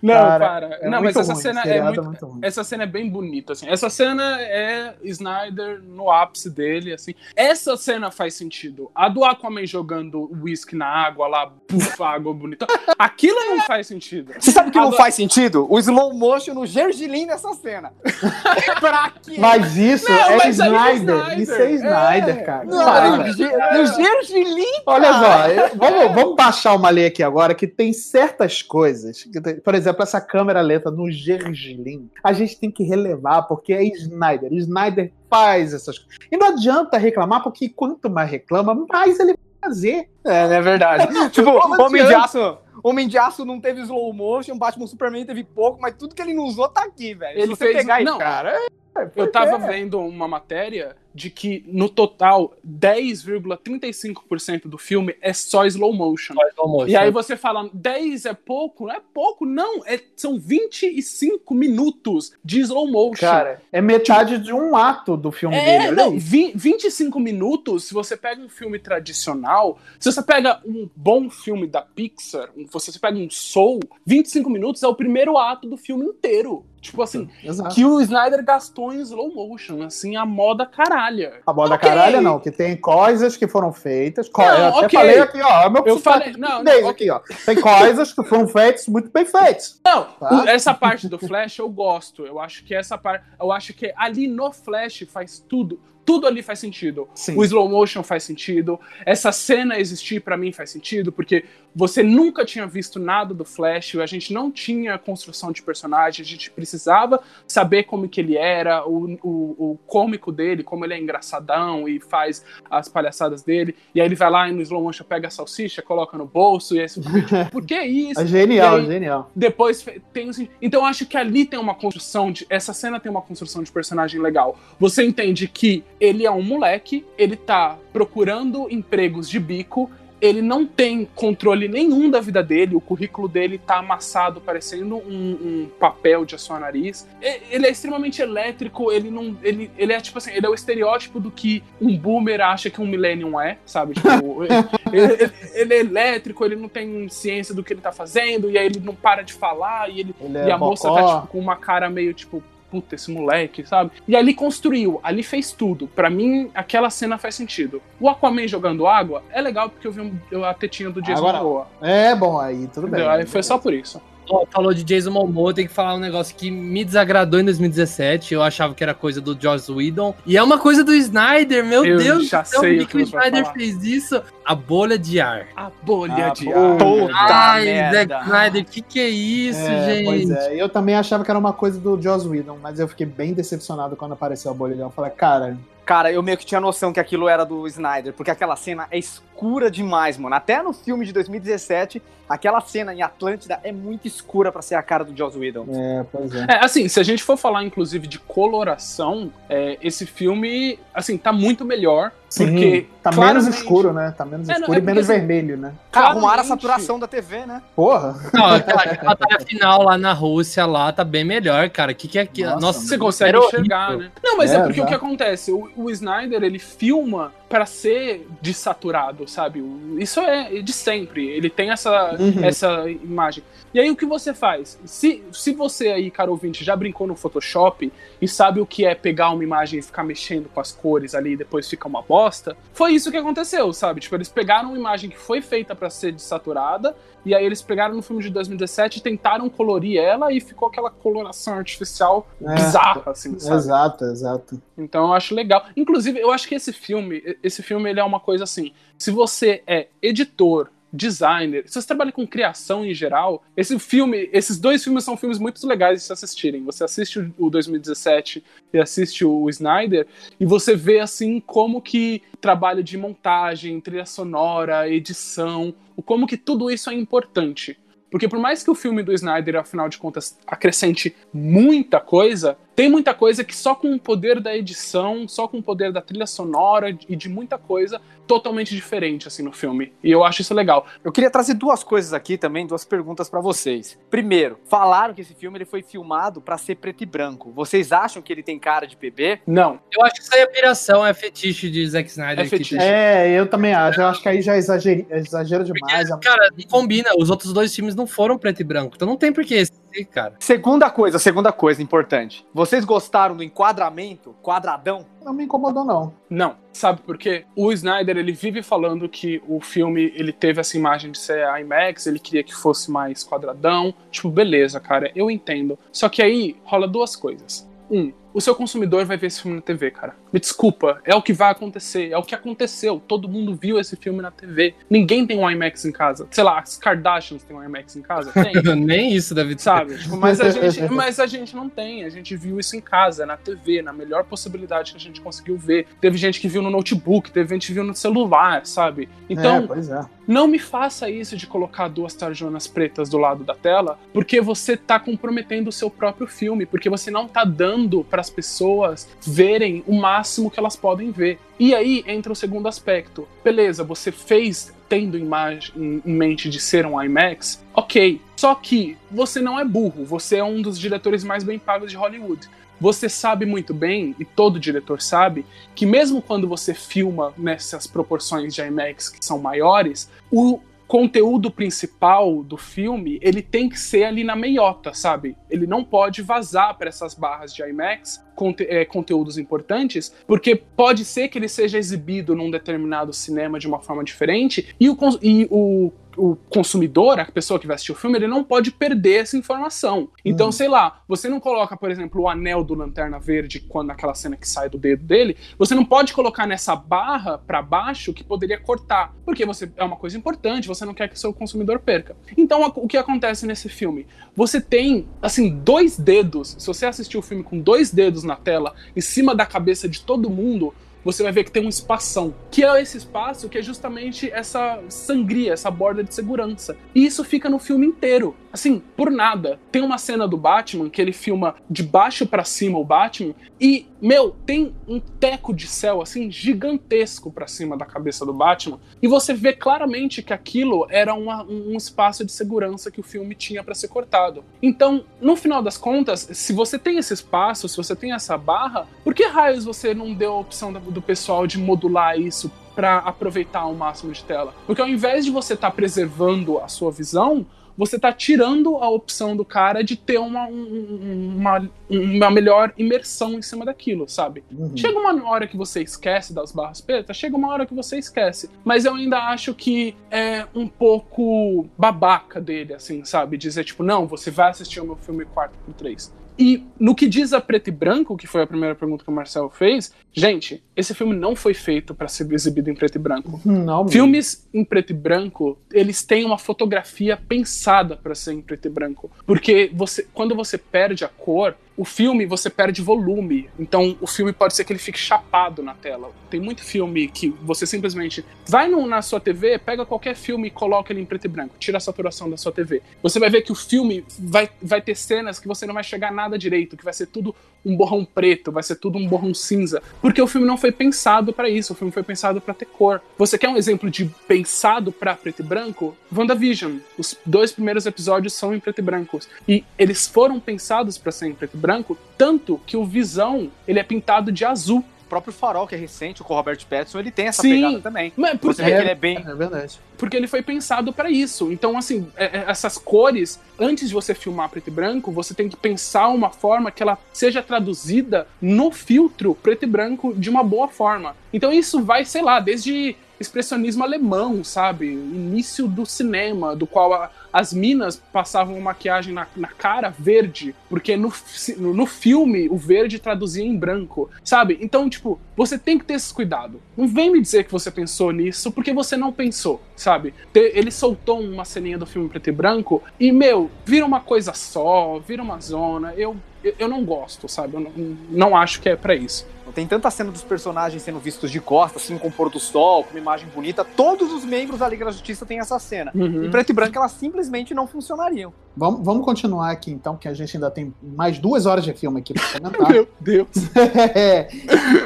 D: Não,
B: Cara,
D: para.
B: É
D: não, mas
B: muito
D: essa
B: ruim,
D: cena é
B: seriado
D: muito,
B: ruim.
D: Essa cena é bem bonita, assim. Essa cena é Snyder no ápice dele, assim. Essa cena faz sentido. A do Aquaman jogando whisky na água lá, pufa, água bonita. Aquilo não faz sentido.
E: Você sabe o que não
D: Agora-
E: faz sentido? O slow motion no Gergelim nessa cena. pra quê?
B: Mas isso
D: Não,
B: é
D: mas é
B: Snyder.
D: Snyder.
B: Isso é Snyder,
D: É.
B: cara.
E: Não,
B: Para.
E: no Ge- no Gergelim,
B: Olha só, vamos, vamos baixar uma lei aqui agora que tem certas coisas. Por exemplo, essa câmera lenta no Gergelim, a gente tem que relevar porque é Snyder. Snyder faz essas coisas. E não adianta reclamar, porque quanto mais reclama, mais ele vai fazer.
E: É, não é verdade. tipo, Homem de. Aço. Homem de Aço não teve slow motion, Batman Superman teve pouco, mas tudo que ele não usou tá aqui, velho. Se
D: Ele
E: você
D: fez-
E: pegar e-
D: não.
E: cara. é-
D: Eu tava vendo uma matéria de que, no total, 10,35% do filme é só slow motion.
C: Almoço,
D: E aí você fala, 10 é pouco? Não é pouco, não. É, são 25 minutos de slow motion.
B: Cara, é metade de um ato do filme
D: É,
B: dele.
D: Não,
B: isso.
D: vi- 25 minutos, se você pega um filme tradicional, se você pega um bom filme da Pixar, se você pega um Soul, 25 minutos é o primeiro ato do filme inteiro. Tipo assim,
B: Exato.
D: que o Snyder gastou em slow motion, assim, a moda caralha.
B: A moda
D: Ok.
B: caralho, não, que tem coisas que foram feitas.
D: Não,
B: eu até
D: ok.
B: falei aqui, ó. Meu
D: Eu falei- não, não,
B: português
D: ok.
B: aqui, ó. Tem coisas que foram feitas muito bem feitas.
D: Não,
B: Tá.
D: essa parte do Flash eu gosto. Eu acho que essa parte. Eu acho que ali no Flash faz tudo. Tudo ali faz sentido.
B: Sim.
D: O slow motion faz sentido. Essa cena existir pra mim faz sentido, porque você nunca tinha visto nada do Flash, a gente não tinha construção de personagem, a gente precisava saber como que ele era, o, o, o cômico dele, como ele é engraçadão e faz as palhaçadas dele. E aí ele vai lá e no slow motion pega a salsicha, coloca no bolso, e aí você fica, tipo, por que isso?
B: É genial,
D: aí-
B: genial.
D: Depois tem assim, então eu acho que ali tem uma construção de essa cena tem uma construção de personagem legal. Você entende que ele é um moleque, ele tá procurando empregos de bico, ele não tem controle nenhum da vida dele, o currículo dele tá amassado, parecendo um, um papel de assoar nariz. E- Ele é extremamente elétrico, ele não. Ele, ele é tipo assim, ele é o estereótipo do que um boomer acha que um millennium é, sabe? Tipo, ele, ele- ele é elétrico, ele não tem ciência do que ele tá fazendo, e aí ele não para de falar, e, ele,
B: Ele
D: e
B: é
D: a moça
B: bocó.
D: tá tipo, com uma cara meio tipo. Puta, esse moleque, sabe? E ali construiu, ali fez tudo. Pra mim, aquela cena faz sentido. O Aquaman jogando água é legal porque eu vi um- eu- a tetinha do Jason
B: Agora-
D: Momoa.
B: É bom, aí tudo bem.
D: Entendeu? Aí foi só por isso.
C: Ó, Falou de Jason Momoa, tem que falar um negócio que me desagradou em 2017. Eu achava que era coisa do Joss Whedon. E é uma coisa do Snyder, meu
D: Eu
C: Deus
D: já
C: do céu,
D: sei
C: por que,
D: o que
C: que o
D: você vai
C: Snyder fez isso? A bolha de ar.
D: A bolha
B: Ah,
D: de
B: pô.
D: ar.
E: Puta
C: Ai,
E: merda.
C: Zack Snyder, que que é isso,
B: É,
C: gente?
B: Pois é, eu também achava que era uma coisa do Joss Whedon, mas eu fiquei bem decepcionado quando apareceu a bolha. Eu falei, cara,
E: Cara, eu meio que tinha noção que aquilo era do Snyder, porque aquela cena é escura demais, mano. Até no filme de 2017, aquela cena em Atlântida é muito escura pra ser a cara do Joss Whedon.
B: é, pois é.
D: É, assim, se a gente for falar, inclusive, de coloração, é, esse filme, assim, tá muito melhor.
B: Sim,
D: porque
B: tá menos escuro, né? Tá menos
D: É, não,
B: escuro
D: é
B: e menos
D: porque, assim,
B: vermelho, né?
E: Cara, arrumaram a saturação da TV, né?
B: Porra!
C: Não, aquela aquela batalha final lá na Rússia, lá tá bem melhor, cara. O que que é aquilo?
B: Nossa,
C: Nossa,
D: Você consegue enxergar, né? Não, mas é,
B: É,
D: porque o que acontece? O, o Snyder, ele filma pra ser desaturado, sabe? Isso é de sempre. Ele tem essa,
B: Uhum.
D: essa imagem. E aí o que você faz? Se, se você aí, cara ouvinte, já brincou no Photoshop e sabe o que é pegar uma imagem e ficar mexendo com as cores ali e depois fica uma bosta, foi isso que aconteceu, sabe? Tipo, eles pegaram uma imagem que foi feita pra ser desaturada e aí eles pegaram no filme de 2017 e tentaram colorir ela e ficou aquela coloração artificial
B: É.
D: bizarra, assim, sabe?
B: Exato, exato.
D: Então eu acho legal. Inclusive, eu acho que esse filme, esse filme ele é uma coisa assim. Se você é editor designer, se você trabalha com criação em geral, esse filme, esses dois filmes são filmes muito legais de se assistirem. Você assiste o 2017 e assiste o Snyder e você vê assim como que trabalho de montagem, trilha sonora, edição, como que tudo isso é importante. Porque por mais que o filme do Snyder, afinal de contas, acrescente muita coisa, tem muita coisa que só com o poder da edição, só com o poder da trilha sonora e de muita coisa totalmente diferente assim no filme. E eu acho isso legal.
E: Eu queria trazer duas coisas aqui também, duas perguntas para vocês. Primeiro, falaram que esse filme ele foi filmado para ser preto e branco. Vocês acham que ele tem cara de bebê?
D: Não.
C: Eu acho que isso aí é piração, é fetiche de Zack Snyder.
D: É fetiche.
B: É, eu também acho. Eu acho que aí já exagero, exagero demais.
C: Porque, cara, não combina. Os outros dois filmes não foram preto e branco. Então não tem por que esse, cara.
E: Segunda coisa, segunda coisa importante. Vocês gostaram do enquadramento? Quadradão?
B: Não me incomodou, não.
D: Não. Sabe por quê? O Snyder, ele vive falando que o filme, ele teve essa imagem de ser IMAX, ele queria que fosse mais quadradão. Tipo, beleza, cara, eu entendo. Só que aí rola duas coisas. Um, o seu consumidor vai ver esse filme na TV, cara. Me desculpa, é o que vai acontecer, é o que aconteceu. Todo mundo viu esse filme na TV. Ninguém tem um IMAX em casa. Sei lá, as Kardashians têm um IMAX em casa?
C: Nem isso ter.
D: Sabe? Tipo, mas, a gente, mas a gente não tem. A gente viu isso em casa, na TV, na melhor possibilidade que a gente conseguiu ver. Teve gente que viu no notebook, teve gente que viu no celular, sabe? Então,
B: É, é.
D: não me faça isso de colocar duas tarjonas pretas do lado da tela, porque você tá comprometendo o seu próprio filme, porque você não tá dando para as pessoas verem o máximo que elas podem ver. E aí entra o segundo aspecto. Beleza, você fez tendo imagem em mente de ser um IMAX, ok. Só que você não é burro, você é um dos diretores mais bem pagos de Hollywood. Você sabe muito bem, e todo diretor sabe, que mesmo quando você filma nessas proporções de IMAX que são maiores, o conteúdo principal do filme, ele tem que ser ali na meiota, sabe? Ele não pode vazar para essas barras de IMAX conte é, conteúdos importantes, porque pode ser que ele seja exibido num determinado cinema de uma forma diferente e o, e o o consumidor, a pessoa que vai assistir o filme, ele não pode perder essa informação. Então,
B: Hum.
D: sei lá, você não coloca, por exemplo, o anel do Lanterna Verde quando naquela cena que sai do dedo dele, você não pode colocar nessa barra pra baixo que poderia cortar, porque você é uma coisa importante, você não quer que o seu consumidor perca. Então, o que acontece nesse filme? Você tem, assim, dois dedos, se você assistir o filme com dois dedos na tela, em cima da cabeça de todo mundo, você vai ver que tem um espação. Que é esse espaço que é justamente essa sangria, essa borda de segurança. E isso fica no filme inteiro. Assim, por nada. Tem uma cena do Batman que ele filma de baixo pra cima o Batman e, meu, tem um teco de céu assim gigantesco pra cima da cabeça do Batman e você vê claramente que aquilo era uma- um, espaço de segurança que o filme tinha pra ser cortado. Então, no final das contas, se você tem esse espaço, se você tem essa barra, por que raios você não deu a opção do pessoal de modular isso para aproveitar o máximo de tela? Porque ao invés de você estar preservando a sua visão, você tá tirando a opção do cara de ter uma, um- uma, uma melhor imersão em cima daquilo, sabe?
B: Uhum.
D: Chega uma hora que você esquece das barras pretas, chega uma hora que você esquece. Mas eu ainda acho que é um pouco babaca dele, assim, sabe? Dizer, tipo, não, você vai assistir o meu filme 4x3. E no que diz a preto e branco, que foi a primeira pergunta que o Marcel fez, gente, esse filme não foi feito para ser exibido em preto e branco.
B: Não.
D: Filmes em preto e branco, eles têm uma fotografia pensada para ser em preto e branco, porque você, quando você perde a cor, o filme você perde volume. Então o filme pode ser que ele fique chapado na tela. Tem muito filme que você simplesmente vai no- na sua TV, pega qualquer filme e coloca ele em preto e branco, tira a saturação da sua TV. Você vai ver que o filme vai, vai ter cenas que você não vai chegar nada direito, que vai ser tudo um borrão preto, vai ser tudo um borrão cinza, porque o filme não foi pensado para isso, o filme foi pensado para ter cor. Você quer um exemplo de pensado para preto e branco? WandaVision. Os dois primeiros episódios são em preto e branco e eles foram pensados para ser em preto e branco, tanto que o Visão, ele é pintado de azul.
E: O próprio Farol, que é recente, com o Robert Pattinson, ele tem essa
D: Sim.
E: pegada também.
D: Mas por
E: Você vê que ele é bem...
B: É verdade.
D: porque ele foi pensado para isso. Então, assim, é- é- essas cores, antes de você filmar preto e branco, você tem que pensar uma forma que ela seja traduzida no filtro preto e branco de uma boa forma. Então, isso vai, sei lá, desde expressionismo alemão, sabe? Início do cinema, do qual a, as minas passavam maquiagem na, na cara verde, porque no, no, filme o verde traduzia em branco, sabe? Então, tipo, você tem que ter esse cuidado. Não vem me dizer que você pensou nisso, porque você não pensou, sabe? Ele soltou uma ceninha do filme preto e branco e, meu, vira uma coisa só, vira uma zona. Eu, eu, não gosto, sabe? Eu não, não acho que é para isso.
E: Tem tanta cena dos personagens sendo vistos de costas, assim, com o pôr do sol, com uma imagem bonita. Todos os membros da Liga da Justiça têm essa cena. Uhum. Em preto e branco, elas simplesmente não funcionariam.
B: Vamos, vamos continuar aqui, então, que a gente ainda tem mais duas horas de filme aqui para comentar.
D: Meu Deus!
B: é,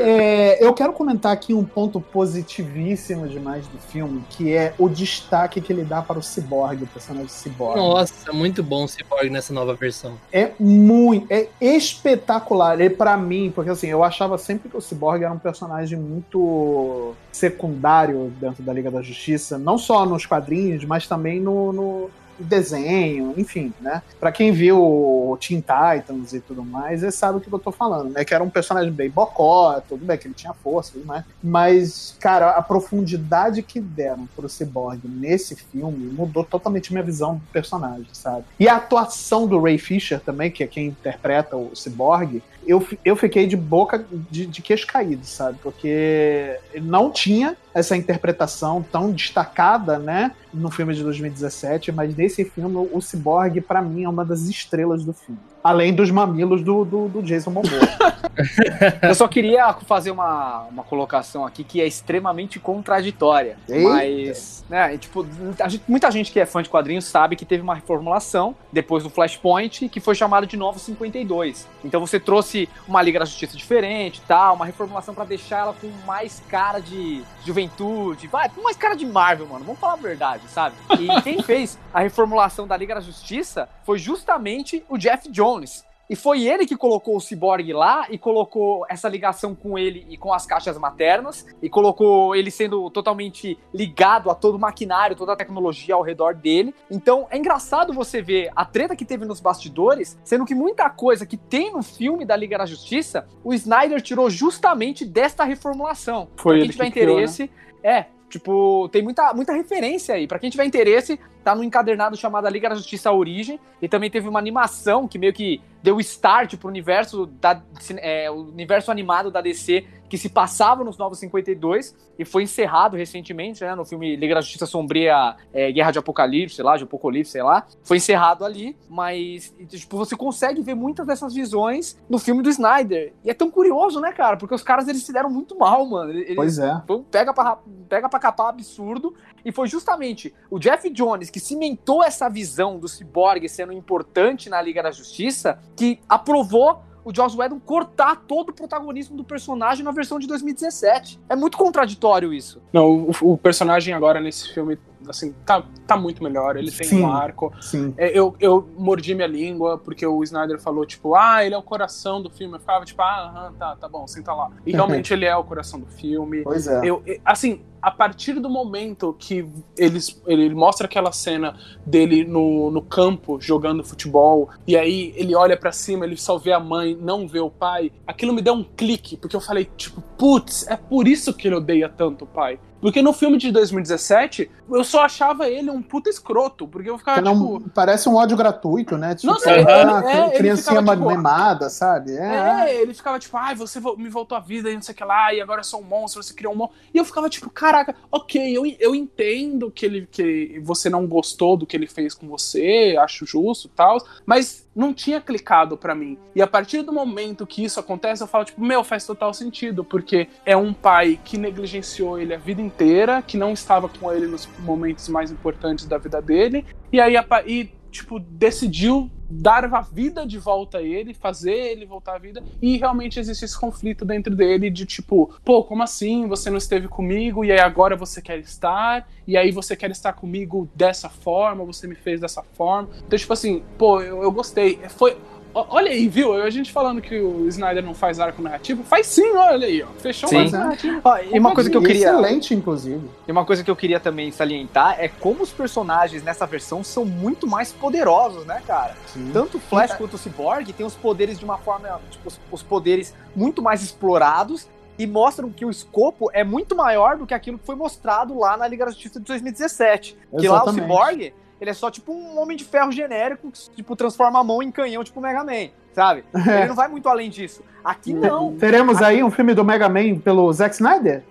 B: é, eu quero comentar aqui um ponto positivíssimo demais do filme, que é o destaque que ele dá para o Cyborg, o personagem Cyborg.
C: Nossa, muito bom o Cyborg nessa nova versão.
B: É muito, é espetacular. E para mim, porque assim, eu achava sempre que o Cyborg era um personagem muito secundário dentro da Liga da Justiça, não só nos quadrinhos, mas também no, no desenho, enfim, né? Pra quem viu Teen Titans e tudo mais, ele sabe o que eu tô falando, né? Que era um personagem bem bocó, tudo bem, que ele tinha força tudo mais. Mas, cara, a profundidade que deram pro Cyborg nesse filme mudou totalmente minha visão do personagem, sabe? E a atuação do Ray Fisher também, que é quem interpreta o Cyborg, eu, eu fiquei de boca de, de queixo caído, sabe? Porque ele não tinha essa interpretação tão destacada, né, no filme de 2017, mas nesse filme o Cyborg para mim é uma das estrelas do filme. Além dos mamilos do, do, do Jason Momoa.
E: Eu só queria fazer uma, uma colocação aqui que é extremamente contraditória. Eita. Mas, né, tipo, gente, muita gente que é fã de quadrinhos sabe que teve uma reformulação depois do Flashpoint que foi chamado de Novo 52. Então você trouxe uma Liga da Justiça diferente tal, uma reformulação para deixar ela com mais cara de juventude, vai, com mais cara de Marvel, mano. Vamos falar a verdade, sabe? E quem fez a reformulação da Liga da Justiça foi justamente o Jeff Jones Jones. E foi ele que colocou o Cyborg lá e colocou essa ligação com ele e com as caixas maternas e colocou ele sendo totalmente ligado a todo o maquinário, toda a tecnologia ao redor dele. Então é engraçado você ver a treta que teve nos bastidores, sendo que muita coisa que tem no filme da Liga da Justiça, o Snyder tirou justamente desta reformulação.
D: Foi
E: pra
D: quem
E: tiver interesse, criou, né? é, Tipo, tem muita, muita referência aí. Para quem tiver interesse, tá no encadernado chamado A Liga da Justiça Origem. E também teve uma animação que meio que deu start pro universo, da, é, o universo animado da DC que se passava nos Novos 52 e foi encerrado recentemente, né, no filme Liga da Justiça Sombria, é, Guerra de Apocalipse, sei lá, de Apocalipse, sei lá. Foi encerrado ali, mas tipo, você consegue ver muitas dessas visões no filme do Snyder. E é tão curioso, né, cara? Porque os caras eles se deram muito mal, mano. Eles,
B: pois é.
E: Pega pra, pega pra capar absurdo. E foi justamente o Jeff Jones que cimentou essa visão do Cyborg sendo importante na Liga da Justiça que aprovou o Joss Whedon cortar todo o protagonismo do personagem na versão de 2017. É muito contraditório isso.
D: Não, o, o personagem agora nesse filme assim, tá, tá muito melhor, ele tem sim, um arco.
B: Sim.
D: É, eu, eu mordi minha língua, porque o Snyder falou, tipo, ah, ele é o coração do filme. Eu ficava, tipo, ah, tá, tá bom, senta lá. E realmente ele é o coração do filme.
B: Pois é.
D: Eu, assim, a partir do momento que eles, ele mostra aquela cena dele no, no campo jogando futebol, e aí ele olha para cima, ele só vê a mãe, não vê o pai, aquilo me deu um clique, porque eu falei, tipo, putz, é por isso que ele odeia tanto o pai. Porque no filme de 2017, eu só achava ele um puta escroto, porque eu ficava,
B: não,
D: tipo...
B: Parece um ódio gratuito, né?
D: Tipo, não, sei,
B: ah, é, criancinha mimada, tipo, sabe?
D: É. é. ele ficava tipo, ai, você me voltou à vida e não sei o que lá, e agora eu sou um monstro, você criou um monstro. E eu ficava tipo, caraca, ok, eu, eu entendo que, ele, que você não gostou do que ele fez com você, acho justo e tal, mas não tinha clicado para mim. E a partir do momento que isso acontece, eu falo, tipo, meu, faz total sentido, porque é um pai que negligenciou ele a vida inteira, que não estava com ele nos momentos mais importantes da vida dele, e aí, e, tipo, decidiu dar a vida de volta a ele, fazer ele voltar à vida, e realmente existe esse conflito dentro dele de tipo, pô, como assim? Você não esteve comigo e aí agora você quer estar, e aí você quer estar comigo dessa forma, você me fez dessa forma. Então, tipo assim, pô, eu, eu gostei. Foi Olha aí, viu? A gente falando que o Snyder não faz arco narrativo. Faz sim, olha aí, ó. Fechou
E: sim. narrativo. Ó, e uma coisa que eu queria.
B: Excelente, inclusive.
E: E uma coisa que eu queria também salientar é como os personagens nessa versão são muito mais poderosos, né, cara? Sim. Tanto o Flash quanto o Cyborg têm os poderes de uma forma. Tipo, os poderes muito mais explorados e mostram que o escopo é muito maior do que aquilo que foi mostrado lá na Liga da Justiça de 2017. Exatamente. Que lá o Cyborg Ele é só tipo um homem de ferro genérico que tipo, transforma a mão em canhão, tipo Mega Man, sabe? Ele não vai muito além disso. Aqui não.
B: Teremos aí um filme do Mega Man pelo Zack Snyder?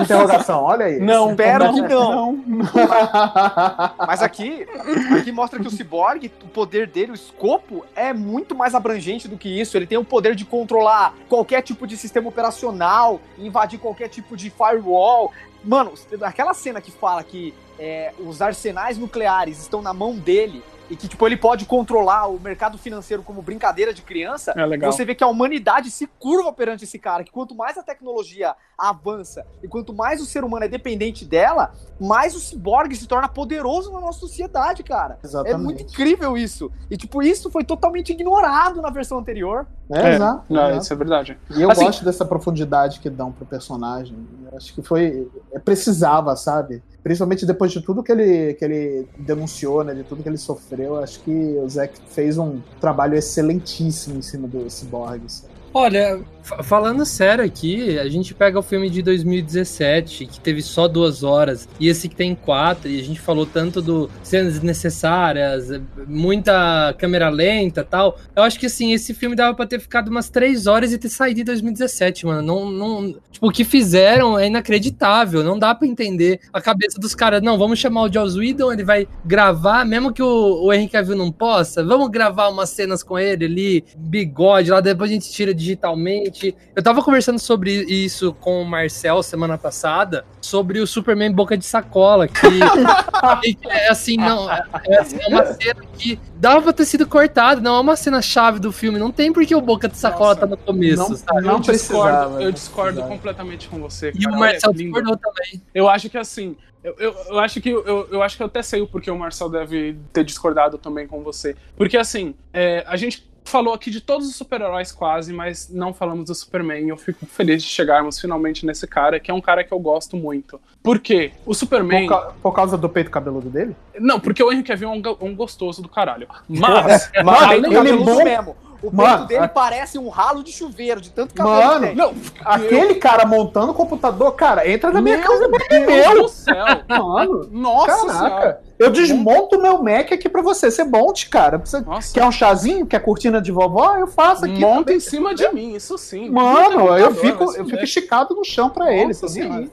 B: Interrogação, olha aí.
D: Não,
E: Espero que
B: não.
E: não. Mas aqui, aqui mostra que o Cyborg, o poder dele, o escopo, é muito mais abrangente do que isso. Ele tem o poder de controlar qualquer tipo de sistema operacional, invadir qualquer tipo de firewall. Mano, aquela cena que fala que é, os arsenais nucleares estão na mão dele e que tipo ele pode controlar o mercado financeiro como brincadeira de criança.
D: É legal.
E: Você vê que a humanidade se curva perante esse cara, que quanto mais a tecnologia avança e quanto mais o ser humano é dependente dela, mais o ciborgue se torna poderoso na nossa sociedade, cara.
B: Exatamente.
E: É muito incrível isso. E tipo, isso foi totalmente ignorado na versão anterior.
B: É, exato.
D: Não,
B: exato.
D: isso é verdade.
B: E eu
D: Assim-
B: gosto dessa profundidade que dão pro personagem. Eu acho que foi. é, precisava, sabe? Principalmente depois de tudo que ele, que ele denunciou, né? De tudo que ele sofreu. Acho que o Zack fez um trabalho excelentíssimo em cima do Cyborg. sabe?
C: Olha, falando sério aqui, a gente pega o filme de 2017, que teve só duas horas, e esse que tem quatro, e a gente falou tanto do cenas desnecessárias, muita câmera lenta tal. Eu acho que assim, esse filme dava pra ter ficado umas três horas e ter saído em 2017, mano. Não, não, tipo, o que fizeram é inacreditável, não dá pra entender a cabeça dos caras. Não, vamos chamar o Joss Whedon, ele vai gravar, mesmo que o, o Henry Cavill não possa, vamos gravar umas cenas com ele ali, bigode, lá depois a gente tira digitalmente. Eu tava conversando sobre isso com o Marcel semana passada, sobre o Superman Boca de Sacola, que, que é assim, não, é, é assim, é uma cena que dava pra ter sido cortada, não é uma cena chave do filme, não tem porque o Boca de Sacola
D: Nossa,
C: tá no começo,
B: não-
C: sabe?
B: não
D: eu discordo, eu discordo completamente com você.
C: E
D: cara.
C: o Marcel
D: É
C: discordou também.
D: Eu acho que assim, eu, eu, eu acho que eu, eu acho que eu até sei o porquê o Marcel deve ter discordado também com você. Porque assim, é, a gente falou aqui de todos os super-heróis quase, mas não falamos do Superman. Eu fico feliz de chegarmos finalmente nesse cara, que é um cara que eu gosto muito. Por quê? O Superman.
B: Por, ca- por causa do peito cabeludo dele?
D: Não, porque o Henry Cavill é um, um gostoso do caralho. Mas.
B: Mano,
E: Além do
B: ele
E: cabeludo
B: bom-
E: mesmo. O
B: Mano,
E: peito dele
B: a-
E: parece um ralo de chuveiro, de tanto cabelo
B: Mano,
E: que.
D: Não,
B: Aquele cara montando o computador, cara, entra na minha
D: meu
B: casa é
D: Deus
B: meu.
D: do céu!
B: Mano,
D: Nossa senhora!
B: Eu desmonto o meu Mac aqui pra você. Você monte, cara. Você
D: Nossa.
B: quer um chazinho? Quer cortina de vovó? Eu faço aqui.
D: Monta
B: também.
D: em cima de mim, isso sim.
B: Mano,
D: Monta
B: eu fico,
D: computador,
B: eu fico
D: é.
B: esticado no chão pra ele. Aí.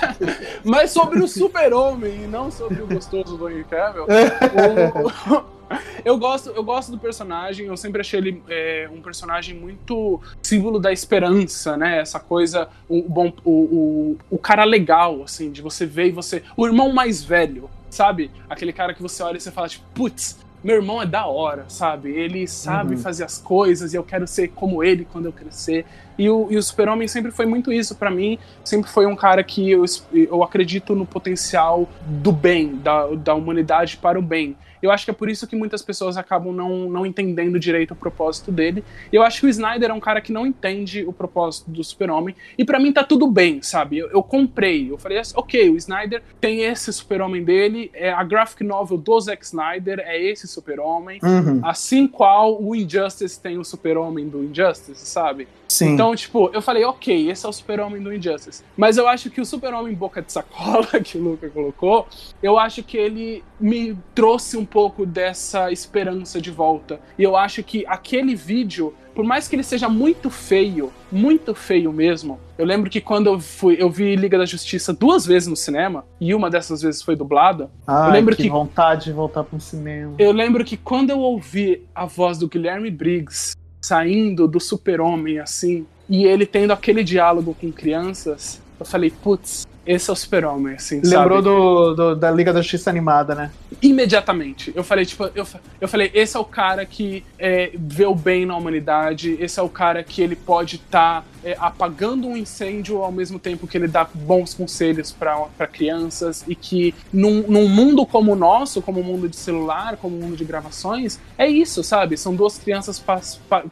D: Mas sobre o super-homem e não sobre o gostoso do Henry Cavill, o- eu, gosto, eu gosto do personagem, eu sempre achei ele é, um personagem muito símbolo da esperança, né? Essa coisa, o, bom, o, o, o cara legal, assim, de você ver e você... O irmão mais velho, sabe? Aquele cara que você olha e você fala, tipo, putz, meu irmão é da hora, sabe? Ele sabe
B: Uhum.
D: fazer as coisas e eu quero ser como ele quando eu crescer. E o, e o Super-Homem sempre foi muito isso pra mim. Sempre foi um cara que eu, eu acredito no potencial do bem, da, da humanidade para o bem. Eu acho que é por isso que muitas pessoas acabam não, não entendendo direito o propósito dele. Eu acho que o Snyder é um cara que não entende o propósito do Super-Homem. E pra mim tá tudo bem, sabe? Eu, eu comprei. Eu falei assim, ok, o Snyder tem esse Super-Homem dele. É a graphic novel do Zack Snyder é esse Super-Homem.
B: Uhum,
D: Assim qual o Injustice tem o Super-Homem do Injustice, sabe?
B: Sim.
D: Então, tipo, eu falei, ok, esse é o super-homem do Injustice. Mas eu acho que o super-homem boca de sacola que o Luca colocou, eu acho que ele me trouxe um pouco dessa esperança de volta. E eu acho que aquele vídeo, por mais que ele seja muito feio, muito feio mesmo, eu lembro que quando eu fui, eu vi Liga da Justiça duas vezes no cinema, e uma dessas vezes foi dublada,
B: Ai,
D: eu lembro
B: que,
D: que-
B: vontade de voltar pro cinema.
D: eu lembro que quando eu ouvi a voz do Guilherme Briggs saindo do super-homem assim, e ele tendo aquele diálogo com crianças, eu falei, putz, esse é o super-homem, assim,
B: Lembrou do, do- da Liga da Justiça animada, né?
D: Imediatamente. Eu falei, tipo, eu, eu falei, esse é o cara que é, vê o bem na humanidade, esse é o cara que ele pode estar apagando um incêndio ao mesmo tempo que ele dá bons conselhos para crianças e que num, num mundo como o nosso, como o mundo de celular, como o mundo de gravações, é isso, sabe? São duas crianças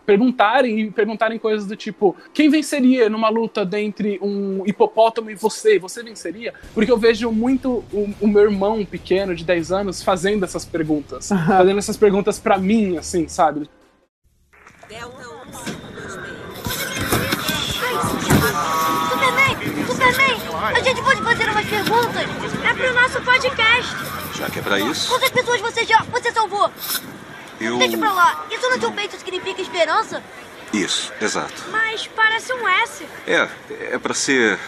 D: perguntarem e perguntarem coisas do tipo: quem venceria numa luta dentre um hipopótamo e você? Você venceria? Porque eu vejo muito o, o meu irmão pequeno de 10 anos fazendo essas perguntas, fazendo essas perguntas pra mim, assim, sabe?
H: Superman! Superman! A gente pode fazer umas perguntas? É pro nosso podcast! Já que é pra isso,
I: Quantas pessoas você já. você salvou?
H: eu.
I: Deixa pra lá. Isso no teu peito significa esperança?
H: Isso, exato.
I: Mas parece um S.
H: É, é pra ser.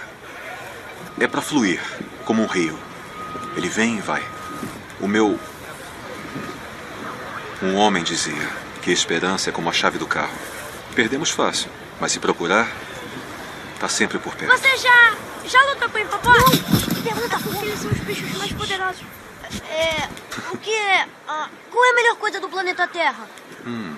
H: É pra fluir, como um rio. Ele vem e vai. O meu. Um homem dizia que a esperança é como a chave do carro. Perdemos fácil, mas se procurar, tá sempre por perto.
I: Você já. já lutou com o hipopótamo? Pergunta por que eles são os bichos mais poderosos. É. O que é. ah, qual é a melhor coisa do planeta Terra?
H: Hum.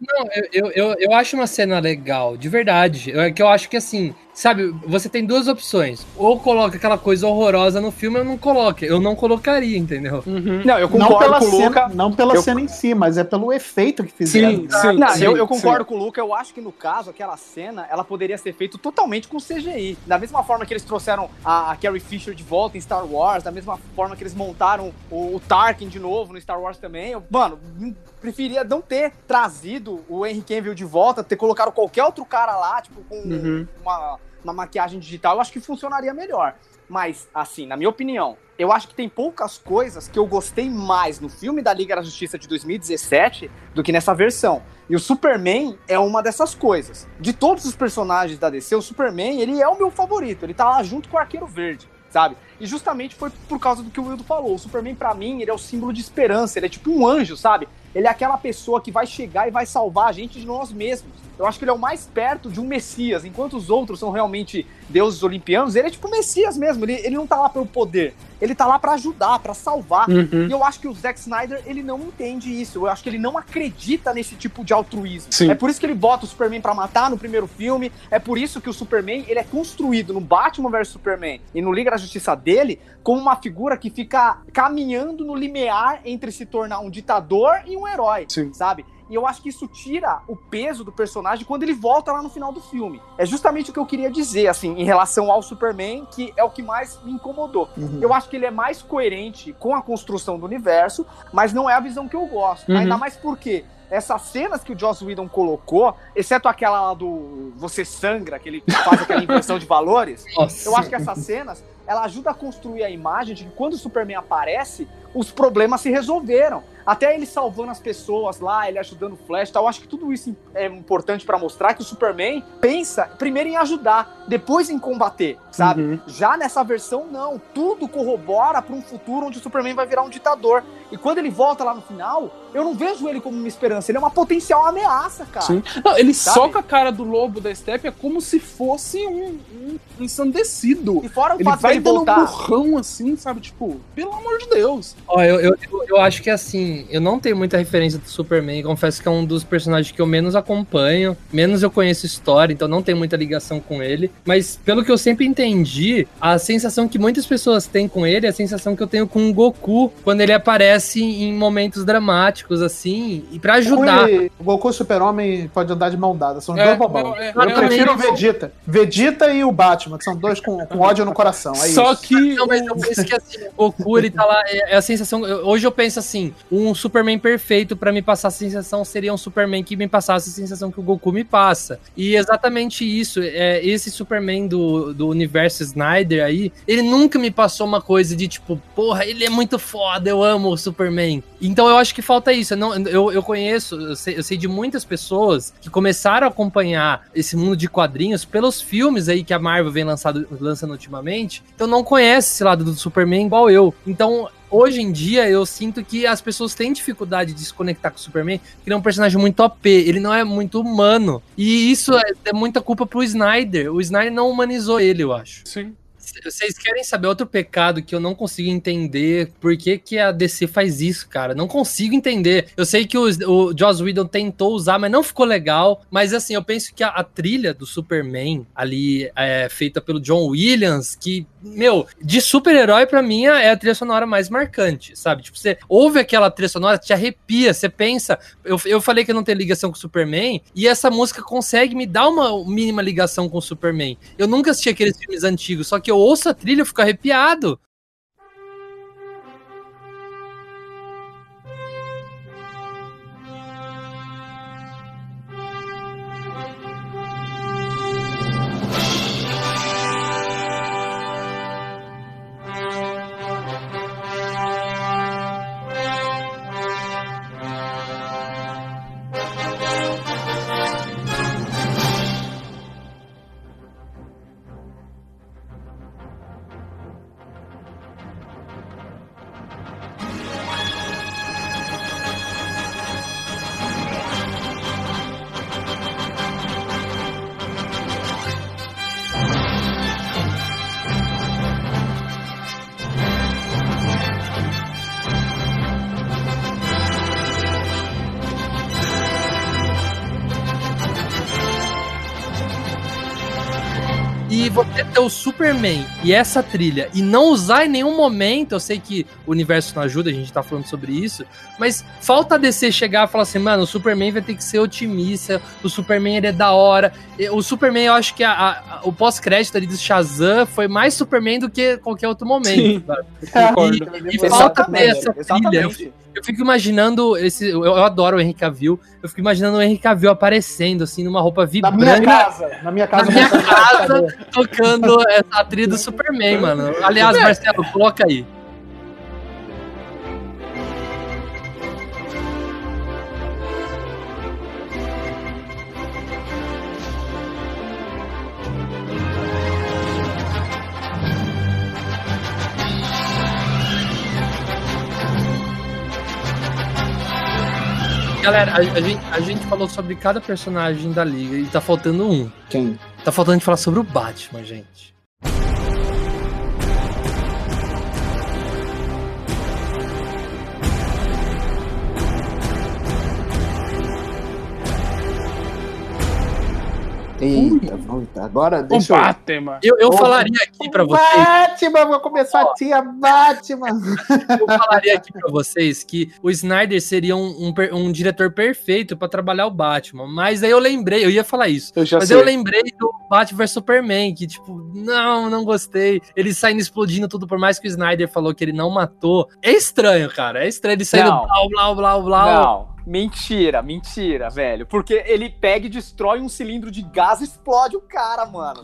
C: Não, eu, eu, eu, eu acho uma cena legal, de verdade. É que eu acho que assim, sabe, você tem duas opções. Ou coloca aquela coisa horrorosa no filme, ou não coloca. Eu não colocaria, entendeu?
E: Não, eu
B: Não
E: concordo
B: pela,
E: com o
B: cena,
E: Luca.
B: não pela
E: Eu-
B: cena em si, mas é pelo efeito que fizeram.
D: Sim, sim,
E: Não,
D: sim,
E: eu, eu
D: sim.
E: concordo com o Luca. Eu acho que no caso, aquela cena, ela poderia ser feita totalmente com CGI. Da mesma forma que eles trouxeram a, a Carrie Fisher de volta em Star Wars, da mesma forma que eles montaram o, o Tarkin de novo no Star Wars também. Eu, mano, hum, preferia não ter trazido o Henry Cavill de volta, ter colocado qualquer outro cara lá, tipo, com
D: Uhum.
E: uma, uma maquiagem digital. Eu acho que funcionaria melhor. Mas, assim, na minha opinião, eu acho que tem poucas coisas que eu gostei mais no filme da Liga da Justiça de 2017 do que nessa versão. E o Superman é uma dessas coisas. De todos os personagens da DC, o Superman, ele é o meu favorito. Ele tá lá junto com o Arqueiro Verde, sabe? E justamente foi por causa do que o Wildo falou. O Superman, pra mim, ele é o símbolo de esperança. Ele é tipo um anjo, sabe? Ele é aquela pessoa que vai chegar e vai salvar a gente de nós mesmos. Eu acho que ele é o mais perto de um Messias, enquanto os outros são realmente deuses olimpianos, ele é tipo Messias mesmo. Ele, ele não tá lá pelo poder, ele tá lá pra ajudar, pra salvar.
D: Uhum.
E: E eu acho que o Zack Snyder, ele não entende isso. Eu acho que ele não acredita nesse tipo de altruísmo.
D: Sim.
E: É por isso que ele bota o Superman pra matar no primeiro filme. É por isso que o Superman, ele é construído no Batman vs Superman e no Liga da Justiça dele como uma figura que fica caminhando no limiar entre se tornar um ditador e um herói,
D: Sim.
E: sabe? E eu acho que isso tira o peso do personagem quando ele volta lá no final do filme. É justamente o que eu queria dizer, assim, em relação ao Superman, que é o que mais me incomodou.
B: Uhum.
E: Eu acho que ele é mais coerente com a construção do universo, mas não é a visão que eu gosto.
D: Uhum.
E: Ainda mais porque essas cenas que o Joss Whedon colocou, exceto aquela lá do Você Sangra, que ele faz aquela inversão de valores,
C: Nossa.
E: eu acho que essas cenas, ela ajuda a construir a imagem de que quando o Superman aparece, os problemas se resolveram. Até ele salvando as pessoas lá, ele ajudando o Flash e tal. Eu acho que tudo isso é importante pra mostrar que o Superman pensa primeiro em ajudar, depois em combater, sabe?
D: Uhum.
E: Já nessa versão, não. Tudo corrobora pra um futuro onde o Superman vai virar um ditador. E quando ele volta lá no final, eu não vejo ele como uma esperança. Ele é uma potencial ameaça, cara.
D: Sim. Não, ele
E: Sabe?
D: soca a cara do lobo da Steppe é como se fosse um, um ensandecido.
E: E fora o
D: Ele
E: fato
D: vai
E: dele
D: dando um
E: voltar.
D: burrão assim, sabe? Tipo, pelo amor de Deus.
C: Ó, eu, eu, eu- eu acho que assim, eu não tenho muita referência do Superman. Confesso que é um dos personagens que eu menos acompanho, menos eu conheço história, então não tenho muita ligação com ele. Mas pelo que eu sempre entendi, a sensação que muitas pessoas têm com ele é a sensação que eu tenho com o Goku quando ele aparece em momentos dramáticos, assim, e pra ajudar.
B: Ele- o Goku e o Super-Homem pode andar de mão dada, são
D: É,
B: dois bobão.
D: é, é,
B: eu
C: é,
B: prefiro
C: é,
B: o Vegeta. Vegeta e o Batman, que são dois com, com ódio no coração.
D: Só
B: isso.
D: que.
C: Não, mas eu penso que assim, o Goku, ele tá lá, é, é a sensação. eu- Hoje eu penso assim: um Superman perfeito pra me passar a sensação seria um Superman que me passasse a sensação que o Goku me passa. E exatamente isso, é, esse Superman do, do universo Snyder aí, ele nunca me passou uma coisa de tipo, porra, ele é muito foda, eu amo o Superman. Então eu acho que falta isso. Eu, não, eu, eu conheço, eu sei, eu sei de muitas pessoas que começaram a acompanhar esse mundo de quadrinhos pelos filmes aí que a Marvel vem lançado, lançando ultimamente. Então não conhece esse lado do Superman igual eu. Então hoje em dia eu sinto que as pessoas têm dificuldade de se conectar com o Superman, que ele é um personagem muito OP, ele não é muito humano. E isso é, é muita culpa pro Snyder. O Snyder não humanizou ele, eu acho.
D: Sim.
C: Vocês querem saber outro pecado que eu não consigo entender? Por que, que a DC faz isso, cara? Não consigo entender. Eu sei que o, o Joss Whedon tentou usar, mas não ficou legal. Mas assim, eu penso que a, a trilha do Superman ali, é, feita pelo John Williams, que, meu, de super-herói pra mim é a trilha sonora mais marcante, sabe? Tipo, você ouve aquela trilha sonora, te arrepia, você pensa. Eu, eu falei que eu não tenho ligação com o Superman, e essa música consegue me dar uma mínima ligação com o Superman. Eu nunca assisti aqueles filmes antigos, só que eu ouço a trilha e fico arrepiado. O Superman e essa trilha e não usar em nenhum momento, eu sei que o universo não ajuda, a gente tá falando sobre isso, mas falta a DC chegar e falar assim, mano, o Superman vai ter que ser otimista, o Superman ele é da hora. O Superman, eu acho que a- a- o pós-crédito ali do Shazam foi mais Superman do que qualquer outro momento. E, e falta ter essa trilha. Eu,
E: exatamente.
C: eu fico imaginando esse. Eu, eu adoro o Henry Cavill. Eu fico imaginando o Henry Cavill aparecendo, assim, numa roupa
B: Na
C: vibrante.
B: minha casa. Na minha
C: Na
B: casa.
C: minha
B: eu vou
C: casa, tocando essa trilha do Superman, mano. Aliás, Marcelo, coloca aí. Galera, a, a gente, a gente falou sobre cada personagem da liga e tá faltando um.
B: Quem?
C: Tá faltando de falar sobre o Batman, gente.
B: Eita, eita. Agora
D: O
B: deixa eu...
D: Batman.
C: Eu, eu falaria aqui pra vocês.
B: Batman, vou começar a tia Batman.
C: Eu falaria aqui pra vocês que o Snyder seria um, um um diretor perfeito pra trabalhar o Batman. Mas aí eu lembrei, eu ia falar isso.
D: Eu já
C: Mas
D: sei.
C: eu lembrei do Batman vs Superman, que tipo, não, não gostei. Ele saindo explodindo tudo, por mais que o Snyder falou que ele não matou. É estranho, cara. É estranho ele saindo
E: Não.
C: blau, blau, blau, blau.
E: Não, mentira, mentira, velho. Porque ele pega e destrói um cilindro de gás e explode o cara, mano.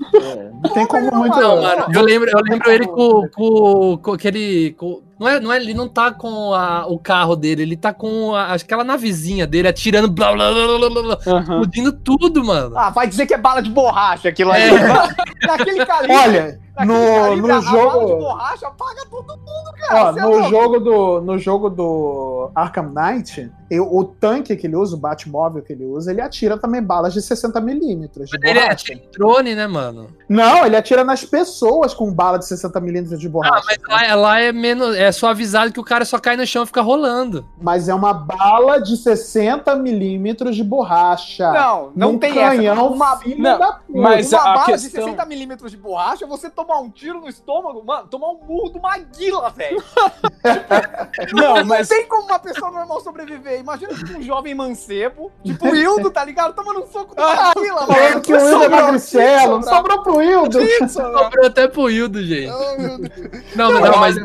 B: Não tem como muito.
C: Não, mano, eu lembro, eu lembro ele com, com, com aquele. com- não, é, não é, ele não tá com a- o carro dele, ele tá com a- aquela navezinha dele atirando, blá, blá, blá, blá, blá,
D: Aham.
C: explodindo tudo, mano.
E: Ah, vai dizer que é bala de borracha aquilo ali.
C: É.
E: Mano, Naquele calibre,
B: Olha, no, no
E: bala de
B: jogo.
E: borracha apaga todo mundo, cara.
B: Ó,
E: é
B: no
E: louco.
B: jogo do no jogo do Arkham Knight, eu- o tanque que ele usa, o Batmóvel que ele usa, ele atira também balas de 60 milímetros de
C: Ele é
B: borracha.
C: tipo drone, né, mano?
B: Não, ele atira nas pessoas com bala de 60 milímetros de borracha.
C: Ah, mas lá, lá é menos. É suavizado que o cara só cai no chão e fica rolando.
B: Mas é uma bala de 60 milímetros de borracha.
E: Não, não
B: Num
E: tem
B: canhão,
E: essa. Uma,
B: filho
D: Não,
B: da puta.
D: mas
E: uma
D: a
E: bala de
D: questão-
E: 60 milímetros de borracha, você tomar um tiro no estômago, mano, tomar um murro do Maguila, velho.
D: Não,
E: Não
D: mas
E: tem como uma pessoa normal sobreviver. Imagina tipo, um jovem mancebo, tipo o Hildo, tá ligado? Tomando um soco do Maguila,
B: Falando
E: velho.
B: que o Wildo é
E: Sobrou,
B: magricelo,
E: sobrou.
B: sobrou pro.
E: Isso, velho.
C: Sobrou até pro Hildo, gente.
E: Deus.
C: Não, não, mas.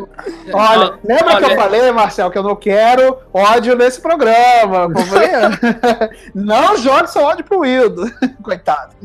B: Olha, lembra que eu falei, Marcel, que eu não quero ódio nesse programa? Falei, não jogue seu ódio pro Wildo. Coitado.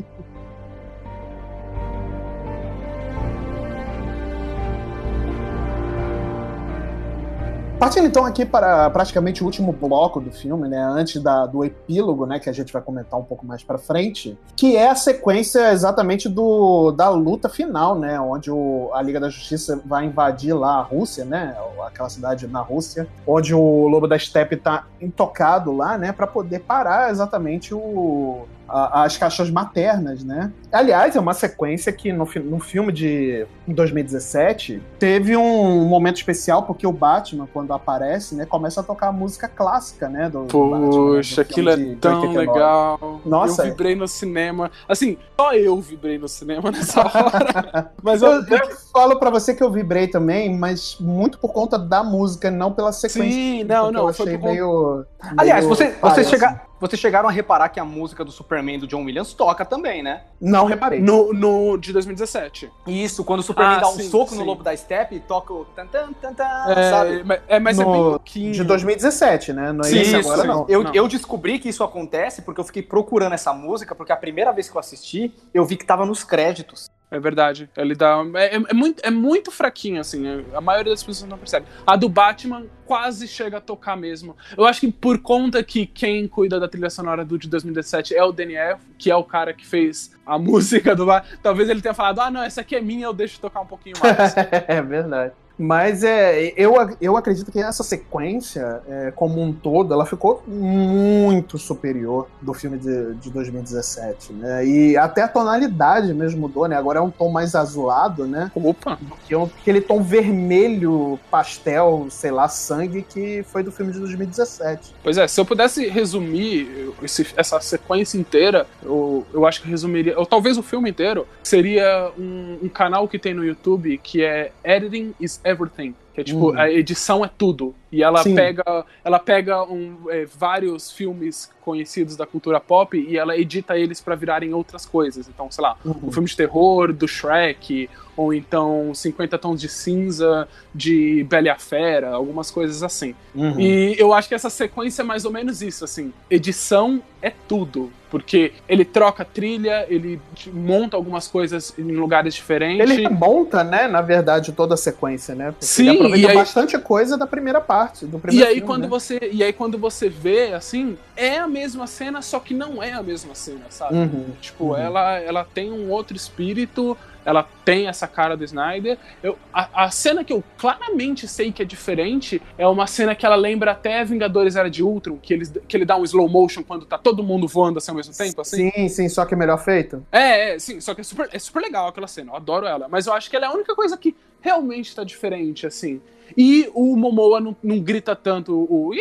B: Partindo então aqui para praticamente o último bloco do filme, né, antes da, do epílogo, né, que a gente vai comentar um pouco mais para frente, que é a sequência exatamente do, da luta final, né, onde o, a Liga da Justiça vai invadir lá a Rússia, né, aquela cidade na Rússia, onde o Lobo da Steppe tá intocado lá, né, para poder parar exatamente o a- as caixas maternas, né? Aliás, é uma sequência que no, no filme de 2017 teve um momento especial porque o Batman, quando aparece, né, começa a tocar a música clássica, né? Do, Batman, né, do
D: aquilo é
B: de- de
D: tão
B: 89.
D: legal.
B: Nossa,
D: eu vibrei no cinema. Assim, só eu vibrei no cinema nessa hora. Mas eu,
B: Eu, eu falo pra você que eu vibrei também, mas muito por conta da música, não pela sequência.
D: Sim, não, não,
B: Eu
D: foi
B: achei
D: por conta-
B: meio,
E: Aliás,
B: meio
E: você,
B: palhaço.
E: chega- vocês chegaram a reparar que a música do Superman do John Williams toca também, né?
B: Não reparei.
D: no, no de 2017.
E: Isso, quando o Superman
D: Ah,
E: dá um
D: sim,
E: soco
D: sim.
E: no lobo da Steppe, toca o tan tan tan tan, sabe?
D: É, mas- é, mas é bem
B: No-
D: pouquinho.
B: De 2017, né? Não é
D: Sim, isso,
B: agora,
D: sim.
B: não.
E: Eu,
D: Não.
E: eu descobri que isso acontece porque eu fiquei procurando essa música, porque a primeira vez que eu assisti, eu vi que tava nos créditos.
D: É verdade. Ele dá. É, é- é muito, é muito fraquinho, assim. é- A maioria das pessoas não percebe. A do Batman quase chega a tocar mesmo. Eu acho que por conta que quem cuida da trilha sonora do de 2017 é o Daniel, que é o cara que fez a música do Batman, talvez ele tenha falado: ah, não, essa aqui é minha, eu deixo tocar um pouquinho mais.
B: é verdade. Mas é, eu, eu acredito que essa sequência, é, como um todo, ela ficou muito superior do filme de, de 2017, né? E até a tonalidade mesmo mudou, né? Agora é um tom mais azulado, né?
D: Opa!
B: Do que um- aquele tom vermelho, pastel, sei lá, sangue que foi do filme de 2017.
D: Pois é, se eu pudesse resumir esse- essa sequência inteira, eu, eu acho que resumiria, ou talvez o filme inteiro, seria um, um canal que tem no YouTube que é Editing is Everything. Que é tipo,
B: Uhum.
D: a edição é tudo. E ela
B: Sim.
D: pega, ela pega um, é, vários filmes conhecidos da cultura pop e ela edita eles pra virarem outras coisas. Então, sei lá,
B: Uhum.
D: um filme de terror do Shrek, ou então 50 Tons de Cinza de Bela e a Fera, algumas coisas assim.
B: Uhum.
D: E eu acho que essa sequência é mais ou menos isso, assim. Edição é tudo. Porque ele troca trilha, ele monta algumas coisas em lugares diferentes.
B: Ele remonta, né, na verdade, toda a sequência, né? Porque
D: Sim,
B: ele aproveita
D: e aí-
B: bastante coisa da primeira parte, do
D: E
B: primeiro
D: aí,
B: filme,
D: quando
B: né?
D: você, e aí quando você vê, assim, é a mesma cena, só que não é a mesma cena, sabe?
B: Uhum,
D: Tipo,
B: uhum.
D: ela, ela tem um outro espírito, ela tem essa cara do Snyder. Eu, a, a cena que eu claramente sei que é diferente é uma cena que ela lembra até Vingadores Era de Ultron, que, eles, que ele dá um slow motion quando tá todo mundo voando assim ao mesmo tempo, assim.
B: Sim, sim, só que é melhor feito.
D: É, é, sim, só que é super, é super legal aquela cena, eu adoro ela. Mas eu acho que ela é a única coisa que realmente tá diferente, assim. E o Momoa não, não grita tanto o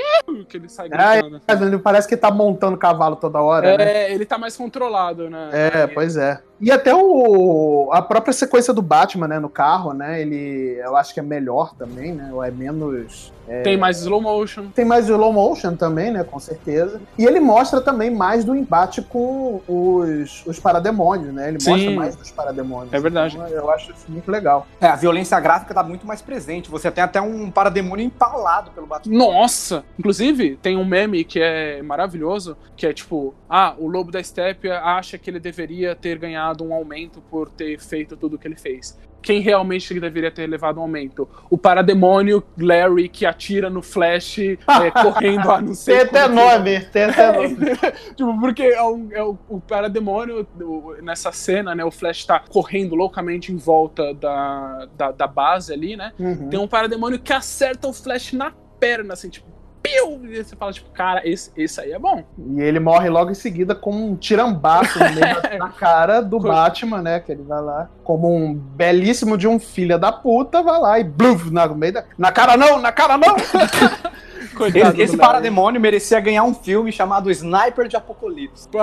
D: que ele sai
B: Ah,
D: gritando.
B: é, ele parece que tá montando cavalo toda hora, né?
D: É, ele tá mais controlado, né?
B: É, pois é. E até o, a própria sequência do Batman, né, no carro, né, ele, eu acho que é melhor também, né, ou é menos... é,
D: Tem mais slow motion.
B: Tem mais slow motion também, né, com certeza. E ele mostra também mais do embate com os, os parademônios, né, ele
D: Sim.
B: mostra mais dos parademônios.
D: É verdade.
B: Então, eu acho isso muito legal.
E: É, a violência gráfica tá muito mais presente. Você tem até um parademônio empalado pelo Batman.
D: Nossa! Inclusive, tem um meme que é maravilhoso, que é tipo, ah, o Lobo da Steppe acha que ele deveria ter ganhado um aumento por ter feito tudo o que ele fez. Quem realmente deveria ter levado um aumento? O parademônio Larry que atira no Flash é, correndo a não sei
B: Tem até nome, tem até nome.
D: tipo, porque é, um- é o, o parademônio, o- nessa cena, né? O Flash tá correndo loucamente em volta da, da, da base ali, né?
B: Uhum.
D: Tem um parademônio que acerta o Flash na perna, assim, tipo, piu! E você fala, tipo, cara, esse, esse aí é bom.
B: E ele morre logo em seguida com um tirambaço no meio da- na cara do
D: Co-
B: Batman, né? Que ele vai lá, como um belíssimo de um filho da puta, vai lá e bluf, na, meio da, na cara não, na cara não!
D: Coitado
E: Esse, esse parademônio merecia ganhar um filme chamado Sniper de Apocalipse.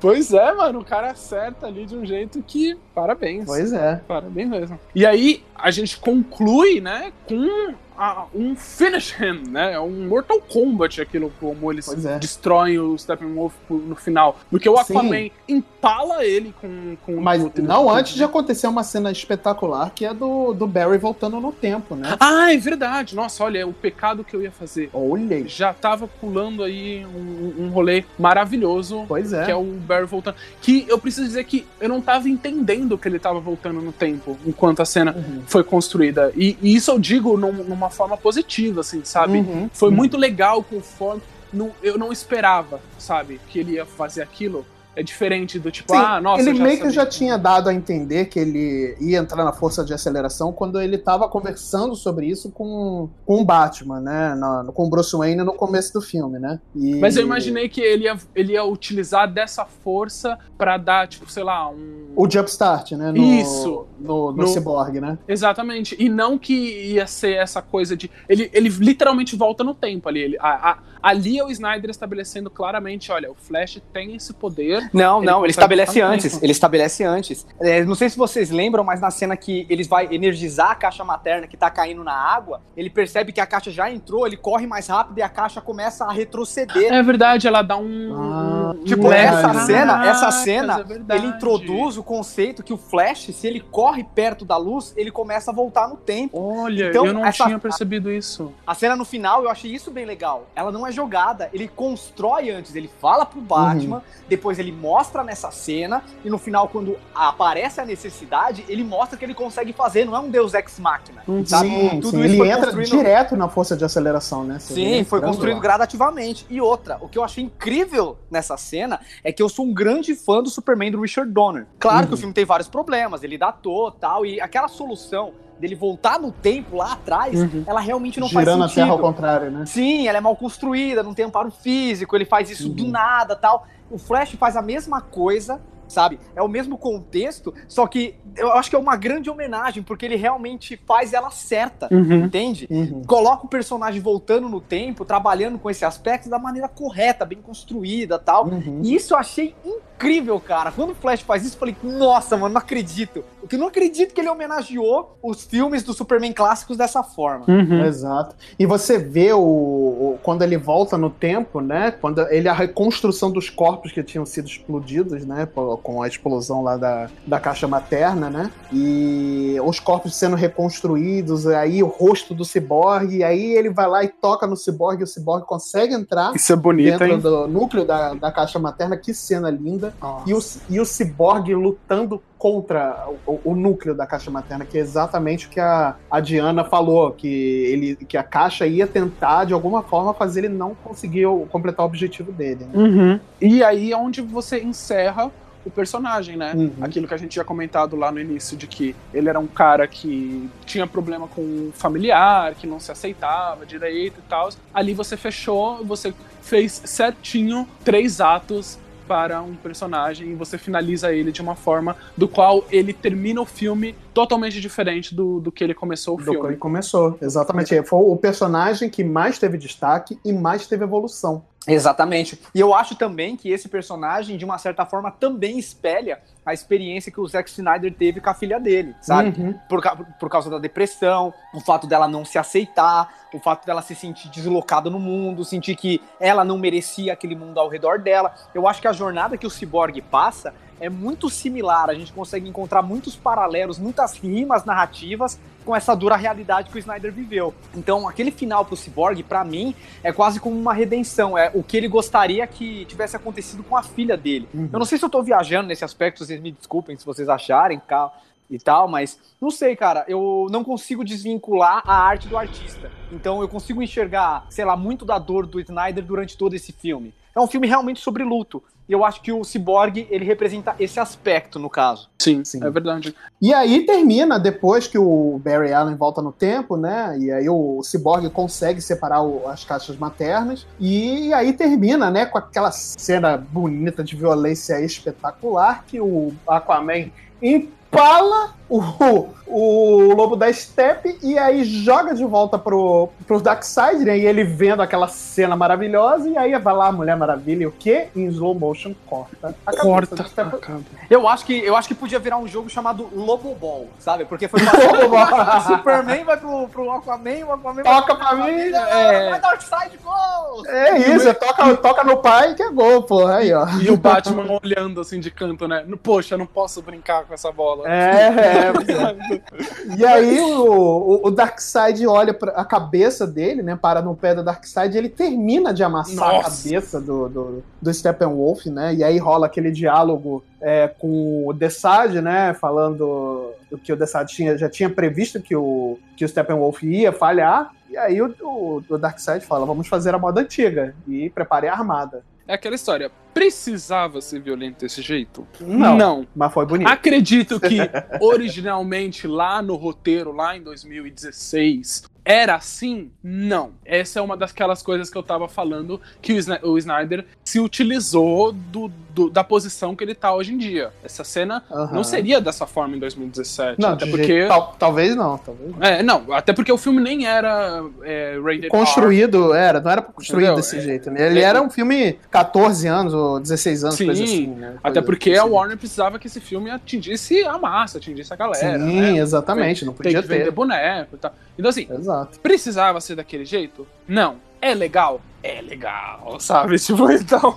D: Pois é, mano, o cara acerta ali de um jeito que. Parabéns.
B: Pois é.
D: Parabéns mesmo. E aí, a gente conclui, né, com a- um finish him, né? É um Mortal Kombat aquilo como eles
B: é.
D: destroem o Steppenwolf no final. Porque o
B: Sim.
D: Aquaman empala ele com, com
B: Mas
D: com-
B: não
D: com-
B: antes de acontecer uma cena espetacular que é do, do Barry voltando no tempo, né?
D: Ah, é verdade. Nossa, olha, o pecado que eu ia fazer.
B: Olhei.
D: Já tava pulando aí um, um rolê maravilhoso.
B: Pois é.
D: Que é o Barry voltando. Que eu preciso dizer que eu não tava entendendo que ele tava voltando no tempo enquanto a cena
B: Uhum.
D: foi construída. E, e isso eu digo num- numa forma positiva, assim, sabe?
B: Uhum.
D: Foi
B: Uhum.
D: muito legal conforme. não- eu não esperava, sabe, que ele ia fazer aquilo. É diferente do tipo,
B: Sim,
D: ah, nossa.
B: ele meio que já tinha dado a entender que ele ia entrar na força de aceleração quando ele tava conversando sobre isso com, com o Batman, né? Na- com o Bruce Wayne no começo do filme, né? E-
D: Mas eu imaginei que ele ia, ele ia utilizar dessa força pra dar, tipo, sei lá, um.
B: O Jumpstart, né? No,
D: Isso.
B: No, no,
D: No-
B: Cyborg, né?
D: Exatamente. E não que ia ser essa coisa de. Ele, ele literalmente volta no tempo ali. Ele, a- a- ali é o Snyder estabelecendo claramente: olha, o Flash tem esse poder.
E: Não,
D: Ele
E: não, ele estabelece antes. Ele estabelece antes. É, não sei se vocês lembram, mas na cena que eles vai energizar a caixa materna que tá caindo na água, ele percebe que a caixa já entrou, ele corre mais rápido e a caixa começa a retroceder.
D: É verdade, ela dá um.
B: Ah,
E: Tipo,
D: um-
E: essa
B: Caracas,
E: cena, essa cena,
D: é verdade.
E: ele introduz o conceito que o Flash, se ele corre perto da luz, ele começa a voltar no tempo.
D: Olha,
E: Então,
D: eu não
E: essa-
D: tinha percebido isso.
E: A cena no final, eu achei isso bem legal. Ela não é jogada, ele constrói antes, ele fala pro Batman, depois ele mostra nessa cena, e no final, quando aparece a necessidade, ele mostra que ele consegue fazer, não é um Deus Ex Machina. sabe?
B: Sim,
E: Tudo
B: sim.
E: isso
B: ele entra
E: construído-
B: direto na força de aceleração, né? Você
E: Sim, foi construído
B: lá.
E: gradativamente. E outra, o que eu achei incrível nessa cena é que eu sou um grande fã do Superman do Richard Donner. Claro que o filme tem vários problemas, ele datou tal, e aquela solução dele voltar no tempo lá atrás, ela realmente não
B: Girando a
E: faz sentido.
B: Terra ao contrário, né?
E: Sim, ela é mal construída, não tem amparo físico, ele faz isso do nada tal. O Flash faz a mesma coisa, sabe? É o mesmo contexto, só que eu acho que é uma grande homenagem, porque ele realmente faz ela certa, entende?
B: Uhum.
E: Coloca o personagem voltando no tempo, trabalhando com esse aspecto da maneira correta, bem construída tal.
B: Uhum.
E: E isso eu achei incrível, cara. Quando o Flash faz isso, eu falei, nossa, mano, não acredito. Eu não acredito que ele homenageou os filmes do Superman clássicos dessa forma.
B: Exato. E você vê o, o- quando ele volta no tempo, né? Quando ele a reconstrução dos corpos que tinham sido explodidos, né? Com a explosão lá da, da caixa materna, né? E os corpos sendo reconstruídos, aí o rosto do ciborgue, e aí ele vai lá e toca no ciborgue, e o ciborgue consegue entrar
D: Isso é bonito,
B: dentro
D: hein?
B: do núcleo da, da caixa materna, que cena linda. E o, e o ciborgue lutando contra o, o núcleo da caixa materna, que é exatamente o que a, a Diana falou, que, ele, que a caixa ia tentar, de alguma forma, fazer ele não conseguir completar o objetivo dele. né?
D: Uhum. E aí é onde você encerra o personagem, né?
B: Uhum.
D: Aquilo que a gente tinha comentado lá no início, de que ele era um cara que tinha problema com o familiar, que não se aceitava direito e tal. Ali você fechou, você fez certinho três atos para um personagem e você finaliza ele de uma forma do qual ele termina o filme totalmente diferente do, do que ele começou o
B: Do que
D: filme.
B: ele começou, exatamente. Foi o personagem que mais teve destaque e mais teve evolução.
E: Exatamente. E eu acho também que esse personagem, de uma certa forma, também espelha a experiência que o Zack Snyder teve com a filha dele, sabe?
B: Uhum.
E: Por, por causa da depressão, o fato dela não se aceitar, o fato dela se sentir deslocada no mundo, sentir que ela não merecia aquele mundo ao redor dela. Eu acho que a jornada que o Cyborg passa é muito similar, a gente consegue encontrar muitos paralelos, muitas rimas narrativas com essa dura realidade que o Snyder viveu. Então, aquele final pro Cyborg, pra mim, é quase como uma redenção, é o que ele gostaria que tivesse acontecido com a filha dele. Eu não sei se eu tô viajando nesse aspecto, vocês me desculpem se vocês acharem, cá e tal, mas não sei, cara, eu não consigo desvincular a arte do artista. Então eu consigo enxergar, sei lá, muito da dor do Snyder durante todo esse filme. É um filme realmente sobre luto. E eu acho que o Cyborg, ele representa esse aspecto, no caso.
D: Sim,
B: Sim.
D: é verdade.
B: E aí termina, depois que o Barry Allen volta no tempo, né? E aí o Cyborg consegue separar o- as caixas maternas. E aí termina, né? Com aquela cena bonita de violência espetacular que o Aquaman empala o, o lobo da steppe e aí joga de volta pro, pro Darkseid, né? E ele vendo aquela cena maravilhosa. E aí vai lá a Mulher Maravilha e o quê? Em slow motion corta. a cabeça
D: Corta.
E: Eu acho que, eu acho que podia virar um jogo chamado Lobo Ball, sabe? Porque foi
B: Lobo Ball.
E: o Superman vai pro, pro Aquaman, o Aquaman
B: Toca
E: vai
B: pra mim,
E: É. Vai Darkseid, gol!
B: É isso, toca, toca no pai que é gol, pô. Aí, ó.
D: E o Batman olhando assim de canto, né? Poxa, eu não posso brincar com essa bola.
B: É, é. E aí o, o, o Darkseid olha pra a cabeça dele, né? Para no pé do Darkseid e ele termina de amassar a
D: Nossa.
B: cabeça do, do, do Steppenwolf, né? E aí rola aquele diálogo é, com o Desad, né? Falando do que o Desad tinha, já tinha previsto que o, que o Steppenwolf ia falhar. E aí o, o, o Darkseid fala, vamos fazer a moda antiga e prepare a armada.
D: É aquela história. Precisava ser violento desse jeito?
B: Não,
D: Não.
B: mas foi bonito.
D: Acredito que originalmente lá no roteiro, lá em 2016, era assim? Não. Essa é uma daquelas coisas que eu tava falando que o, Snyder se utilizou do, do- da posição que ele tá hoje em dia. Essa cena não seria dessa forma em 2017.
B: Não,
D: até porque.
B: jeito- tal- talvez não, talvez não.
D: É, não, até porque o filme nem era é, rated R.
B: construído, era, não era construído
D: Entendeu?
B: desse
D: É-
B: jeito, né? Ele
D: é-
B: era um filme 14 anos ou 16 anos,
D: Sim,
B: coisa assim, né?
D: Até
B: Coisa
D: porque
B: assim.
D: a Warner precisava que esse filme atingisse a massa, atingisse a galera.
B: Sim,
D: né?
B: exatamente, não
D: Tem
B: podia
D: que vender
B: ter.
D: boneco e tal. Então, assim,
B: Exato.
D: precisava ser daquele jeito? Não. É legal? É legal, sabe? Tipo, então.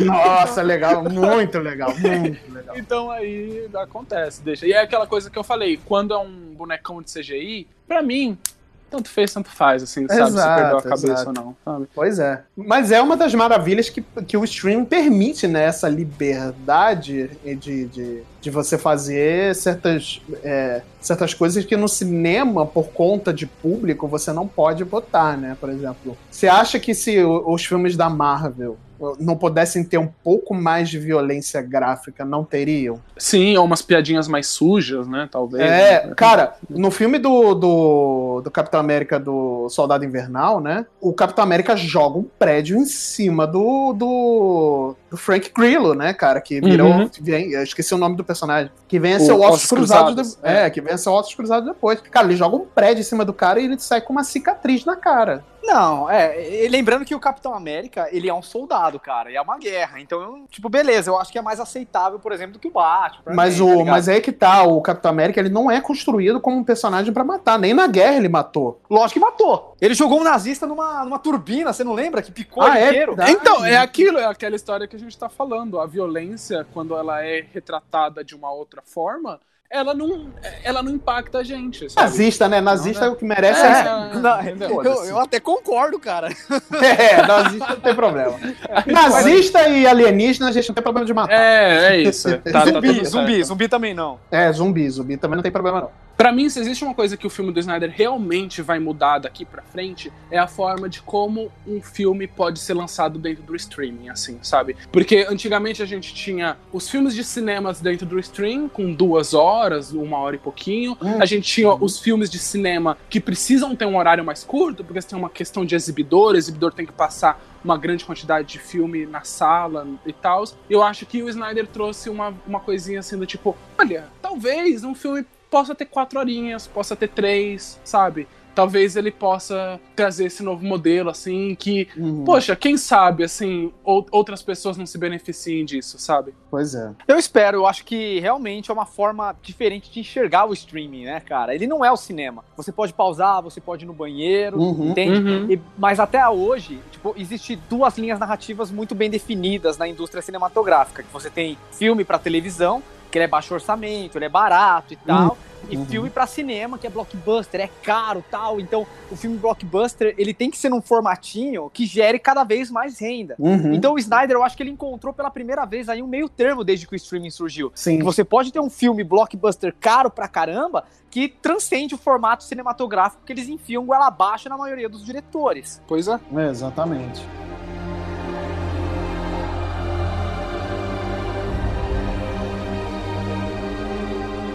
B: Nossa, legal, muito legal, muito legal.
D: Então aí acontece, deixa. E é aquela coisa que eu falei, quando é um bonecão de CGI, pra mim, tanto fez, tanto faz, assim, sabe? se
B: Exato,
D: perdeu a cabeça
B: exato.
D: ou não, sabe?
B: Pois é. Mas é uma das maravilhas que, que o stream permite, né? Essa liberdade de, de, de você fazer certas, é, certas coisas que no cinema, por conta de público, você não pode botar, né? Por exemplo, você acha que se os filmes da Marvel não pudessem ter um pouco mais de violência gráfica, não teriam?
D: Sim, ou umas piadinhas mais sujas, né? Talvez.
B: É,
D: né?
B: cara, no filme do, do, do Capitão América do Soldado Invernal, né? O Capitão América joga um prédio em cima do, do, do Frank Grillo, né, cara? Que virou.
D: Uhum.
B: Vem, eu esqueci o nome do personagem. Que vem a ser o Ossos
D: Ossos
B: Cruzados.
D: Cruzados,
B: de- é. que vem a ser o Ossos Cruzados depois. Cara, ele joga um prédio em cima do cara e ele sai com uma cicatriz na cara.
E: Não, é, e lembrando que o Capitão América, ele é um soldado, cara, e é uma guerra. Então, tipo, beleza, eu acho que é mais aceitável, por exemplo, do que o Batman.
B: Mas,
E: mim, tá
B: o,
E: ligado?
B: mas é aí que tá, o Capitão América ele não é construído como um personagem pra matar. Nem na guerra ele matou.
E: Lógico que matou. Ele jogou um nazista numa, numa turbina, você não lembra? Que picou
B: Ah, é?
E: inteiro.
B: Verdade.
D: Então, é aquilo, é aquela história que a gente tá falando. A violência, quando ela é retratada de uma outra forma, ela não, ela não impacta a gente, sabe?
B: Nazista, né? Nazista
D: Não,
B: o que merece é,
D: É,
E: Não, eu, eu até concordo, cara.
B: É, nazista não tem problema. Nazista e alienígena a gente não tem problema de matar.
D: É, é isso. Tá, tá
E: zumbi,
D: tudo
E: zumbi, zumbi também não.
B: É, zumbi, zumbi também não tem problema não.
D: Pra mim, se existe uma coisa que o filme do Snyder realmente vai mudar daqui pra frente, é a forma de como um filme pode ser lançado dentro do streaming, assim, sabe? Porque antigamente a gente tinha os filmes de cinemas dentro do stream, com duas horas, uma hora e pouquinho. A gente tinha os filmes de cinema que precisam ter um horário mais curto, porque tem uma questão de exibidor, o exibidor tem que passar uma grande quantidade de filme na sala e tal. Eu acho que o Snyder trouxe uma, uma coisinha assim do tipo, olha, talvez um filme possa ter quatro horinhas, possa ter três, sabe? Talvez ele possa trazer esse novo modelo, assim, que,
B: Uhum.
D: poxa, quem sabe, assim, ou- outras pessoas não se beneficiem disso, sabe?
B: Pois é.
E: Eu espero, eu acho que realmente é uma forma diferente de enxergar o streaming, né, cara? Ele não é o cinema. Você pode pausar, você pode ir no banheiro,
B: Uhum.
E: entende?
D: Uhum.
E: E- mas até hoje, tipo, existe duas linhas narrativas muito bem definidas na indústria cinematográfica. Que você tem filme pra televisão, que ele é baixo orçamento, ele é barato e tal. E
B: Uhum.
E: filme pra cinema, que é blockbuster, é caro tal. Então, o filme blockbuster, ele tem que ser num formatinho que gere cada vez mais renda.
B: Uhum.
E: Então o Snyder, eu acho que ele encontrou pela primeira vez aí um meio termo desde que o streaming surgiu.
B: Sim.
E: Que você pode ter um filme blockbuster caro pra caramba que transcende o formato cinematográfico que eles enfiam goela abaixo na maioria dos diretores.
D: Pois é.
B: É, exatamente.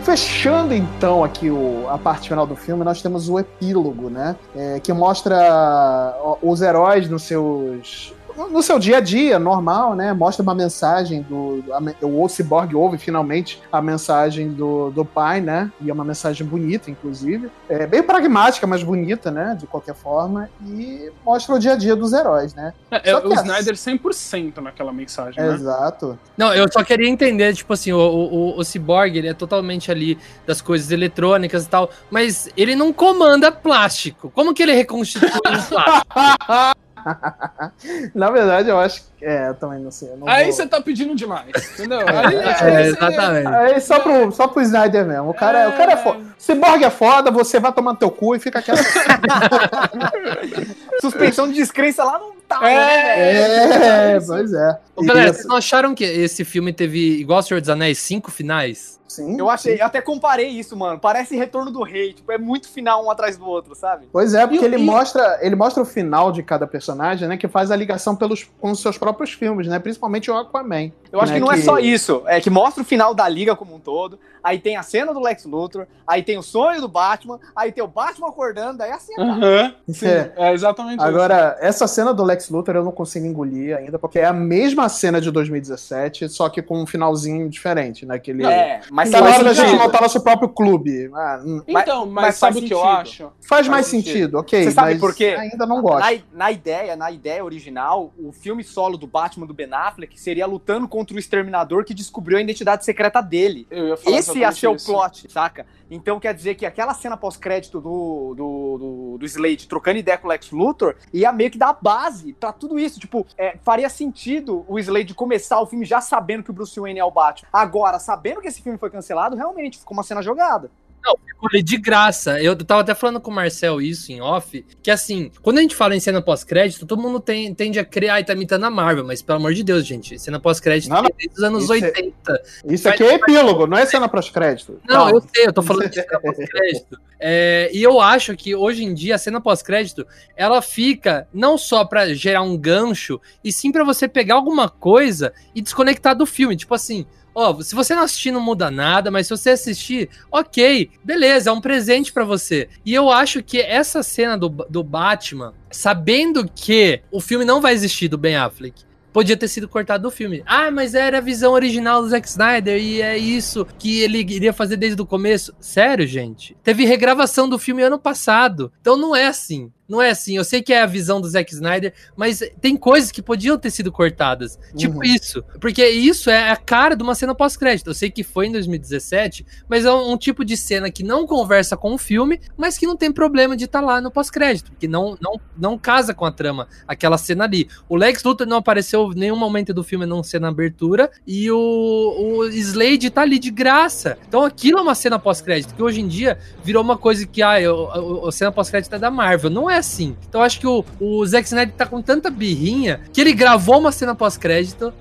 B: Fechando então aqui o- a parte final do filme, nós temos o epílogo, né? É, que mostra os heróis nos seus. No seu dia a dia, normal, né? Mostra uma mensagem do. o Cyborg ouve finalmente a mensagem do, do pai, né? E é uma mensagem bonita, inclusive. É bem pragmática, mas bonita, né? De qualquer forma. E mostra o dia a dia dos heróis, né?
D: É, é o
B: as-
D: Snyder 100% naquela mensagem, né?
B: Exato.
C: Não, eu só queria entender, tipo assim, o, o, o Cyborg, ele é totalmente ali das coisas eletrônicas e tal, mas ele não comanda plástico. Como que ele reconstitui um plástico?
B: Na verdade, eu acho que. É, eu também não sei. não
D: Aí
B: vou-
D: você tá pedindo demais, entendeu? Aí,
C: É,
D: aí você-
C: exatamente.
B: Aí só pro, só pro Snyder mesmo. O cara é, o cara é foda. Cyborg é foda, você vai tomar no teu cu e fica quieto.
E: Suspensão de descrença lá não tá,
D: É.
E: né, velho?
B: é, pois é.
C: Ô, galera, vocês não acharam que esse filme teve, igual o Senhor dos Anéis, cinco finais?
B: Sim.
E: Eu achei, eu até comparei isso, mano. Parece retorno do rei. Tipo, é muito final um atrás do outro, sabe?
B: Pois é, porque
D: E-
B: ele
D: e-
B: mostra, ele mostra o final de cada personagem, né? Que faz a ligação pelos, com os seus próprios filmes, né? Principalmente o Aquaman.
E: Eu acho
B: né,
E: que não é só isso. É que mostra o final da liga como um todo. Aí tem a cena do Lex Luthor. Aí tem o sonho do Batman. Aí tem o Batman acordando. Daí assim.
D: Aham, sim,
B: É.
D: é exatamente isso.
B: Agora, essa cena do Lex Luthor eu não consigo engolir ainda, porque é a mesma cena de 2017, só que com um finalzinho diferente, né? Que ele...
E: É, mas
B: Tá na
E: faz
B: hora da gente montar nosso próprio clube. Ah,
D: Então, mas,
E: mas
D: sabe o que eu acho?
B: faz mais
E: sentido.
B: sentido, ok.
E: Você sabe
B: mas
E: por quê?
B: Ainda não gosto.
E: Na, na ideia, na ideia original, o filme solo do Batman do Ben Affleck seria lutando contra o exterminador que descobriu a identidade secreta dele.
D: Eu ia falar
E: Esse ia ser o plot, saca? Então quer dizer que aquela cena pós-crédito do, do, do, do Slade trocando ideia com o Lex Luthor ia meio que dar base pra tudo isso. Tipo, é, faria sentido o Slade começar o filme já sabendo que o Bruce Wayne é o Batman. Agora, sabendo que esse filme foi cancelado, realmente ficou uma cena jogada.
C: Não, ficou ali de graça. Eu tava até falando com o Marcel isso em off, que assim, quando a gente fala em cena pós-crédito, todo mundo tem, tende a criar, ai, tá imitando a Marvel, mas pelo amor de Deus, gente, cena pós-crédito é desde os anos
B: Isso é-
C: 80.
B: Isso aqui é epílogo, não é cena pós-crédito.
C: Não, eu sei, eu tô falando de cena pós-crédito. É, e eu acho que hoje em dia a cena pós-crédito ela fica não só pra gerar um gancho, e sim pra você pegar alguma coisa e desconectar do filme. Tipo assim, ó, se você não assistir, não muda nada, mas se você assistir, ok, beleza, é um presente pra você. E eu acho que essa cena do, do Batman, sabendo que o filme não vai existir do Ben Affleck, podia ter sido cortado do filme. Ah, mas era a visão original do Zack Snyder e é isso que ele iria fazer desde o começo. Sério, gente? Teve regravação do filme ano passado. Então não é assim. Não é assim. Eu sei que é a visão do Zack Snyder, mas tem coisas que podiam ter sido cortadas. Tipo
B: Uhum.
C: isso. Porque isso é a cara de uma cena pós-crédito. Eu sei que foi em 2017, mas é um, um tipo de cena que não conversa com o filme, mas que não tem problema de estar lá no pós-crédito. Que não, não, não casa com a trama, aquela cena ali. O Lex Luthor não apareceu em nenhum momento do filme, não ser na abertura. E o, o Slade tá ali de graça. Então aquilo é uma cena pós-crédito, que hoje em dia virou uma coisa que, ah, eu, a cena pós-crédito é da Marvel. Não é assim. Então acho que o, o Zack Snyder tá com tanta birrinha que ele gravou uma cena pós-crédito.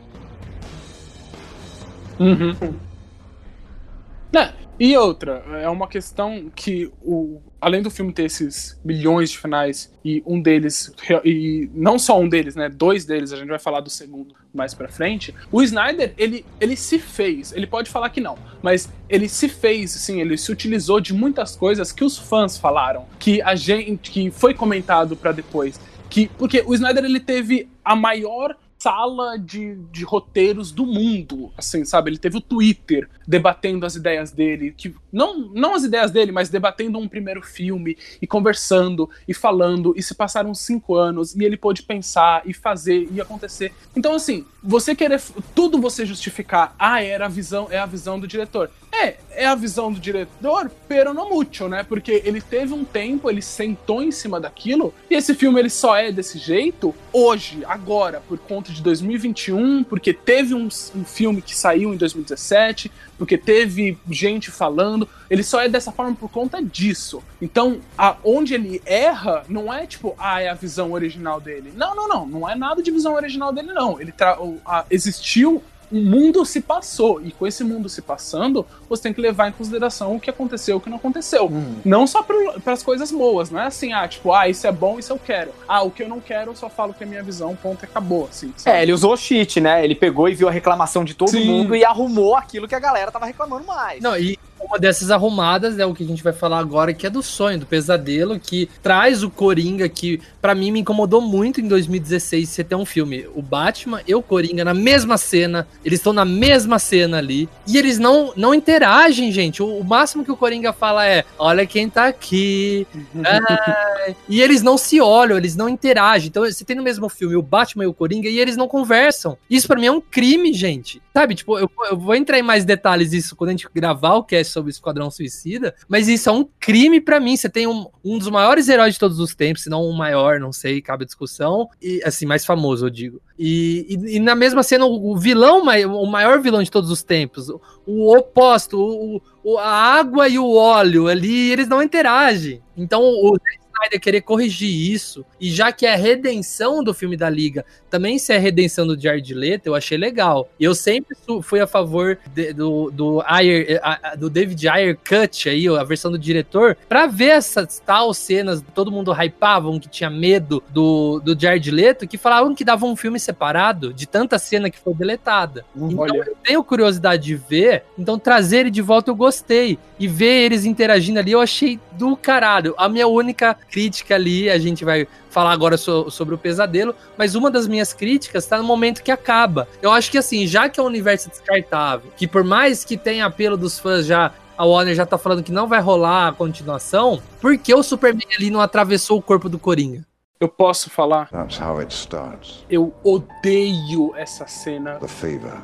D: É, e outra, é uma questão que o além do filme ter esses milhões de finais e um deles e não só um deles, né, dois deles, a gente vai falar do segundo mais pra frente. O Snyder, ele ele se fez, ele pode falar que não, mas ele se fez, assim, ele se utilizou de muitas coisas que os fãs falaram, que a gente que foi comentado pra depois, que porque o Snyder ele teve a maior sala de, de roteiros do mundo, assim, sabe? Ele teve o Twitter debatendo as ideias dele, que não, não as ideias dele, mas debatendo um primeiro filme e conversando e falando, e se passaram cinco anos e ele pôde pensar e fazer e acontecer. Então, assim, você querer tudo você justificar, ah, era a visão, é a visão do diretor. É, é a visão do diretor, pero no mucho, né? Porque ele teve um tempo, ele sentou em cima daquilo, e esse filme ele só é desse jeito hoje, agora, por conta de 2021, porque teve um, um filme que saiu em 2017, porque teve gente falando, ele só é dessa forma por conta disso. Então, a, onde ele erra, não é tipo, ah, é a visão original dele. Não, não, não, não é nada de visão original dele, não. Ele tra a- existiu um mundo se passou, e com esse mundo se passando, você tem que levar em consideração o que aconteceu e o que não aconteceu. Não só para as coisas boas, não é assim, ah, tipo, ah, isso é bom, isso eu quero. Ah, o que eu não quero, eu só falo que é minha visão, ponto, e acabou, assim. sabe?
E: É, ele usou o cheat, né? Ele pegou e viu a reclamação de todo
D: Sim.
E: mundo e arrumou aquilo que a galera tava reclamando mais.
C: Não, e uma dessas arrumadas é o que a gente vai falar agora, que é do sonho, do pesadelo, que traz o Coringa, que pra mim me incomodou muito em 2016 você ter um filme. O Batman e o Coringa na mesma cena, eles estão na mesma cena ali, e eles não, não interagem, gente. O, o máximo que o Coringa fala é: olha quem tá aqui. E eles não se olham, eles não interagem. Então você tem no mesmo filme o Batman e o Coringa e eles não conversam. Isso pra mim é um crime, gente. Sabe, tipo, eu, eu vou entrar em mais detalhes disso quando a gente gravar o cast sobre Esquadrão Suicida, mas isso é um crime pra mim. Você tem um, um dos maiores heróis de todos os tempos, se não o maior, não sei, cabe a discussão, e assim, mais famoso, eu digo. E, e- e na mesma cena, o, o vilão, o maior vilão de todos os tempos, o, o oposto, o, o- a água e o óleo ali, eles não interagem. Então, o Snyder querer corrigir isso, e já que é a redenção do filme da Liga, também ser a redenção do Jared Leto, eu achei legal. E eu sempre fui a favor de- do, do, Ayer, do David Ayer Cut aí, a versão do diretor, pra ver essas tal cenas, todo mundo hypavam que tinha medo do, do Jared Leto, que falavam que dava um filme separado de tanta cena que foi deletada. Então
D: Olha.
C: eu tenho curiosidade de ver, então trazer ele de volta eu gostei. E ver eles interagindo ali eu achei do caralho. A minha única crítica ali, a gente vai falar agora so- sobre o pesadelo, mas uma das minhas críticas tá no momento que acaba. Eu acho que assim, já que é um universo descartável, que por mais que tenha apelo dos fãs já a Warner já tá falando que não vai rolar a continuação, por que o Superman ali não atravessou o corpo do Coringa?
D: Eu posso falar,
A: That's how it starts.
D: eu odeio essa cena
A: The fever,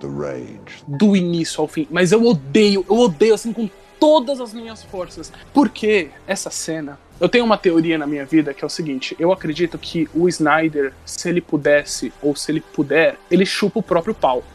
A: the rage.
D: do início ao fim, mas eu odeio, eu odeio assim com todas as minhas forças. Porque essa cena, eu tenho uma teoria na minha vida que é o seguinte, eu acredito que o Snyder, se ele pudesse ou se ele puder, ele chupa o próprio pau.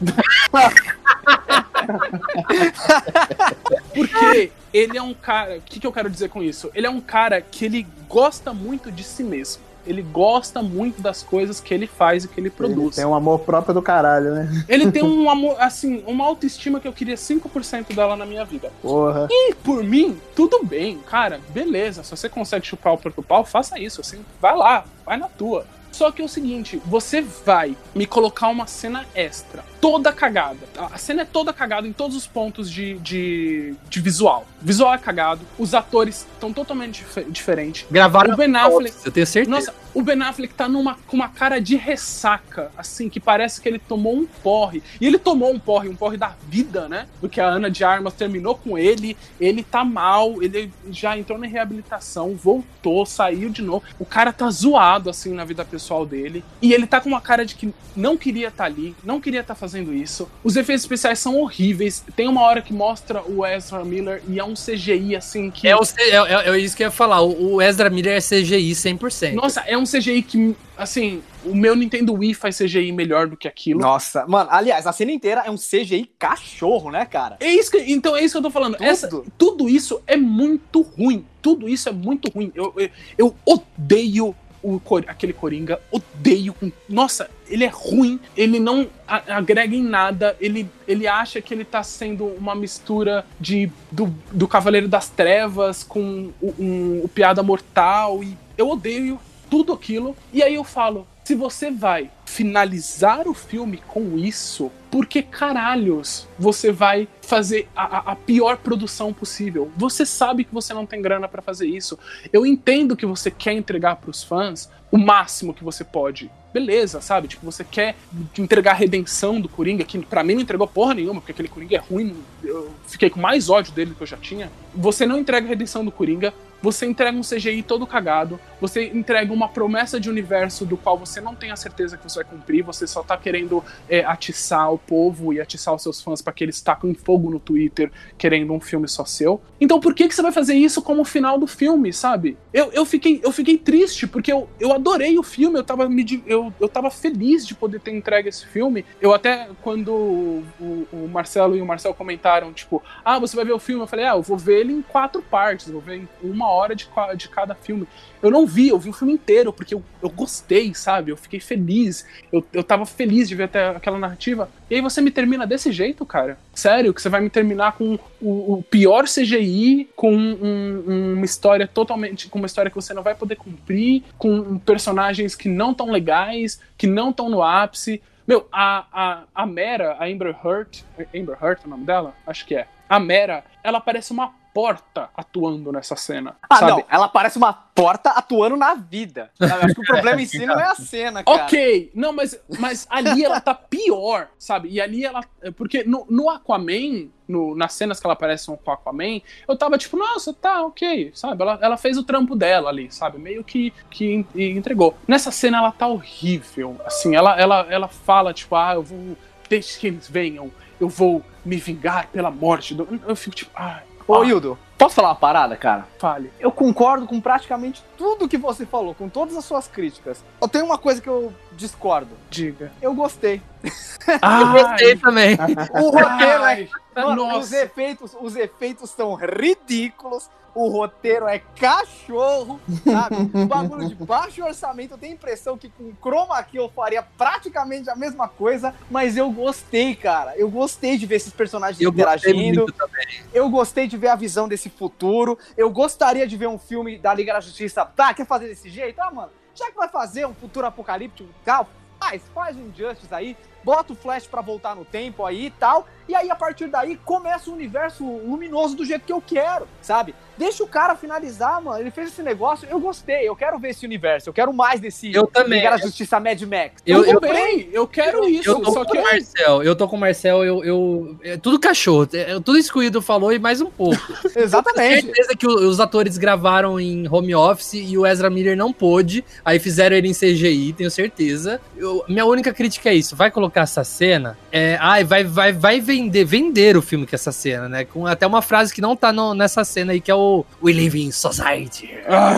D: Porque ele é um cara. O que, que eu quero dizer com isso? Ele é um cara que ele gosta muito de si mesmo. Ele gosta muito das coisas que ele faz e que ele
B: Ele
D: produz.
B: tem um amor próprio do caralho, né?
D: Ele tem um amor, assim, uma autoestima que eu queria 5% dela na minha vida.
B: Porra.
D: E por mim, tudo bem, cara, beleza. Se você consegue chupar o próprio pau, faça isso. Assim, vai lá, vai na tua. Só que é o seguinte, você vai me colocar uma cena extra, toda cagada. A cena é toda cagada em todos os pontos de, de, de visual. O visual é cagado, os atores estão totalmente dif diferentes.
C: Gravaram
D: O Ben Affleck.
C: Eu tenho certeza.
D: Nossa, o Ben Affleck tá numa, com uma cara de ressaca, assim, que parece que ele tomou um porre. E ele tomou um porre, um porre da vida, né? Porque a Ana de Armas terminou com ele, ele tá mal, ele já entrou na reabilitação, voltou, saiu de novo. O cara tá zoado, assim, na vida pessoal dele. E ele tá com uma cara de que não queria estar ali, não queria estar fazendo isso. Os efeitos especiais são horríveis. Tem uma hora que mostra o Ezra Miller e é um CGI, assim, que.
C: É, o, C- é, é- é isso que eu ia falar. O, o Ezra Miller é CGI 100%.
D: Nossa, é um CGI que, assim, o meu Nintendo Wii faz CGI melhor do que aquilo.
E: Nossa, mano, aliás, a cena inteira é um CGI cachorro, né, cara?
D: É isso que, então é isso que eu tô falando.
E: Tudo.
D: Essa- tudo isso é muito ruim. Tudo isso é muito ruim. Eu, eu, eu odeio o, aquele Coringa. Odeio. Nossa, ele é ruim. Ele não agrega em nada. Ele, ele acha que ele tá sendo uma mistura de do, do Cavaleiro das Trevas com o, um- o Piada Mortal. E eu odeio tudo aquilo. E aí eu falo. Se você vai finalizar o filme com isso, por que caralhos você vai fazer a, a- pior produção possível? Você sabe que você não tem grana pra fazer isso. Eu entendo que você quer entregar pros fãs o máximo que você pode. Beleza, sabe? Tipo, você quer entregar a redenção do Coringa, que pra mim não entregou porra nenhuma, porque aquele Coringa é ruim. Eu fiquei com mais ódio dele do que eu já tinha. Você não entrega a redenção do Coringa, você entrega um CGI todo cagado, você entrega uma promessa de universo do qual você não tem a certeza que você vai cumprir, você só tá querendo é, atiçar o povo e atiçar os seus fãs pra que eles tacam fogo no Twitter querendo um filme só seu. Então por que, que você vai fazer isso como final do filme, sabe? Eu, eu, fiquei, eu fiquei triste, porque eu, eu adorei o filme, eu tava, me, di- eu, eu tava feliz de poder ter entregue esse filme. Eu até, quando o, o Marcelo e o Marcel comentaram, tipo, ah, você vai ver o filme? Eu falei, ah, eu vou ver ele em quatro partes, vou ver em uma hora de, de cada filme. Eu não vi, eu vi o filme inteiro, porque eu, eu gostei, sabe? Eu fiquei feliz. Eu, eu tava feliz de ver até aquela narrativa. E aí você me termina desse jeito, cara? Sério, que você vai me terminar com o, o pior CGI, com um- um- uma história totalmente. com uma história que você não vai poder cumprir, com personagens que não tão legais, que não estão no ápice. Meu, a, a, a Mera, a Amber Heard. Amber Heard é o nome dela? Acho que é. A Mera, ela parece uma porta atuando nessa cena.
E: Ah,
D: sabe?
E: não, ela parece uma porta atuando na vida. acho que o problema em si não é a cena, cara.
D: Ok, não, mas, mas ali ela tá pior, sabe? E ali ela. Porque no, no Aquaman, no- nas cenas que ela aparece com o Aquaman, eu tava tipo, nossa, tá, ok, sabe? Ela, ela fez o trampo dela ali, sabe? Meio que, que en- entregou. Nessa cena ela tá horrível. Assim, ela, ela, ela fala, tipo, ah, eu vou. Deixe que eles venham, eu vou me vingar pela morte do. Eu fico tipo, ai.
E: Ô,
D: ah,
E: Hildo, posso falar uma parada, cara?
D: Fale.
E: Eu concordo com praticamente tudo que você falou, com todas as suas críticas. Eu tenho uma coisa que eu discordo.
D: Diga.
E: Eu gostei.
C: Eu gostei também.
E: O roteiro é.
D: Ai,
E: Mano,
D: nossa.
E: os efeitos, os efeitos são ridículos. O roteiro é cachorro, sabe? Um bagulho de baixo orçamento. Eu tenho a impressão que com Chroma Key eu faria praticamente a mesma coisa, mas eu gostei, cara. Eu gostei de ver esses personagens
C: Eu gostei
E: interagindo.
C: muito também.
E: Eu gostei de ver a visão desse futuro. Eu gostaria de ver um filme da Liga da Justiça. Tá, quer fazer desse jeito? Ah, mano, já que vai fazer um futuro apocalíptico tal, faz, faz um Injustice aí, bota o Flash pra voltar no tempo aí e tal. E aí, a partir daí, começa o universo luminoso do jeito que eu quero, sabe? Deixa o cara finalizar, mano. Ele fez esse negócio, eu gostei. Eu quero ver esse universo. Eu quero mais desse
C: Eu também.
E: Da Justiça Mad Max.
C: Eu- eu-
D: bem, eu quero isso,
C: Eu tô
D: só
C: com
D: que
C: o Marcel, eu tô com o Marcel, eu, eu- é tudo cachorro, é, tudo isso que o Ido falou e mais um pouco.
E: Exatamente.
C: certeza que o- os atores gravaram em home office e o Ezra Miller não pôde, aí fizeram ele em CGI, tenho certeza. Eu- minha única crítica é isso, vai colocar colocar essa cena, é, ai, vai, vai, vai vender, vender o filme com essa cena, né? Com até uma frase que não tá no- nessa cena aí, que é o We Live in Society.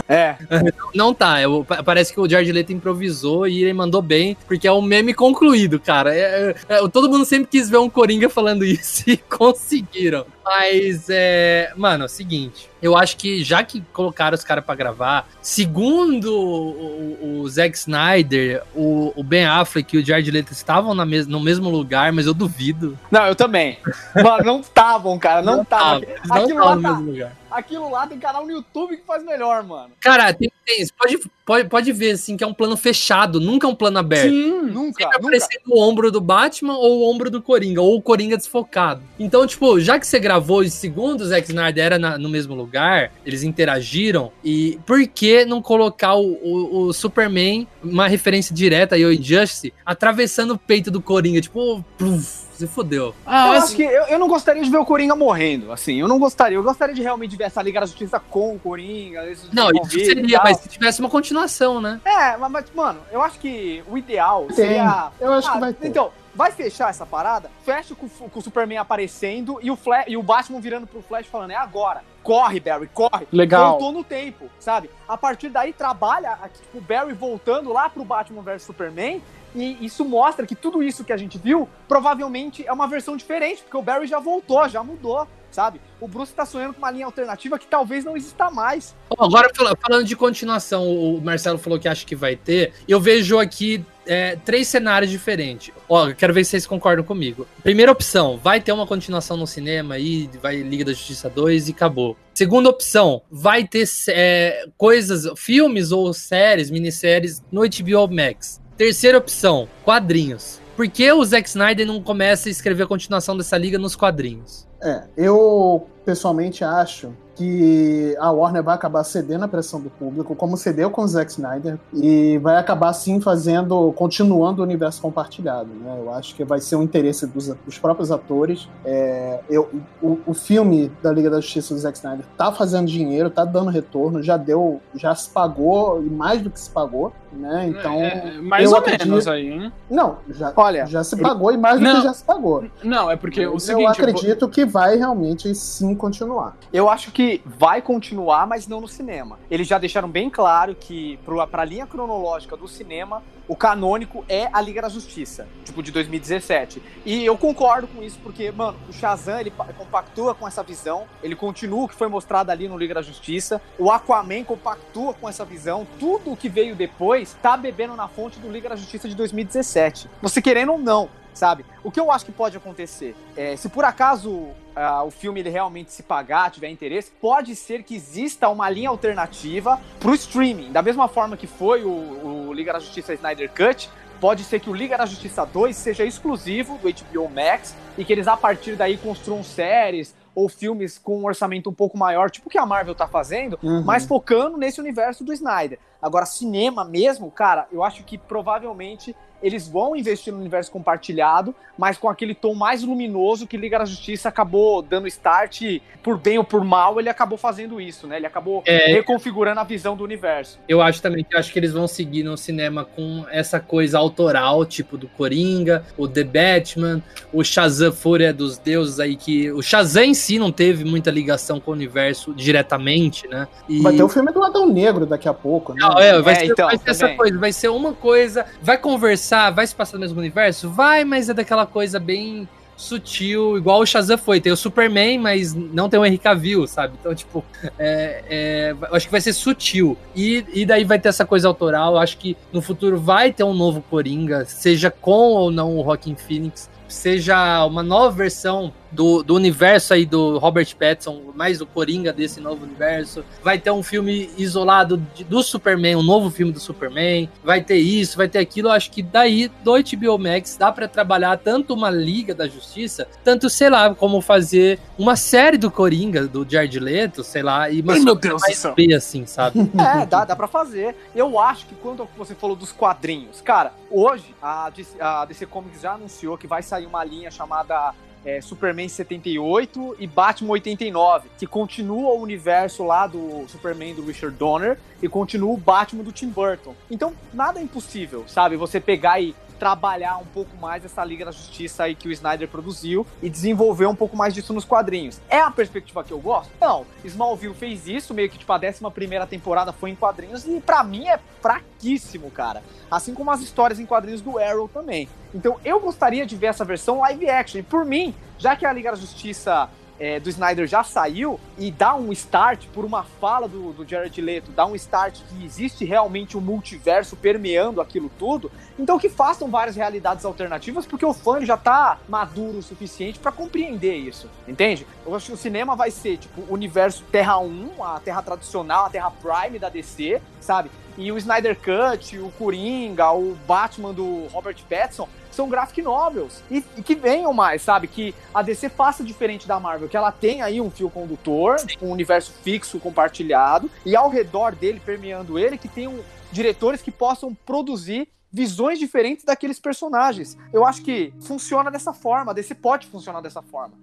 E: É.
C: Não tá, é o- pa- parece que o Jared Leto improvisou e ele mandou bem, porque é um meme concluído, cara. É- é- é, todo mundo sempre quis ver um Coringa falando isso e conseguiram. Mas, é, mano, é o seguinte, eu acho que já que colocaram os caras pra gravar, segundo o, o- o Zack Snyder, o, o Ben Affleck e o Jared Leto estavam na mes no mesmo lugar, mas eu duvido.
E: Não, eu também. Mano, não estavam, cara. Não estavam.
C: Não estavam no
E: tá-
C: mesmo lugar.
E: Aquilo lá tem canal no YouTube que faz melhor, mano.
C: Cara, tem, tem- pode, pode, pode ver, assim, que é um plano fechado, nunca é um plano aberto.
D: Sim.
E: Nunca,
C: Sempre aparecendo o ombro do Batman ou o ombro do Coringa, ou o Coringa desfocado. Então, tipo, já que você gravou e segundo o Zack Snyder era na- no mesmo lugar, eles interagiram, e por que não colocar o, o- o Superman, uma referência direta aí ao Injustice, atravessando o peito do Coringa, tipo, pluf, se fodeu.
D: Ah,
E: eu
D: mas-
E: acho que eu, eu não gostaria de ver o Coringa morrendo, assim. Eu não gostaria. Eu gostaria de realmente ver essa Liga da Justiça com o Coringa.
C: Não, isso seria, mas se tivesse uma continuação, né?
E: É, mas, mas, mano, eu acho que o ideal
B: Tem.
E: seria.
B: Eu acho
E: Ah,
B: que vai ter.
E: Então, vai fechar essa parada? Fecha com, o- com o Superman aparecendo e o, Flash, e o Batman virando pro Flash falando: é agora. Corre, Barry, corre.
D: Legal.
E: Voltou no tempo, sabe? A partir daí trabalha aqui, tipo, o Barry voltando lá pro Batman vs Superman. E isso mostra que tudo isso que a gente viu provavelmente é uma versão diferente, porque o Barry já voltou, já mudou, sabe? O Bruce tá sonhando com uma linha alternativa que talvez não exista mais.
C: Agora, fala- falando de continuação, o Marcelo falou que acha que vai ter. Eu vejo aqui é, três cenários diferentes. Ó, eu quero ver se vocês concordam comigo. Primeira opção, vai ter uma continuação no cinema aí, vai Liga da Justiça 2 e acabou. Segunda opção, vai ter é, coisas, filmes ou séries, minisséries no HBO Max. Terceira opção, quadrinhos. Por que o Zack Snyder não começa a escrever a continuação dessa liga nos quadrinhos?
B: É, eu pessoalmente acho que a Warner vai acabar cedendo a pressão do público, como cedeu com o Zack Snyder, e vai acabar sim fazendo, continuando o universo compartilhado. Né? Eu acho que vai ser um interesse dos, dos próprios atores. É, eu, o, o filme da Liga da Justiça do Zack Snyder tá fazendo dinheiro, tá dando retorno, já deu, já se pagou e mais do que se pagou, né? Então,
D: É, mais
B: eu
D: ou
B: acredito-
D: menos aí, hein?
B: não, já,
E: Olha,
B: já se pagou e mais do
D: Não.
B: que já se pagou.
D: Não, é porque o
B: eu
D: seguinte.
B: acredito que vai realmente sim continuar.
E: Eu acho que vai continuar, mas não no cinema. Eles já deixaram bem claro que, pro- pra linha cronológica do cinema, o canônico é a Liga da Justiça, tipo, de 2017. E eu concordo com isso, porque, mano, o Shazam, ele pa- compactua com essa visão, ele continua o que foi mostrado ali no Liga da Justiça, o Aquaman compactua com essa visão, tudo o que veio depois tá bebendo na fonte do Liga da Justiça de 2017. Você querendo ou não, sabe? O que eu acho que pode acontecer é, se por acaso ah, o filme ele realmente se pagar, tiver interesse, pode ser que exista uma linha alternativa pro streaming, da mesma forma que foi o, o Liga da Justiça Snyder Cut. Pode ser que o Liga da Justiça 2 seja exclusivo do HBO Max e que eles a partir daí construam séries ou filmes com um orçamento um pouco maior, tipo o que a Marvel tá fazendo,
B: Uhum.
E: mas focando nesse universo do Snyder. Agora, cinema mesmo, cara, eu acho que provavelmente eles vão investir no universo compartilhado, mas com aquele tom mais luminoso que Liga da Justiça acabou dando start, e, por bem ou por mal, ele acabou fazendo isso, né? Ele acabou
C: É.
E: reconfigurando a visão do universo.
C: Eu acho também que acho que eles vão seguir no cinema com essa coisa autoral, tipo do Coringa, o The Batman, o Shazam Fúria dos Deuses aí, que o Shazam em si não teve muita ligação com o universo diretamente, né? E...
B: Vai ter o filme do Adão Negro daqui a pouco, né?
C: Não, é, vai
E: É,
C: ser,
E: então,
C: vai ser essa coisa, vai ser uma coisa, vai conversar, vai se passar no mesmo universo? Vai, mas é daquela coisa bem sutil, igual o Shazam foi. Tem o Superman, mas não tem o Henry Cavill, sabe? Então, tipo, é, é, eu acho que vai ser sutil. E, e daí vai ter essa coisa autoral. Eu acho que no futuro vai ter um novo Coringa, seja com ou não o Rockin' Phoenix, seja uma nova versão do, do universo aí do Robert Pattinson, mais o Coringa desse novo universo. Vai ter um filme isolado de- do Superman, um novo filme do Superman. Vai ter isso, vai ter aquilo. Eu acho que daí, do HBO Max, dá pra trabalhar tanto uma Liga da Justiça, tanto, sei lá, como fazer uma série do Coringa, do Jared Leto, sei lá, e uma
D: Ai, meu Deus
C: mais
D: céu.
C: B, assim, sabe?
E: É, dá, dá pra fazer. Eu acho que quando você falou dos quadrinhos, cara, hoje a DC, a DC Comics já anunciou que vai sair uma linha chamada é, Superman 78 e Batman 89, que continua o universo lá do Superman do Richard Donner e continua o Batman do Tim Burton. Então, nada é impossível, sabe? Você pegar e trabalhar um pouco mais essa Liga da Justiça aí que o Snyder produziu e desenvolver um pouco mais disso nos quadrinhos. É a perspectiva que eu gosto? Não. Smallville fez isso, meio que tipo a 11 primeira temporada foi em quadrinhos e para mim é fraquíssimo, cara. Assim como as histórias em quadrinhos do Arrow também. Então eu gostaria de ver essa versão live action. E por mim, já que a Liga da Justiça é, do Snyder já saiu e dá um start por uma fala do, do Jared Leto, dá um start que existe realmente um multiverso permeando aquilo tudo, então que façam várias realidades alternativas, porque o fã já tá maduro o suficiente para compreender isso, entende? Eu acho que o cinema vai ser, tipo, universo Terra 1, a Terra tradicional, a Terra Prime da DC, sabe? E o Snyder Cut, o Coringa, o Batman do Robert Pattinson são graphic novels. E, e, que venham mais, sabe? Que a DC faça diferente da Marvel, que ela tem aí um fio condutor, um universo fixo, compartilhado, e ao redor dele, permeando ele, que tenham diretores que possam produzir visões diferentes daqueles personagens. Eu acho que funciona dessa forma, a DC pode funcionar dessa forma.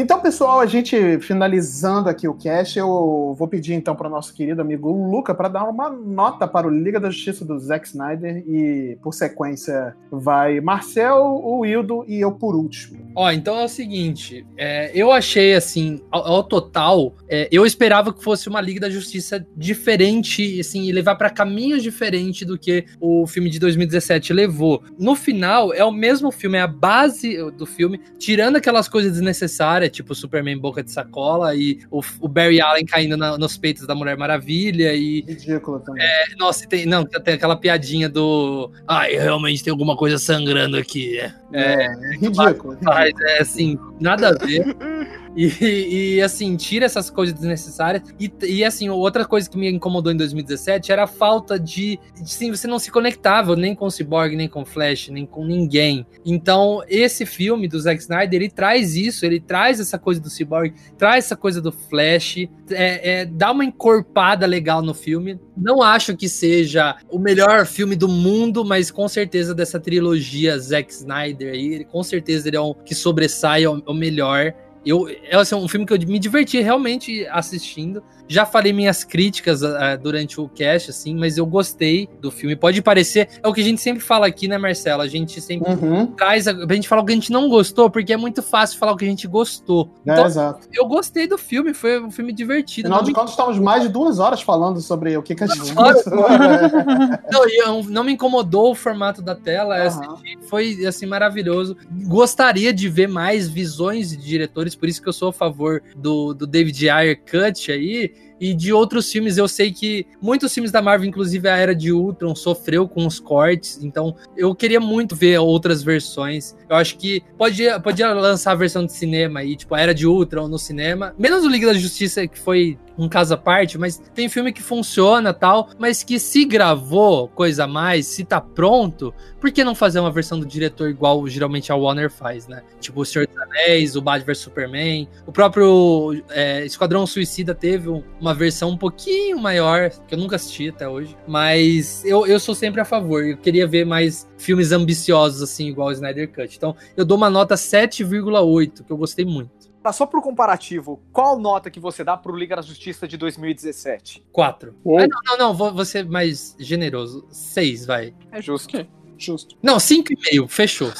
B: Então, pessoal, a gente finalizando aqui o cast, eu vou pedir então para o nosso querido amigo Luca para dar uma nota para o Liga da Justiça do Zack Snyder e, por sequência, vai Marcel, o Wildo e eu por último.
C: Ó, então é o seguinte, é, eu achei assim, ao, ao total, é, eu esperava que fosse uma Liga da Justiça diferente, assim, e levar para caminhos diferentes do que o filme de 2017 levou. No final, é o mesmo filme, é a base do filme, tirando aquelas coisas desnecessárias tipo Superman boca de sacola e o, o Barry Allen caindo na, nos peitos da Mulher Maravilha e...
B: Ridículo também.
C: É, nossa, tem, não, tem aquela piadinha do... Ai, realmente tem alguma coisa sangrando aqui. É,
B: é, é ridículo.
C: Mas, é assim, nada a ver. E, e, assim, tira essas coisas desnecessárias. E, e, assim, outra coisa que me incomodou em 2017 era a falta de. Sim, você não se conectava nem com o Cyborg, nem com o Flash, nem com ninguém. Então, esse filme do Zack Snyder, ele traz isso, ele traz essa coisa do Cyborg, traz essa coisa do Flash, é, é, dá uma encorpada legal no filme. Não acho que seja o melhor filme do mundo, mas com certeza dessa trilogia Zack Snyder aí, com certeza ele é um que sobressai o melhor. Eu, é assim, um filme que eu me diverti realmente assistindo. Já falei minhas críticas uh, durante o cast, assim, mas eu gostei do filme. Pode parecer. É o que a gente sempre fala aqui, né, Marcela? A gente sempre uhum. traz. A, a gente fala o que a gente não gostou, porque é muito fácil falar o que a gente gostou.
B: É, então, exato.
C: Eu gostei do filme, foi um filme divertido.
B: Afinal de contas, estamos mais de duas horas falando sobre o que, que a gente gostou.
C: não, eu, não me incomodou o formato da tela. Uhum. foi, assim, maravilhoso. Gostaria de ver mais visões de diretores, por isso que eu sou a favor do, do David Ayer Cut aí e de outros filmes, eu sei que muitos filmes da Marvel, inclusive a Era de Ultron, sofreu com os cortes. Então, eu queria muito ver outras versões. Eu acho que podia, podia lançar a versão de cinema aí, tipo, a Era de Ultron no cinema. Menos o Liga da Justiça, que foi um caso à parte, mas tem filme que funciona tal, mas que se gravou coisa a mais, se tá pronto, por que não fazer uma versão do diretor igual geralmente a Warner faz, né? Tipo o Senhor dos Anéis, o Batman vs Superman, o próprio é, Esquadrão Suicida teve uma versão um pouquinho maior, que eu nunca assisti até hoje, mas eu, eu sou sempre a favor, eu queria ver mais filmes ambiciosos assim, igual o Snyder Cut. Então eu dou uma nota 7,8, que eu gostei muito.
E: Tá, só pro comparativo, qual nota que você dá pro Liga da Justiça de 2017?
C: 4. Ah, não, não, não, vou, vou ser mais generoso. 6, vai.
E: É justo.
C: Justo. Não, 5,5, fechou.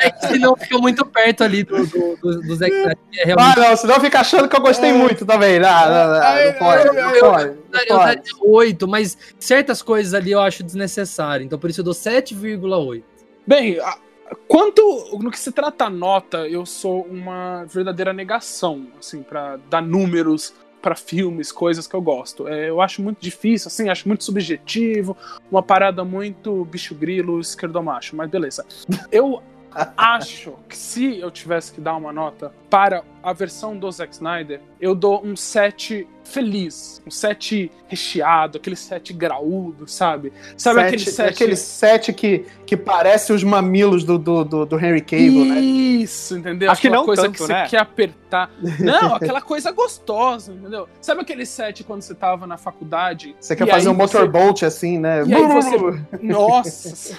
C: é que senão fica muito perto ali do, do, do, do Zack Snyder.
B: É realmente... Ah, não, senão fica achando que eu gostei é. muito também. Não, não, não, não pode. Eu, não pode,
C: eu, eu daria 8, mas certas coisas ali eu acho desnecessário. Então por isso eu dou 7,8.
D: Bem, Quanto no que se trata a nota, eu sou uma verdadeira negação, assim, para dar números para filmes, coisas que eu gosto. É, eu acho muito difícil, assim, acho muito subjetivo, uma parada muito bicho grilo, esquerdomacho, mas beleza. Eu acho que se eu tivesse que dar uma nota para a versão do Zack Snyder, eu dou um 7 feliz, um 7 recheado, aquele 7 graúdo, sabe? Sabe
B: sete, aquele 7 aquele set que, que parece os mamilos do, do, do, do Henry Cavill,
D: né? Isso, entendeu?
E: Acho aquela que não
D: coisa
E: tanto,
D: que
E: né?
D: você quer apertar. Não, aquela coisa gostosa, entendeu? Sabe aquele set quando você tava na faculdade?
B: Você quer fazer um você... motorboat assim, né?
D: E aí você... Nossa!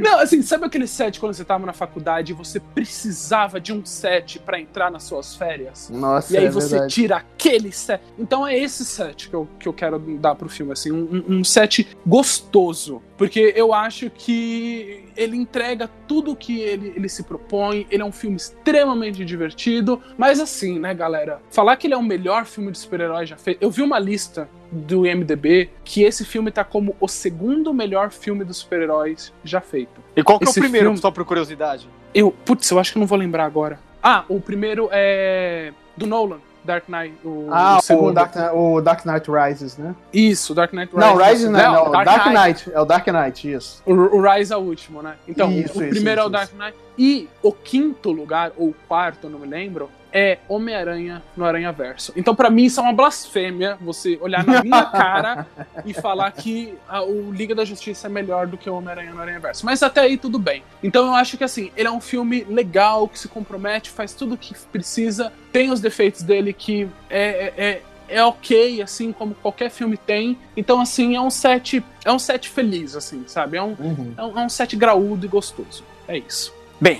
D: Não, assim, sabe aquele set quando você tava na faculdade e você precisava de um set pra entrar nas suas férias?
B: Nossa,
D: E aí
B: é
D: você
B: verdade.
D: tira aquele set. Então é esse set que eu, que eu quero dar pro filme, assim, um, um set gostoso. Porque eu acho que ele entrega tudo que ele, ele se propõe. Ele é um filme extremamente divertido. Mas assim, né, galera? Falar que ele é o melhor filme de super-herói já feito. Eu vi uma lista do IMDB que esse filme tá como o segundo melhor filme dos super-heróis já feito.
E: E qual que é o
D: Esse
E: primeiro,
D: filme-
E: só por curiosidade?
D: Eu, putz, eu acho que não vou lembrar agora. Ah, o primeiro é do Nolan, Dark Knight. O,
B: Ah,
D: o
B: o
D: segundo.
B: Dark, o Dark Knight Rises, né?
D: Isso, Dark Knight Rises.
B: Não, Rises não, não,
D: Dark,
B: Dark,
D: Knight.
B: Knight. É o Dark Knight, isso.
D: O, o Rise é o último, né? Então,
B: Isso,
D: o
B: isso,
D: primeiro é o
B: isso,
D: Dark Knight. E o quinto lugar, ou quarto, eu não me lembro, é Homem-Aranha no Aranha Verso. Então, pra mim, isso é uma blasfêmia você olhar na minha cara e falar que a- o Liga da Justiça é melhor do que o Homem-Aranha no Aranha Verso. Mas até aí tudo bem. Então eu acho que assim, ele é um filme legal, que se compromete, faz tudo o que precisa, tem os defeitos dele que é- é- é é ok, assim como qualquer filme tem. Então, assim, é um set. É um set feliz, assim, sabe? É um,
B: Uhum.
D: é um, é um set graúdo e gostoso. É isso.
E: Bem,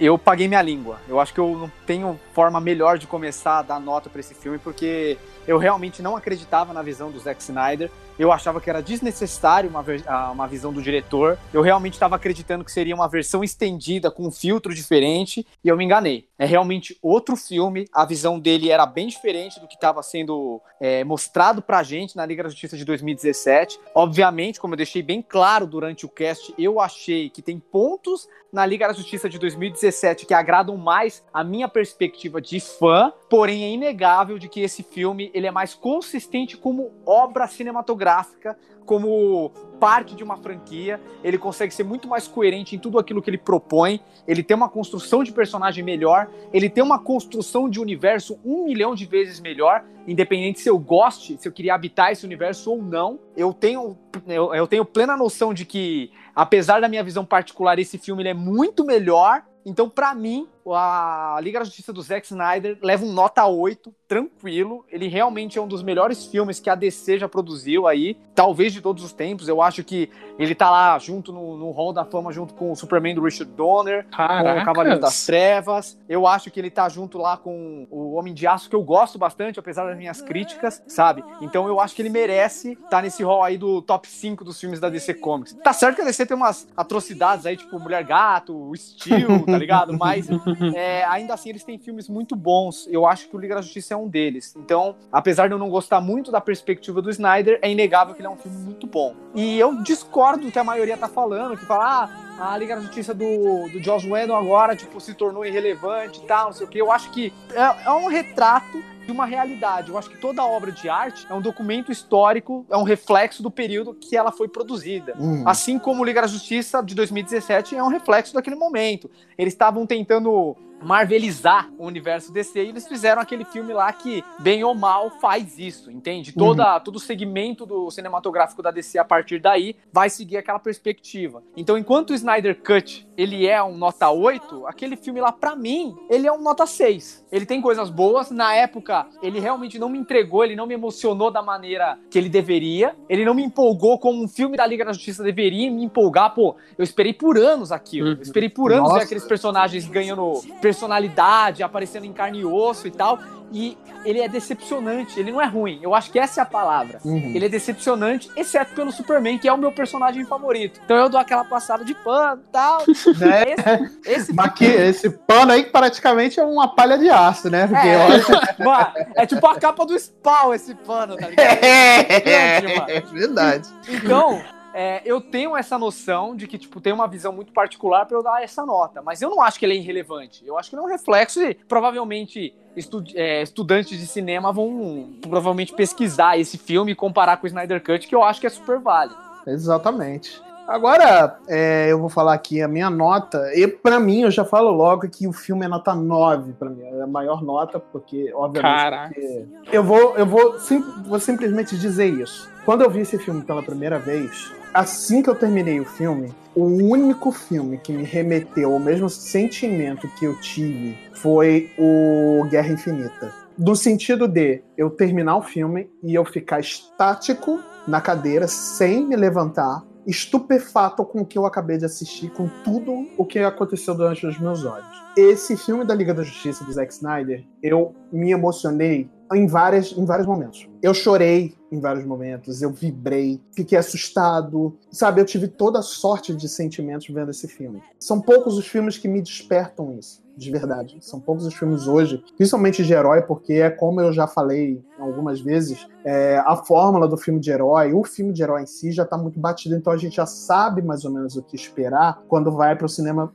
E: eu paguei minha língua. Eu acho que eu não tenho forma melhor de começar a dar nota pra esse filme, porque eu realmente não acreditava na visão do Zack Snyder. Eu achava que era desnecessário uma, ah, uma visão do diretor. Eu realmente estava acreditando que seria uma versão estendida com um filtro diferente e eu me enganei. É realmente outro filme. A visão dele era bem diferente do que estava sendo é, mostrado pra gente na Liga da Justiça de 2017. Obviamente, como eu deixei bem claro durante o cast, eu achei que tem pontos na Liga da Justiça de 2017 que agradam mais a minha perspectiva de fã, porém é inegável de que esse filme ele é mais consistente como obra cinematográfica, como parte de uma franquia, ele consegue ser muito mais coerente em tudo aquilo que ele propõe, ele tem uma construção de personagem melhor, ele tem uma construção de universo um milhão de vezes melhor, independente se eu goste, se eu queria habitar esse universo ou não, eu tenho, eu, eu tenho plena noção de que, apesar da minha visão particular, esse filme é muito melhor. Então, pra mim, a Liga da Justiça do Zack Snyder leva um nota 8, tranquilo. Ele realmente é um dos melhores filmes que a DC já produziu aí, talvez de todos os tempos. Eu acho que ele tá lá junto no, no Hall da Fama, junto com o Superman do Richard Donner, com o Cavaleiro das Trevas. Eu acho que ele tá junto lá com o Homem de Aço, que eu gosto bastante, apesar das minhas críticas, sabe? Então eu acho que ele merece estar tá nesse hall aí do top 5 dos filmes da DC Comics. Tá certo que a DC tem umas atrocidades aí, tipo Mulher Gato, Steel, tá ligado? Mas é, ainda assim eles têm filmes muito bons. Eu acho que o Liga da Justiça é um deles. Então, apesar de eu não gostar muito da perspectiva do Snyder, é inegável que ele é um filme muito bom. E eu discordo do que a maioria tá falando, que fala, ah, a Liga da Justiça do, do Joss Whedon agora, tipo, se tornou irrelevante e tal, não sei o que. Eu acho que é, é um retrato de uma realidade. Eu acho que toda obra de arte é um documento histórico, é um reflexo do período que ela foi produzida.
B: Hum.
E: Assim como Liga da Justiça de 2017 é um reflexo daquele momento. Eles estavam tentando marvelizar o universo DC e eles fizeram aquele filme lá que, bem ou mal, faz isso, entende? Toda, Todo o segmento do cinematográfico da DC a partir daí vai seguir aquela perspectiva. Então, enquanto o Snyder Cut ele é um nota 8, aquele filme lá, pra mim, ele é um nota 6. Ele tem coisas boas. Na época, ele realmente não me entregou, ele não me emocionou da maneira que ele deveria. Ele não me empolgou como um filme da Liga da Justiça deveria me empolgar. Pô, eu esperei por anos aquilo. Eu esperei por anos
B: Nossa.
E: ver aqueles personagens ganhando personalidade, aparecendo em carne e osso e tal. E ele é decepcionante, ele não é ruim. Eu acho que essa é a palavra.
B: Uhum.
E: Ele é decepcionante, exceto pelo Superman, que é o meu personagem favorito. Então eu dou aquela passada de pano e tal.
B: Né?
E: Esse, esse
B: Mas que esse pano aí praticamente é uma palha de aço, né? Porque
E: É.
B: olha.
E: Mano, é tipo a capa do Spawn esse pano, tá ligado? Grande, mano.
B: É verdade.
E: Então, é, eu tenho essa noção de que, tipo, tem uma visão muito particular pra eu dar essa nota. Mas eu não acho que ele é irrelevante. Eu acho que ele é um reflexo e provavelmente estu- é, estudantes de cinema vão provavelmente pesquisar esse filme e comparar com o Snyder Cut, que eu acho que é super válido.
B: Exatamente. Agora, é, eu vou falar aqui a minha nota. E para mim, eu já falo logo que o filme é nota 9 para mim. É a maior nota, porque, obviamente.
D: Caraca.
B: porque- Eu vou, eu vou, sim- vou simplesmente dizer isso. Quando eu vi esse filme pela primeira vez, assim que eu terminei o filme, o único filme que me remeteu ao mesmo sentimento que eu tive foi o Guerra Infinita. No sentido de eu terminar o filme e eu ficar estático na cadeira, sem me levantar, estupefato com o que eu acabei de assistir, com tudo o que aconteceu durante os meus olhos. Esse filme da Liga da Justiça do Zack Snyder, eu me emocionei em, várias, em vários momentos. Eu chorei em vários momentos, eu vibrei, fiquei assustado, sabe? Eu tive toda sorte de sentimentos vendo esse filme. São poucos os filmes que me despertam isso de verdade. São poucos os filmes hoje, principalmente de herói, porque é como eu já falei algumas vezes, é, a fórmula do filme de herói, o filme de herói em si já está muito batido, então a gente já sabe mais ou menos o que esperar quando vai para o cinema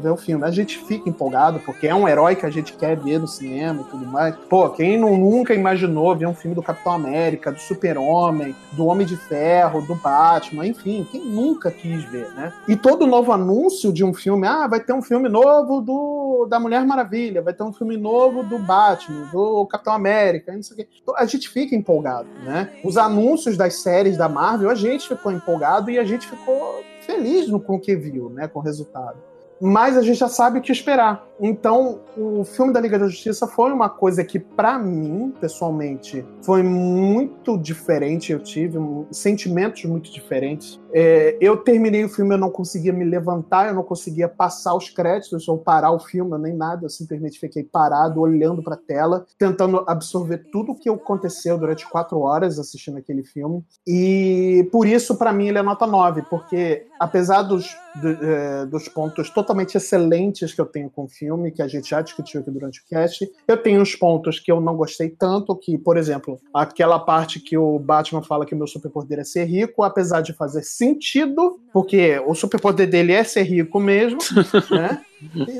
B: ver o filme. A gente fica empolgado porque é um herói que a gente quer ver no cinema e tudo mais. Pô, quem não, nunca imaginou ver um filme do Capitão América, do Super-Homem, do Homem de Ferro, do Batman, enfim, quem nunca quis ver, né? E todo novo anúncio de um filme, ah, vai ter um filme novo do da Mulher Maravilha, vai ter um filme novo do Batman, do Capitão América, não sei o quê. Então, a gente fica empolgado, né? Os anúncios das séries da Marvel, a gente ficou empolgado e a gente ficou feliz no, com o que viu, né? Com o resultado mas a gente já sabe o que esperar. Então, o filme da Liga da Justiça foi uma coisa que, para mim, pessoalmente, foi muito diferente. Eu tive sentimentos muito diferentes. É, eu terminei o filme, eu não conseguia me levantar, eu não conseguia passar os créditos ou parar o filme, nem nada. Eu simplesmente fiquei parado, olhando para a tela, tentando absorver tudo o que aconteceu durante quatro horas assistindo aquele filme. E por isso, para mim, ele é nota 9, porque apesar dos, é, dos pontos totalmente excelentes que eu tenho com o filme, que a gente já discutiu aqui durante o cast, eu tenho uns pontos que eu não gostei tanto, que, por exemplo, aquela parte que o Batman fala que o meu superpoder é ser rico, apesar de fazer sentido, porque o superpoder dele é ser rico mesmo, né?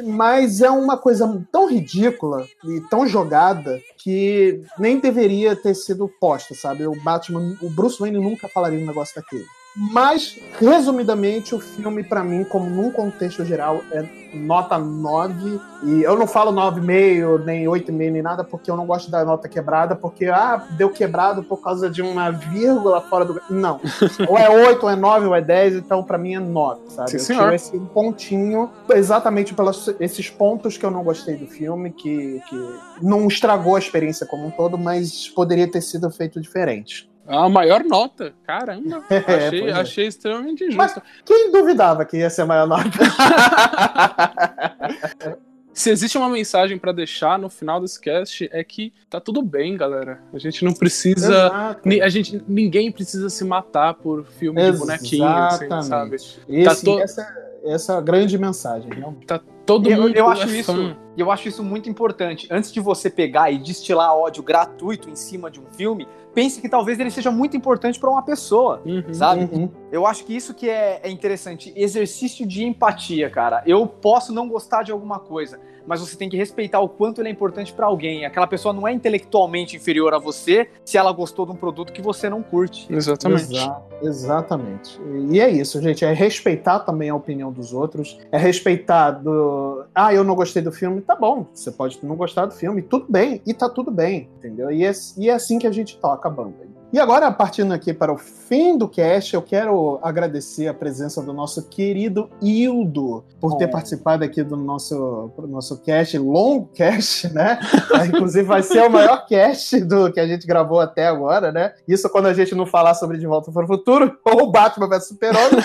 B: Mas é uma coisa tão ridícula e tão jogada que nem deveria ter sido posta, sabe? O Batman, o Bruce Wayne nunca falaria um negócio daquele. Mas, resumidamente, o filme, para mim, como num contexto geral, é nota 9. E eu não falo 9,5, nem 8,5, nem nada, porque eu não gosto da nota quebrada, porque, ah, deu quebrado por causa de uma vírgula fora do. Não. ou é 8, ou é 9, ou é 10, então para mim é 9, sabe? Sim, eu senhor. tiro esse pontinho exatamente pelos esses pontos que eu não gostei do filme, que, que não estragou a experiência como um todo, mas poderia ter sido feito diferente.
D: A maior nota. Caramba. É, achei, é. achei extremamente injusto. Mas
B: quem duvidava que ia ser a maior nota?
D: Se existe uma mensagem para deixar no final desse cast é que tá tudo bem, galera. A gente não precisa, a gente ninguém precisa se matar por filme Exatamente. de bonequinho, assim, sabe?
B: Esse, tá to... essa, essa é a grande mensagem, realmente.
E: Tá todo eu, mundo eu acho é isso, eu acho isso muito importante. Antes de você pegar e destilar ódio gratuito em cima de um filme, pense que talvez ele seja muito importante para uma pessoa, uhum, sabe? Uhum. Eu acho que isso que é, é interessante, exercício de empatia, cara. Eu posso não gostar de alguma coisa, mas você tem que respeitar o quanto ele é importante para alguém. Aquela pessoa não é intelectualmente inferior a você se ela gostou de um produto que você não curte.
D: Exatamente.
B: Exa exatamente. E é isso, gente. É respeitar também a opinião dos outros. É respeitar do. Ah, eu não gostei do filme. Tá bom. Você pode não gostar do filme. Tudo bem. E tá tudo bem. Entendeu? E é, e é assim que a gente toca a banda. E agora, partindo aqui para o fim do cast, eu quero agradecer a presença do nosso querido Hildo por ter oh. participado aqui do nosso, do nosso cast, longo cast, né? Inclusive vai ser o maior cast do que a gente gravou até agora, né? Isso quando a gente não falar sobre De Volta para o Futuro ou Batman vs Super-Homem.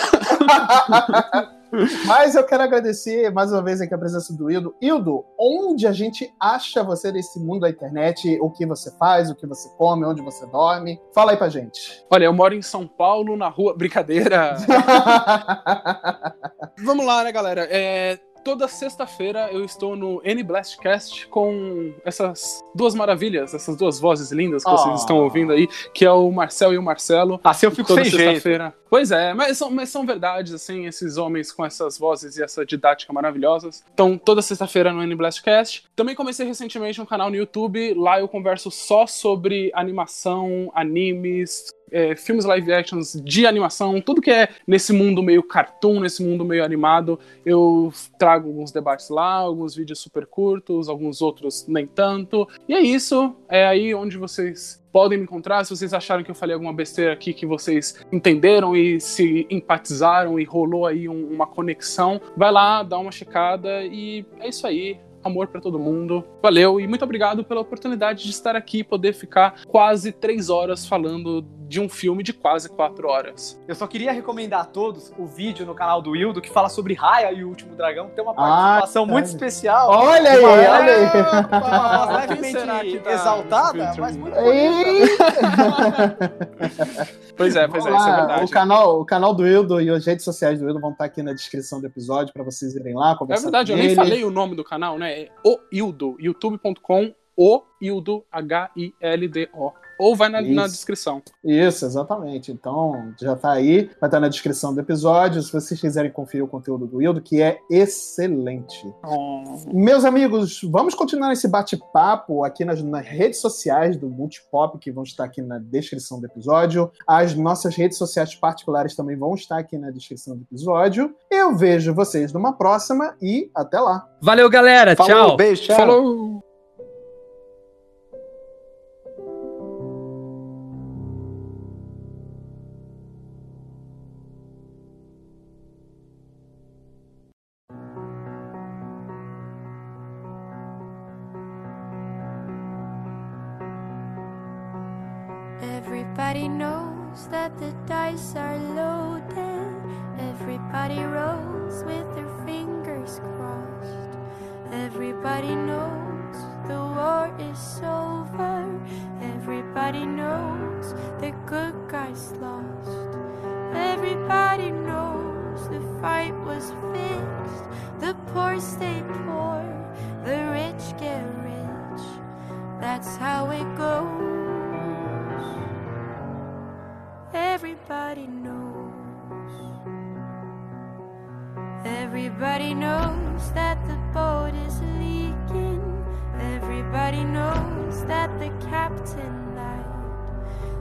B: Mas eu quero agradecer mais uma vez aqui a presença do Hildo. Hildo, onde a gente acha você nesse mundo da internet? O que você faz, o que você come, onde você dorme? Fala aí pra gente.
D: Olha, eu moro em São Paulo, na rua. Brincadeira! Vamos lá, né, galera? É, toda sexta-feira eu estou no N Blastcast com essas duas maravilhas, essas duas vozes lindas que oh. vocês estão ouvindo aí, que é o Marcel e o Marcelo.
E: Assim eu fico toda sem sexta-feira.
D: Pois é, mas são, mas são verdades, assim, esses homens com essas vozes e essa didática maravilhosas. Então, toda sexta-feira no N Blastcast. Também comecei recentemente um canal no YouTube, lá eu converso só sobre animação, animes, é, filmes live actions de animação, tudo que é nesse mundo meio cartoon, nesse mundo meio animado, eu trago alguns debates lá, alguns vídeos super curtos, alguns outros nem tanto. E é isso, é aí onde vocês podem me encontrar. Se vocês acharam que eu falei alguma besteira aqui que vocês entenderam e se empatizaram e rolou aí um, uma conexão, vai lá, dá uma checada e é isso aí amor para todo mundo. Valeu e muito obrigado pela oportunidade de estar aqui e poder ficar quase três horas falando de um filme de quase quatro horas.
E: Eu só queria recomendar a todos o vídeo no canal do Wildo que fala sobre Raya e o Último Dragão, que tem uma
B: Ah,
E: participação
B: tá.
E: muito especial.
B: Olha aí, olha aí.
E: Uma voz
D: Quem
E: levemente
D: tá
E: exaltada, mas muito bonita.
D: Pois é, pois é, isso é verdade.
B: O canal, o canal do Wildo e as redes sociais do Wildo vão estar aqui na descrição do episódio para vocês irem lá
D: É
B: conversar
D: verdade, eu
B: com
D: nem
B: ele.
D: falei o nome do canal, né? É o youtube.com, o Ildo, H-I-L-D-O. Ou vai na, na descrição.
B: Isso, exatamente. Então, já tá aí, vai estar na descrição do episódio, se vocês quiserem conferir o conteúdo do Wildo, que é excelente. Meus amigos, vamos continuar esse bate-papo aqui nas, nas redes sociais do Multipop, que vão estar aqui na descrição do episódio. As nossas redes sociais particulares também vão estar aqui na descrição do episódio. Eu vejo vocês numa próxima e até lá.
C: Valeu, galera.
E: Falou,
C: Tchau.
E: beijo, tchau.
D: Falou!
J: Good guys lost. Everybody knows the fight was fixed. The poor stay poor, the rich get rich. That's how it goes. Everybody knows. Everybody knows that the boat is leaking. Everybody knows that the captain.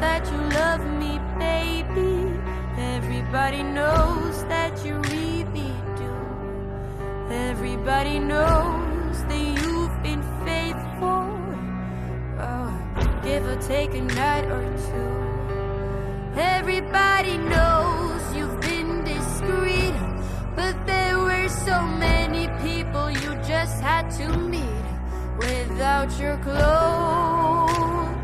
J: that you love me, baby. Everybody knows that you really do. Everybody knows that you've been faithful. Oh, give or take a night or two. Everybody knows you've been discreet, but there were so many people you just had to meet without your clothes.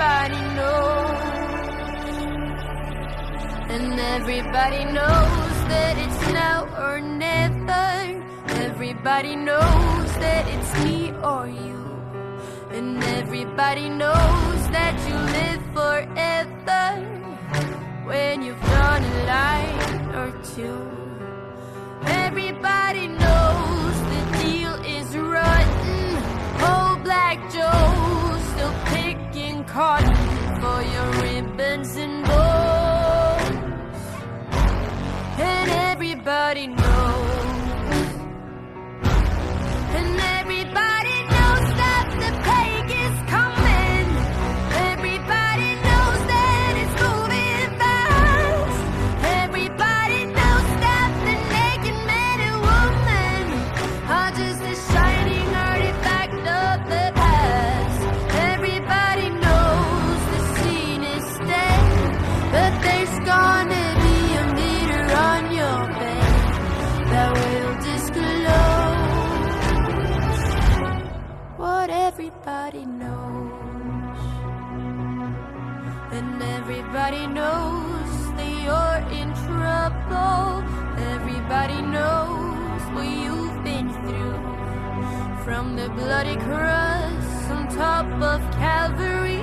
J: Everybody knows. And everybody knows that it's now or never. Everybody knows that it's me or you. And everybody knows that you live forever when you've drawn a line or two. Everybody knows rotten. Old Black Joe still picking cotton for your ribbons and bows. And everybody knows. And everybody Everybody knows that you're in trouble. Everybody knows what you've been through. From the bloody cross on top of Calvary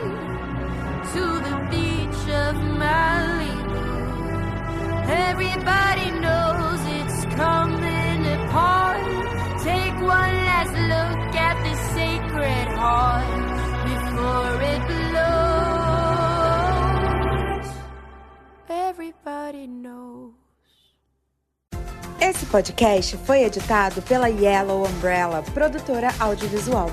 J: to the beach of Malibu. Everybody knows it's coming apart. Take one last look at the sacred heart before it blows. Everybody knows.
K: Esse podcast foi editado pela Yellow Umbrella, produtora audiovisual.